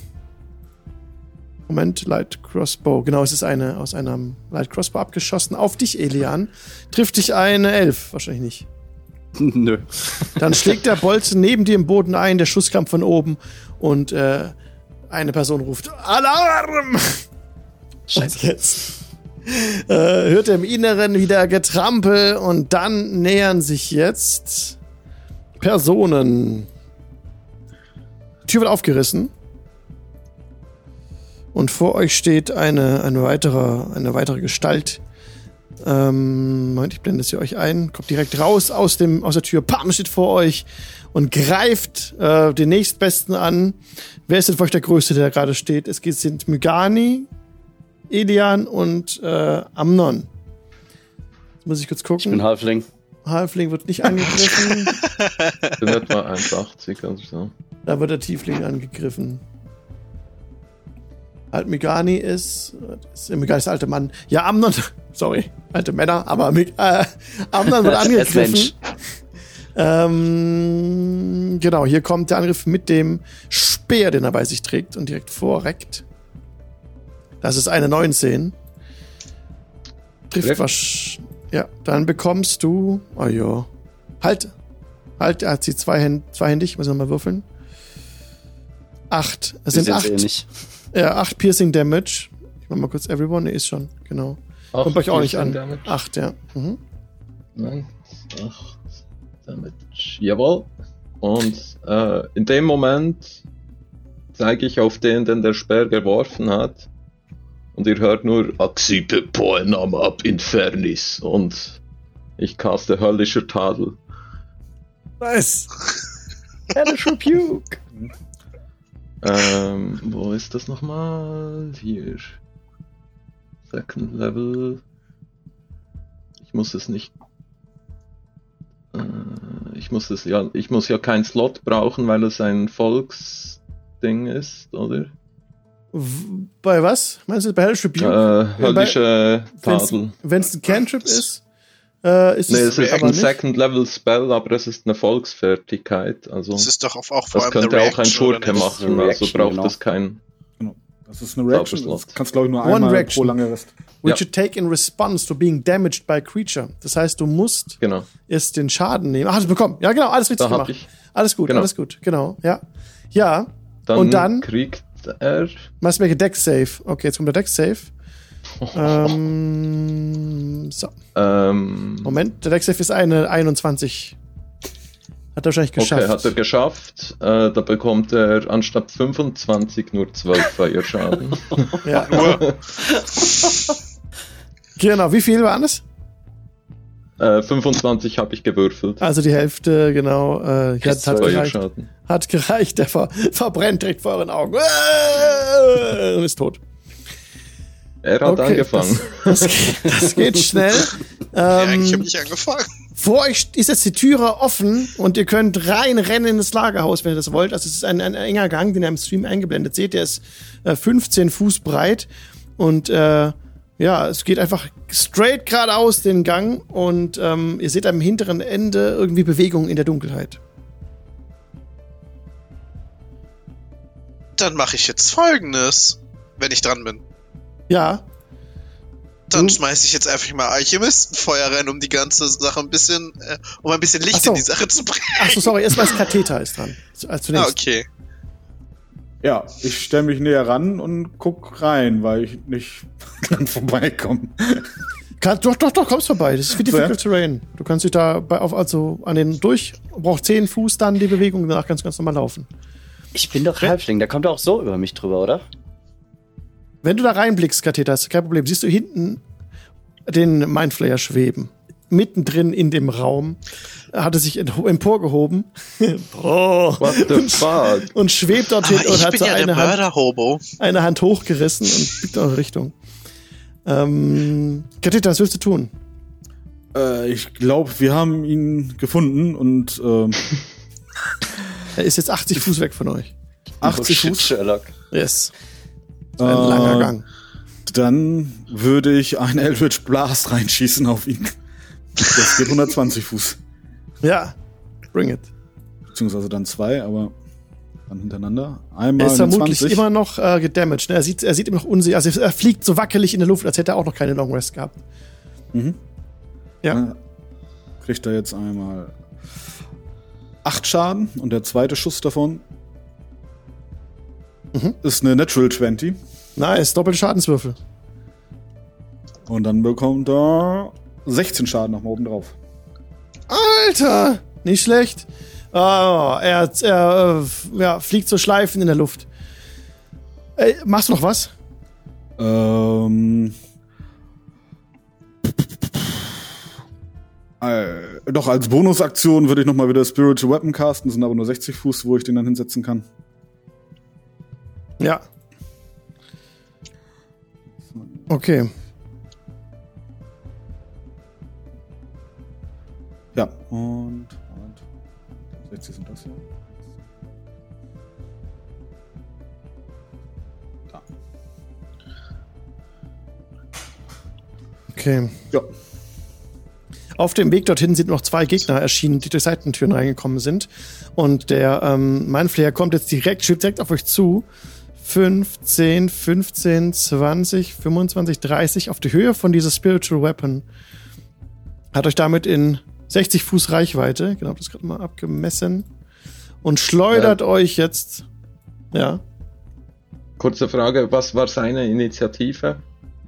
Moment, Light Crossbow. Genau, es ist eine aus einem Light Crossbow abgeschossen. Auf dich, Elian. Trifft dich eine Elf? Wahrscheinlich nicht. Nö. Dann schlägt der Bolzen neben dir im Boden ein, der Schuss kam von oben und äh, eine Person ruft Alarm! Scheiße. jetzt äh, hört er im Inneren wieder Getrampel und dann nähern sich jetzt Personen. Die Tür wird aufgerissen. Und vor euch steht eine, eine, weitere, eine weitere Gestalt. Ähm, Moment, ich blende es hier euch ein. Kommt direkt raus aus, dem, aus der Tür. Pam, steht vor euch und greift äh, den nächstbesten an. Wer ist denn für euch der Größte, der da gerade steht? Es sind Mygani, Elian und äh, Amnon. Jetzt muss ich kurz gucken. Ich bin Halfling. Halfling wird nicht angegriffen. ich bin etwa 1,80, also so. Da wird der Tiefling angegriffen. Alt Megani ist, ist Megani ist der alte Mann. Ja, Amnon, sorry, alte Männer, aber äh, Amnon wird angegriffen. ähm, genau, hier kommt der Angriff mit dem Speer, den er bei sich trägt und direkt vorreckt. Das ist eine 19. Trifft was. Ja, dann bekommst du. Oh ja. Halt. Halt, er hat sie zweihänd, zweihändig. Muss ich nochmal würfeln. Acht. Es sind acht. Ähnlich. Ja, 8 Piercing Damage. Ich mach mal kurz Everyone. Ne, ist schon, genau. Kommt euch auch nicht an. Damage. 8, ja. Mhm. Nein, 8 Damage. Jawohl. Und äh, in dem Moment zeige ich auf den, den der Speer geworfen hat. Und ihr hört nur Axipe Poenam ab Infernis. Und ich caste höllischer Tadel. Nice. Hellish Rebuke. Ähm, wo ist das nochmal? Hier. Second Level. Ich muss es nicht. Äh, ich muss es ja. Ich muss ja keinen Slot brauchen, weil es ein Volksding ist, oder? Bei was? Meinst du bei Rebuke? Äh, höllische Tadel. Wenn es ein Cantrip ist, äh, ist nee, es, es ist ein Second Level Spell, aber es ist eine Volksfertigkeit. Also das ist doch auch, auch vor Das könnte auch ein Schurke machen, also braucht genau. es keinen. Genau. Das ist eine Reaction. Das kannst glaube ich nur One einmal reaction, pro lange Rest. Which ja. you take in response to being damaged by a creature. Das heißt, du musst genau. erst den Schaden nehmen. Ach, du bekommen. Ja, genau, alles richtig da gemacht. Ich. Alles gut, genau. alles gut. Genau, ja. Ja. Dann und dann kriegt er. Must make a Deck Save. Okay, jetzt kommt der Deck Save. Ähm, so. Ähm, Moment, der Deck ist eine 21. Hat er wahrscheinlich geschafft. Okay, hat er geschafft. Äh, da bekommt er anstatt 25 nur 12 Feuerschaden. ja. genau, wie viel waren es? Äh, 25 habe ich gewürfelt. Also die Hälfte, genau. Äh, hat, hat, gereicht, hat gereicht. Der ver verbrennt direkt vor euren Augen. Und ist tot. Er hat okay, angefangen. Das, das, das geht schnell. ja, ich habe nicht angefangen. Vor euch ist jetzt die Türe offen und ihr könnt reinrennen in das Lagerhaus, wenn ihr das wollt. Also es ist ein, ein enger Gang, den ihr im Stream eingeblendet seht. Der ist äh, 15 Fuß breit und äh, ja, es geht einfach straight geradeaus den Gang und ähm, ihr seht am hinteren Ende irgendwie Bewegung in der Dunkelheit. Dann mache ich jetzt folgendes, wenn ich dran bin. Ja. Dann schmeiße ich jetzt einfach mal Alchemistenfeuer rein, um die ganze Sache ein bisschen, äh, um ein bisschen Licht so. in die Sache zu bringen. Achso, sorry, erstmal das Katheter ist dran. Als zunächst. Ah, okay. Ja, ich stelle mich näher ran und guck rein, weil ich nicht dran vorbeikomme. Kann, doch, doch, doch, kommst vorbei. Das ist wie Difficult so, ja? Terrain. Du kannst dich da bei, auf, also an den durch, braucht 10 Fuß dann die Bewegung, danach kannst du ganz normal laufen. Ich bin doch Halbling, der kommt auch so über mich drüber, oder? Wenn du da reinblickst, Katheter, ist kein Problem. Siehst du hinten den Mindflayer schweben. Mittendrin in dem Raum hat er sich emporgehoben. oh. What the fuck? Und schwebt dorthin und hat so ja eine, Hand, eine Hand hochgerissen und biegt in eure Richtung. Ähm, Katheter, was willst du tun? Äh, ich glaube, wir haben ihn gefunden und ähm, er ist jetzt 80 Fuß weg von euch. 80 oh, Fuß? Sherlock. Yes. Ein äh, langer Gang. Dann würde ich einen Eldritch Blast reinschießen auf ihn. Das geht 120 Fuß. Ja, bring it. Beziehungsweise dann zwei, aber dann hintereinander. Einmal Er ist vermutlich 20. immer noch äh, gedamaged. Ne? Er sieht, er sieht immer noch unsicher. Also er fliegt so wackelig in der Luft, als hätte er auch noch keine Long Rest gehabt. Mhm. Ja. Ne, Kriegt er jetzt einmal acht Schaden und der zweite Schuss davon Mhm. ist eine Natural 20. Nice, doppelte Schadenswürfel. Und dann bekommt er 16 Schaden nochmal oben drauf. Alter, nicht schlecht. Ah, er, er äh, ja, fliegt so schleifen in der Luft. Ey, machst du noch was? Ähm. Äh, doch, als Bonusaktion würde ich nochmal wieder Spiritual Weapon casten. Das sind aber nur 60 Fuß, wo ich den dann hinsetzen kann. Ja. Okay. Ja, und. und 60 sind das hier. Da. Okay. Ja. Auf dem Weg dorthin sind noch zwei Gegner erschienen, die durch Seitentüren reingekommen sind. Und der ähm, Mindflayer kommt jetzt direkt, schiebt direkt auf euch zu. 15, 15, 20, 25, 30 auf die Höhe von dieser Spiritual Weapon. Hat euch damit in 60 Fuß Reichweite, genau, das gerade mal abgemessen. Und schleudert euch jetzt. Ja. Kurze Frage, was war seine Initiative?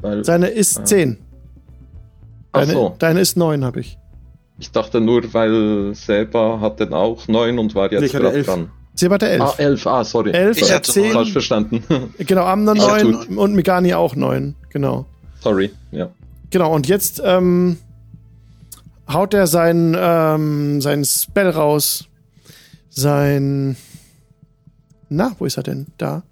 Weil Seine ist Ah. 10. Ach Deine, so, deine ist 9, habe ich. ich dachte nur, weil Seba hat den auch 9 und war jetzt gerade elf. dran. Sie hat der 11. Ah, 11, ah, sorry. 11 Ich hatte 10. Falsch verstanden. Genau, hatte 9 und Megani auch 9. Genau. sorry, ja. Genau, und jetzt ähm, haut er sein, ähm, sein Spell raus. Sein. Na, wo ist er denn? Da.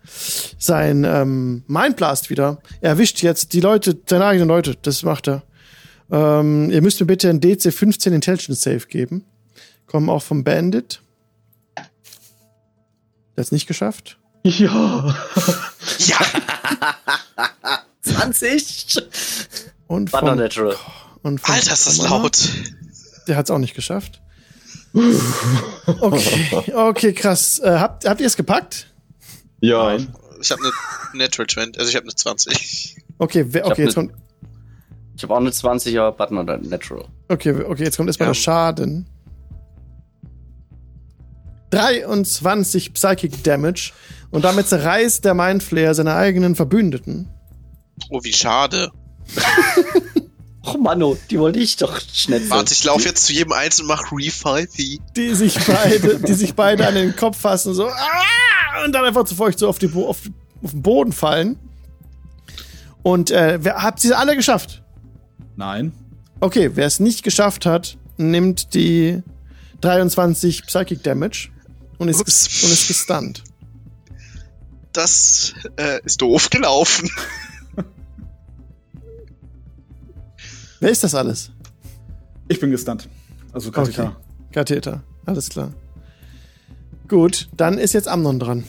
Sein ähm, Mindblast wieder. Er erwischt jetzt die Leute, seine eigenen Leute. Das macht er. Ähm, ihr müsst mir bitte ein DC 15 Intelligence Save geben. Kommen auch vom Bandit. Der hat's nicht geschafft. Ja. Ja, 20! Und noch natural. und vom Alter, ist das Kamera. laut. Der hat's auch nicht geschafft. Okay, okay, krass. Äh, habt, habt ihr es gepackt? Ja. Ich habe eine Natural 20, also ich habe eine 20. Okay, wer, okay, jetzt kommt, Ich habe auch eine 20, aber Button oder Natural. okay, okay, jetzt kommt erstmal Ja. der Schaden. 23 Psychic Damage. Und damit zerreißt der Mindflayer seine eigenen Verbündeten, Oh, wie schade. Och Manno, die wollte ich doch schnetzeln. Warte, ich laufe jetzt zu jedem Einzelnen und mach Refive. die sich beide, die sich beide an den Kopf fassen, so, ah! und dann einfach zu euch so auf, die, Bo- auf, auf den Boden fallen. Und äh, wer, habt ihr alle geschafft? Nein. Okay, wer es nicht geschafft hat, nimmt die 23 Psychic Damage und ist, Ups. ges- und ist gestunt. Das äh, ist doof gelaufen. Wer ist das alles? Ich bin gestunt. Also Katika. Okay. Katheter, alles klar. Gut, dann ist jetzt Amnon dran.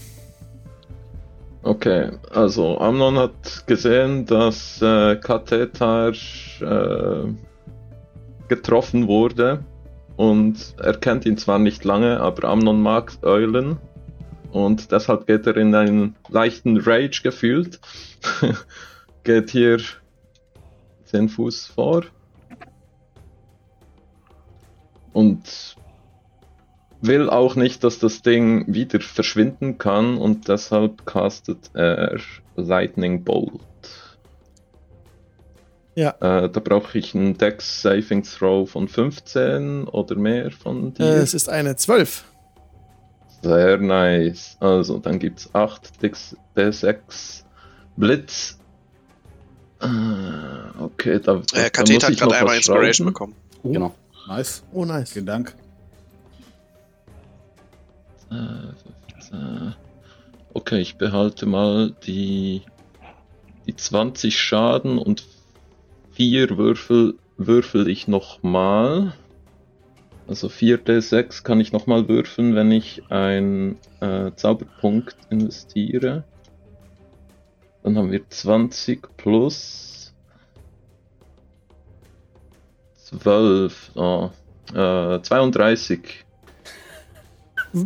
Okay, also Amnon hat gesehen, dass äh, Katheter äh, getroffen wurde und er kennt ihn zwar nicht lange, aber Amnon mag Eulen und deshalb geht er in einen leichten Rage gefühlt. geht hier 10 Fuß vor und will auch nicht, dass das Ding wieder verschwinden kann und deshalb castet er Lightning Bolt. Ja. Äh, da brauche ich einen Dex Saving Throw von 15 oder mehr von Äh, dir. es ist eine 12. Sehr nice. Also, dann gibt's 8 Dex D6 Blitz. Äh, okay, da, da, Äh, da muss hat ich gerade einmal Inspiration bekommen. Genau. Nice. Oh, nice. Vielen Dank. Äh, äh, Okay, ich behalte mal die, die 20 Schaden und vier Würfel würfel ich nochmal. Also 4d6 kann ich nochmal würfeln, wenn ich einen äh, Zauberpunkt investiere. Dann haben wir 20 plus 12. Oh, Äh, 32.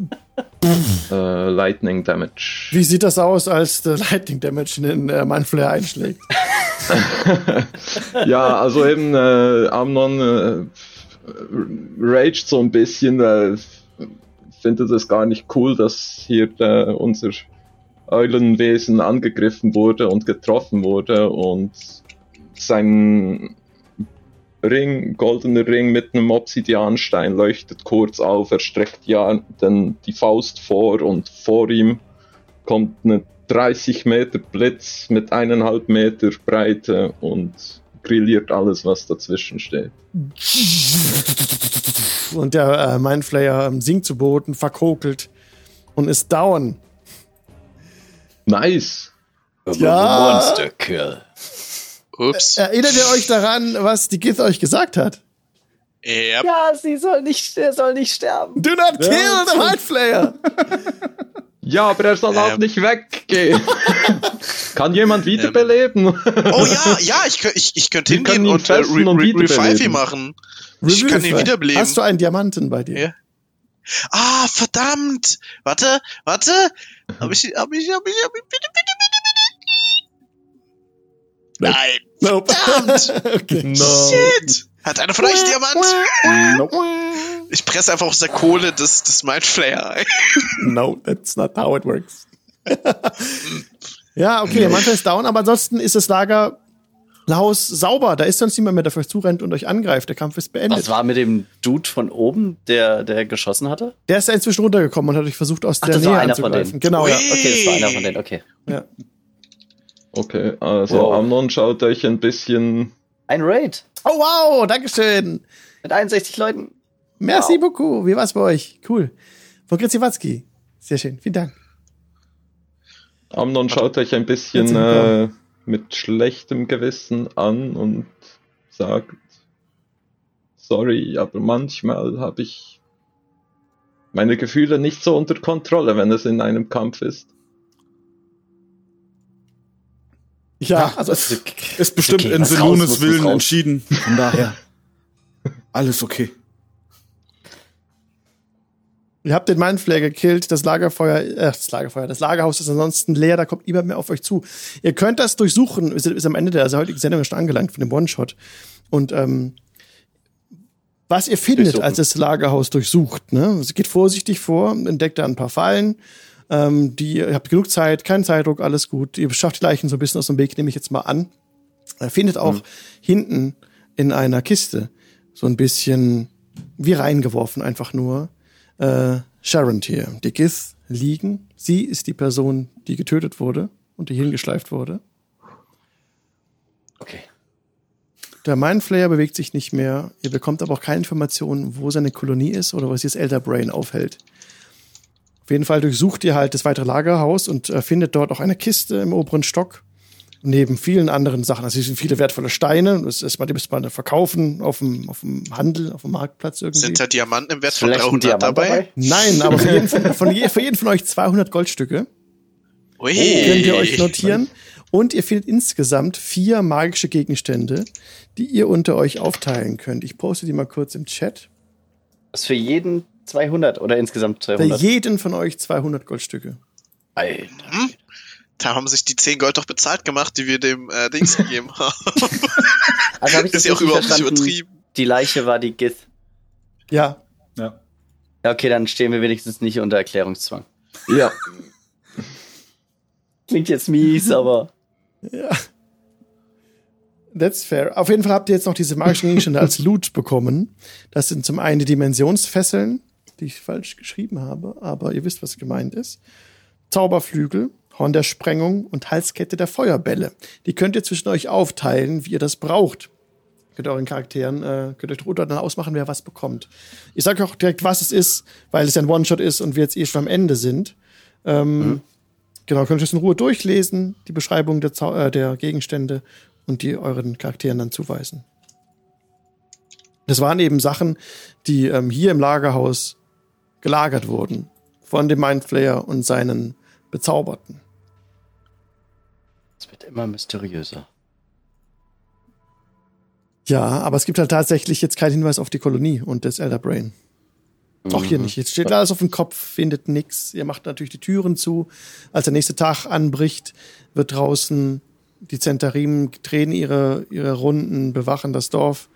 äh, Lightning Damage. Wie sieht das aus, als der Lightning Damage in den äh, Mindflayer einschlägt? ja, also eben äh, Amnon äh, raged so ein bisschen, äh, findet es gar nicht cool, dass hier äh, unser Eulenwesen angegriffen wurde und getroffen wurde und sein Ring, goldener Ring mit einem Obsidianstein leuchtet kurz auf, er streckt ja dann die Faust vor und vor ihm kommt eine 30 Meter Blitz mit eineinhalb Meter Breite und grilliert alles, was dazwischen steht. Und der äh, Mindflayer ähm, sinkt zu Boden, verkokelt und ist down. Nice. Ja. Monster Kill. Ups. Erinnert ihr euch daran, was die Gith euch gesagt hat? Yep. Ja, sie soll nicht, er soll nicht sterben. Do not kill the Mindflayer! Ja, aber er soll auch Ähm. nicht weggehen. Kann jemand wiederbeleben? Oh ja, ja, ich, ich, ich könnte hingehen ihn und äh, re und re revive machen. Ich kann ihn wiederbeleben. Hast du einen Diamanten bei dir? Ja. Ah, verdammt! Warte, warte! Hab ich, hab ich, hab ich, hab ich, bitte, bitte, bitte, bitte! Nein! Nope. Verdammt! okay. Shit! Hat einer von euch Diamant? Nope. Ich presse einfach aus der Kohle des, des Mindflayer. No, that's not how it works. ja, okay, manchmal ist down, aber ansonsten ist das Lagerhaus sauber. Da ist sonst niemand mehr, der für euch zurennt und euch angreift. Der Kampf ist beendet. Was war mit dem Dude von oben, der, der geschossen hatte? Der ist ja inzwischen runtergekommen und hat euch versucht, aus Ach, der das Nähe war einer von anzugreifen. denen. Genau, ja. Ui. Okay, das war einer von denen, okay. ja. Okay, also Wow. Amnon schaut euch ein bisschen. Ein Raid Oh, wow, Dankeschön. mit 61 Leuten. Merci Wow. beaucoup. Wie war's bei euch? Cool. Von Gritziwatzki. Sehr schön. Vielen Dank. Amnon schaut euch ein bisschen äh, mit schlechtem Gewissen an und sagt: Sorry, aber manchmal habe ich meine Gefühle nicht so unter Kontrolle, wenn es in einem Kampf ist. Ja, also es ist bestimmt okay, in Selunes Willen entschieden. Von daher. Alles okay. Ihr habt den Mindflayer gekillt, das Lagerfeuer, äh, das Lagerfeuer, das Lagerhaus ist ansonsten leer, da kommt niemand mehr auf euch zu. Ihr könnt das durchsuchen, ist, ist am Ende der heutigen Sendung schon angelangt von dem One-Shot. Und ähm, was ihr findet, als das Lagerhaus durchsucht, ne? Es geht vorsichtig vor, entdeckt da ein paar Fallen, ähm, die, ihr habt genug Zeit, kein Zeitdruck, alles gut. Ihr schafft die Leichen so ein bisschen aus dem Weg, nehme ich jetzt mal an. Er findet auch hinten in einer Kiste so ein bisschen wie reingeworfen, einfach nur äh, Sharon hier. Die Gith liegen. Sie ist die Person, die getötet wurde und die hingeschleift wurde. Okay. Der Mindflayer bewegt sich nicht mehr. Ihr bekommt aber auch keine Informationen, wo seine Kolonie ist oder was das Elder Brain aufhält. Auf jeden Fall durchsucht ihr halt das weitere Lagerhaus und äh, findet dort auch eine Kiste im oberen Stock. Neben vielen anderen Sachen. Also, es sind viele wertvolle Steine. Das ist mal, die müsst man verkaufen auf dem, auf dem Handel, auf dem Marktplatz irgendwie. Sind da Diamanten im Wert von Vielleicht ein 300 Diamant dabei? dabei? Nein, aber für jeden, von, von, je, für jeden von euch 200 Goldstücke. Ui. könnt ihr euch notieren. Und ihr findet insgesamt vier magische Gegenstände, die ihr unter euch aufteilen könnt. Ich poste die mal kurz im Chat. Das ist für jeden 200 oder insgesamt Für 200? jeden von euch 200 Goldstücke. Alter. Da haben sich die 10 Gold doch bezahlt gemacht, die wir dem äh, Dings gegeben haben. Also habe ich das Ist ja auch überhaupt nicht übertrieben. Die Leiche war die Gith. Ja, Ja. Ja, okay, dann stehen wir wenigstens nicht unter Erklärungszwang. Ja, Klingt jetzt mies, aber that's fair. Auf jeden Fall habt ihr jetzt noch diese magischen Gegenstände als Loot bekommen. Das sind zum einen die Dimensionsfesseln, die ich falsch geschrieben habe, aber ihr wisst, was gemeint ist. Zauberflügel, Horn der Sprengung und Halskette der Feuerbälle. Die könnt ihr zwischen euch aufteilen, wie ihr das braucht. Könnt ihr euren Charakteren, äh, könnt euch drunter dann ausmachen, wer was bekommt. Ich sage auch direkt, was es ist, weil es ja ein One-Shot ist und wir jetzt eh schon am Ende sind. Ähm, Genau, könnt ihr das in Ruhe durchlesen, die Beschreibung der, Zau äh, der Gegenstände und die euren Charakteren dann zuweisen. Das waren eben Sachen, die ähm, hier im Lagerhaus gelagert wurden von dem Mindflayer und seinen Bezauberten. es wird immer mysteriöser. Ja, aber es gibt halt tatsächlich jetzt keinen Hinweis auf die Kolonie und das Elder Brain. Mhm. Auch hier nicht. Jetzt steht alles auf dem Kopf, findet nix. Ihr macht natürlich die Türen zu. Als der nächste Tag anbricht, wird draußen die Zentarim drehen ihre, ihre Runden, bewachen das Dorf.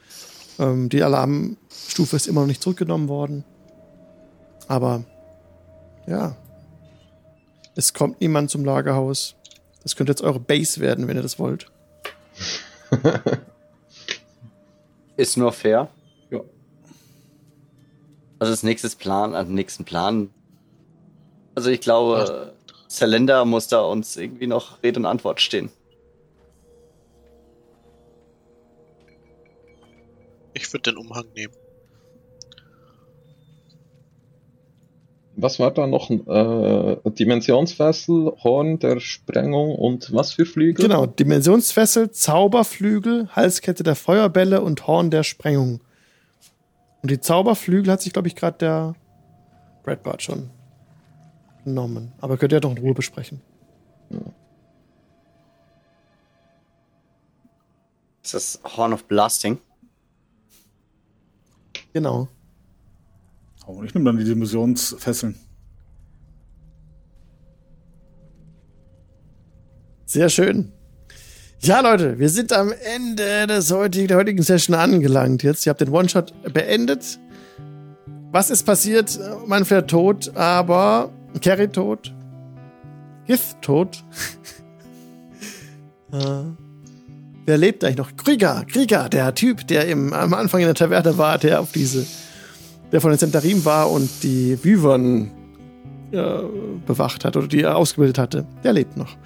Ähm, die Alarmstufe ist immer noch nicht zurückgenommen worden. Aber ja, es kommt niemand zum Lagerhaus. Das könnte jetzt eure Base werden, wenn ihr das wollt. Ist nur fair. Ja. Also das nächste Plan, an den nächsten Plan. Also ich glaube, Zylinder muss da uns irgendwie noch Rede und Antwort stehen. Ich würde den Umhang nehmen. Was war da noch? Äh, Dimensionsfessel, Horn der Sprengung und was für Flügel? Genau, Dimensionsfessel, Zauberflügel, Halskette der Feuerbälle und Horn der Sprengung. Und die Zauberflügel hat sich, glaube ich, gerade der Bradbart schon genommen. Aber könnt ihr doch in Ruhe besprechen. Ja. Ist das Horn of Blasting? Genau. Oh, ich nehme dann die Dimensionsfesseln. Sehr schön. Ja, Leute, wir sind am Ende des heutigen, der heutigen Session angelangt. Jetzt, ihr habt den One-Shot beendet. Was ist passiert? Manfred tot, aber Carrie tot. Gith tot. äh, wer lebt eigentlich noch? Krieger, Krieger, der Typ, der im, am Anfang in der Taverne war, der auf diese der von den Zentarim war und die Wyvern äh, bewacht hat oder die er ausgebildet hatte, der lebt noch.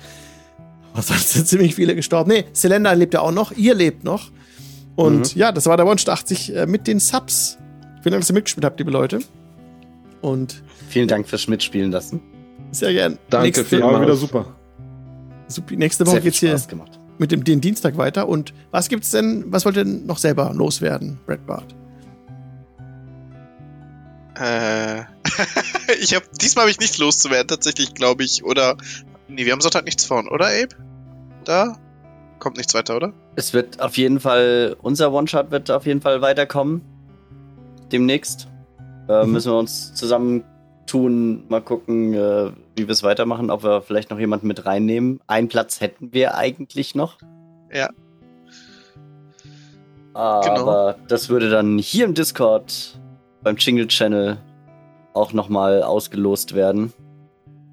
Aber sonst sind ziemlich viele gestorben. Nee, Selenda lebt ja auch noch, ihr lebt noch. Und mhm. ja, das war der Wunsch 80 äh, mit den Subs. Vielen Dank, dass ihr mitgespielt habt, liebe Leute. Und vielen Dank fürs Mitspielen lassen. Sehr gern. Danke, Nächste, vielmals. wieder super. super. Nächste Woche geht's hier gemacht. mit dem den Dienstag weiter. Und was gibt's denn, was wollt ihr denn noch selber loswerden, Brad Bart? Äh, ich habe diesmal habe ich nichts loszuwerden, tatsächlich, glaube ich. Oder. Nee, wir haben Sonntag nichts vorn, oder, Abe? Da? Kommt nichts weiter, oder? Es wird auf jeden Fall, unser One-Shot wird auf jeden Fall weiterkommen. Demnächst. Äh, mhm. Müssen wir uns zusammentun, mal gucken, äh, wie wir es weitermachen, ob wir vielleicht noch jemanden mit reinnehmen. Einen Platz hätten wir eigentlich noch. Ja. Aber genau. das würde dann hier im Discord beim Jingle Channel auch nochmal ausgelost werden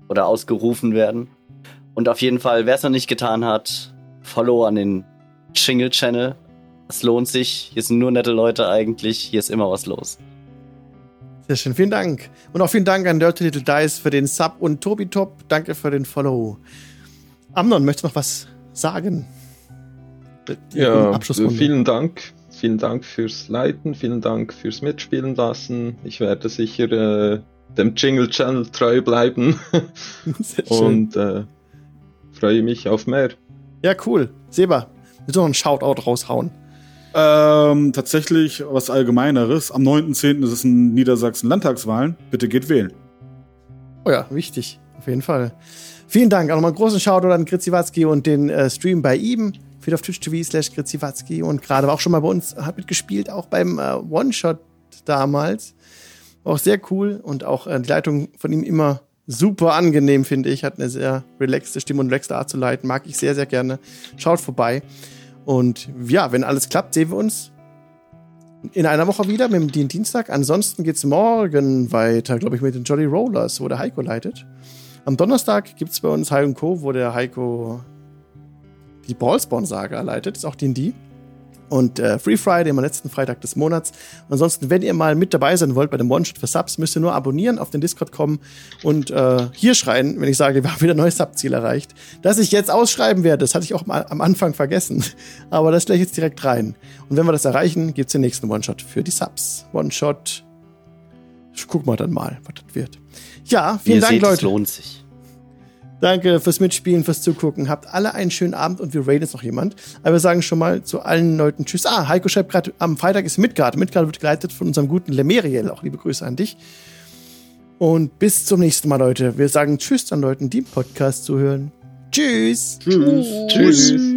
oder ausgerufen werden. Und auf jeden Fall, wer es noch nicht getan hat, Follow an den Jingle Channel. Es lohnt sich. Hier sind nur nette Leute eigentlich. Hier ist immer was los. Sehr schön, vielen Dank. Und auch vielen Dank an Dirty Little Dice für den Sub und Tobi Top, danke für den Follow. Amnon, möchtest du noch was sagen? Ja, vielen Dank vielen Dank fürs Leiten, vielen Dank fürs Mitspielen lassen. Ich werde sicher äh, dem Jingle Channel treu bleiben und äh, freue mich auf mehr. Ja, cool. Seba, willst du noch einen Shoutout raushauen? Ähm, tatsächlich was Allgemeineres. Am 9.10. ist es in Niedersachsen Landtagswahlen. Bitte geht wählen. Oh ja, wichtig. Auf jeden Fall. Vielen Dank. Auch nochmal einen großen Shoutout an Kritziwatzki und den äh, Stream bei ihm viel auf Twitch TV slash Gritziwatzki und gerade war auch schon mal bei uns, hat mitgespielt, auch beim äh, One-Shot damals. War auch sehr cool und auch äh, die Leitung von ihm immer super angenehm, finde ich. Hat eine sehr relaxte Stimme und relaxte Art zu leiten. Mag ich sehr, sehr gerne. Schaut vorbei. Und ja, wenn alles klappt, sehen wir uns in einer Woche wieder mit dem Dienstag. Ansonsten geht's morgen weiter, glaube ich, mit den Jolly Rollers, wo der Heiko leitet. Am Donnerstag gibt's bei uns Heiko Co., wo der Heiko die Ballspawn-Saga leitet, ist auch D&D. Und äh, Free Friday, am letzten Freitag des Monats. Und ansonsten, wenn ihr mal mit dabei sein wollt bei dem One-Shot für Subs, müsst ihr nur abonnieren, auf den Discord kommen und äh, hier schreien, wenn ich sage, wir haben wieder ein neues Sub-Ziel erreicht. Dass ich jetzt ausschreiben werde, das hatte ich auch mal am Anfang vergessen. Aber das gleich jetzt direkt rein. Und wenn wir das erreichen, gibt's den nächsten One-Shot für die Subs. One-Shot. Guck mal dann mal, was das wird. Ja, vielen ihr Dank, seht, Leute. Es lohnt sich. Danke fürs Mitspielen, fürs Zugucken. Habt alle einen schönen Abend und wir raiden jetzt noch jemand. Aber wir sagen schon mal zu allen Leuten Tschüss. Ah, Heiko schreibt gerade, am Freitag ist Midgard. Midgard wird geleitet von unserem guten Lemeriel. Auch liebe Grüße an dich. Und bis zum nächsten Mal, Leute. Wir sagen Tschüss an Leuten, die im Podcast zuhören. Tschüss. Tschüss. Tschüss. Tschüss.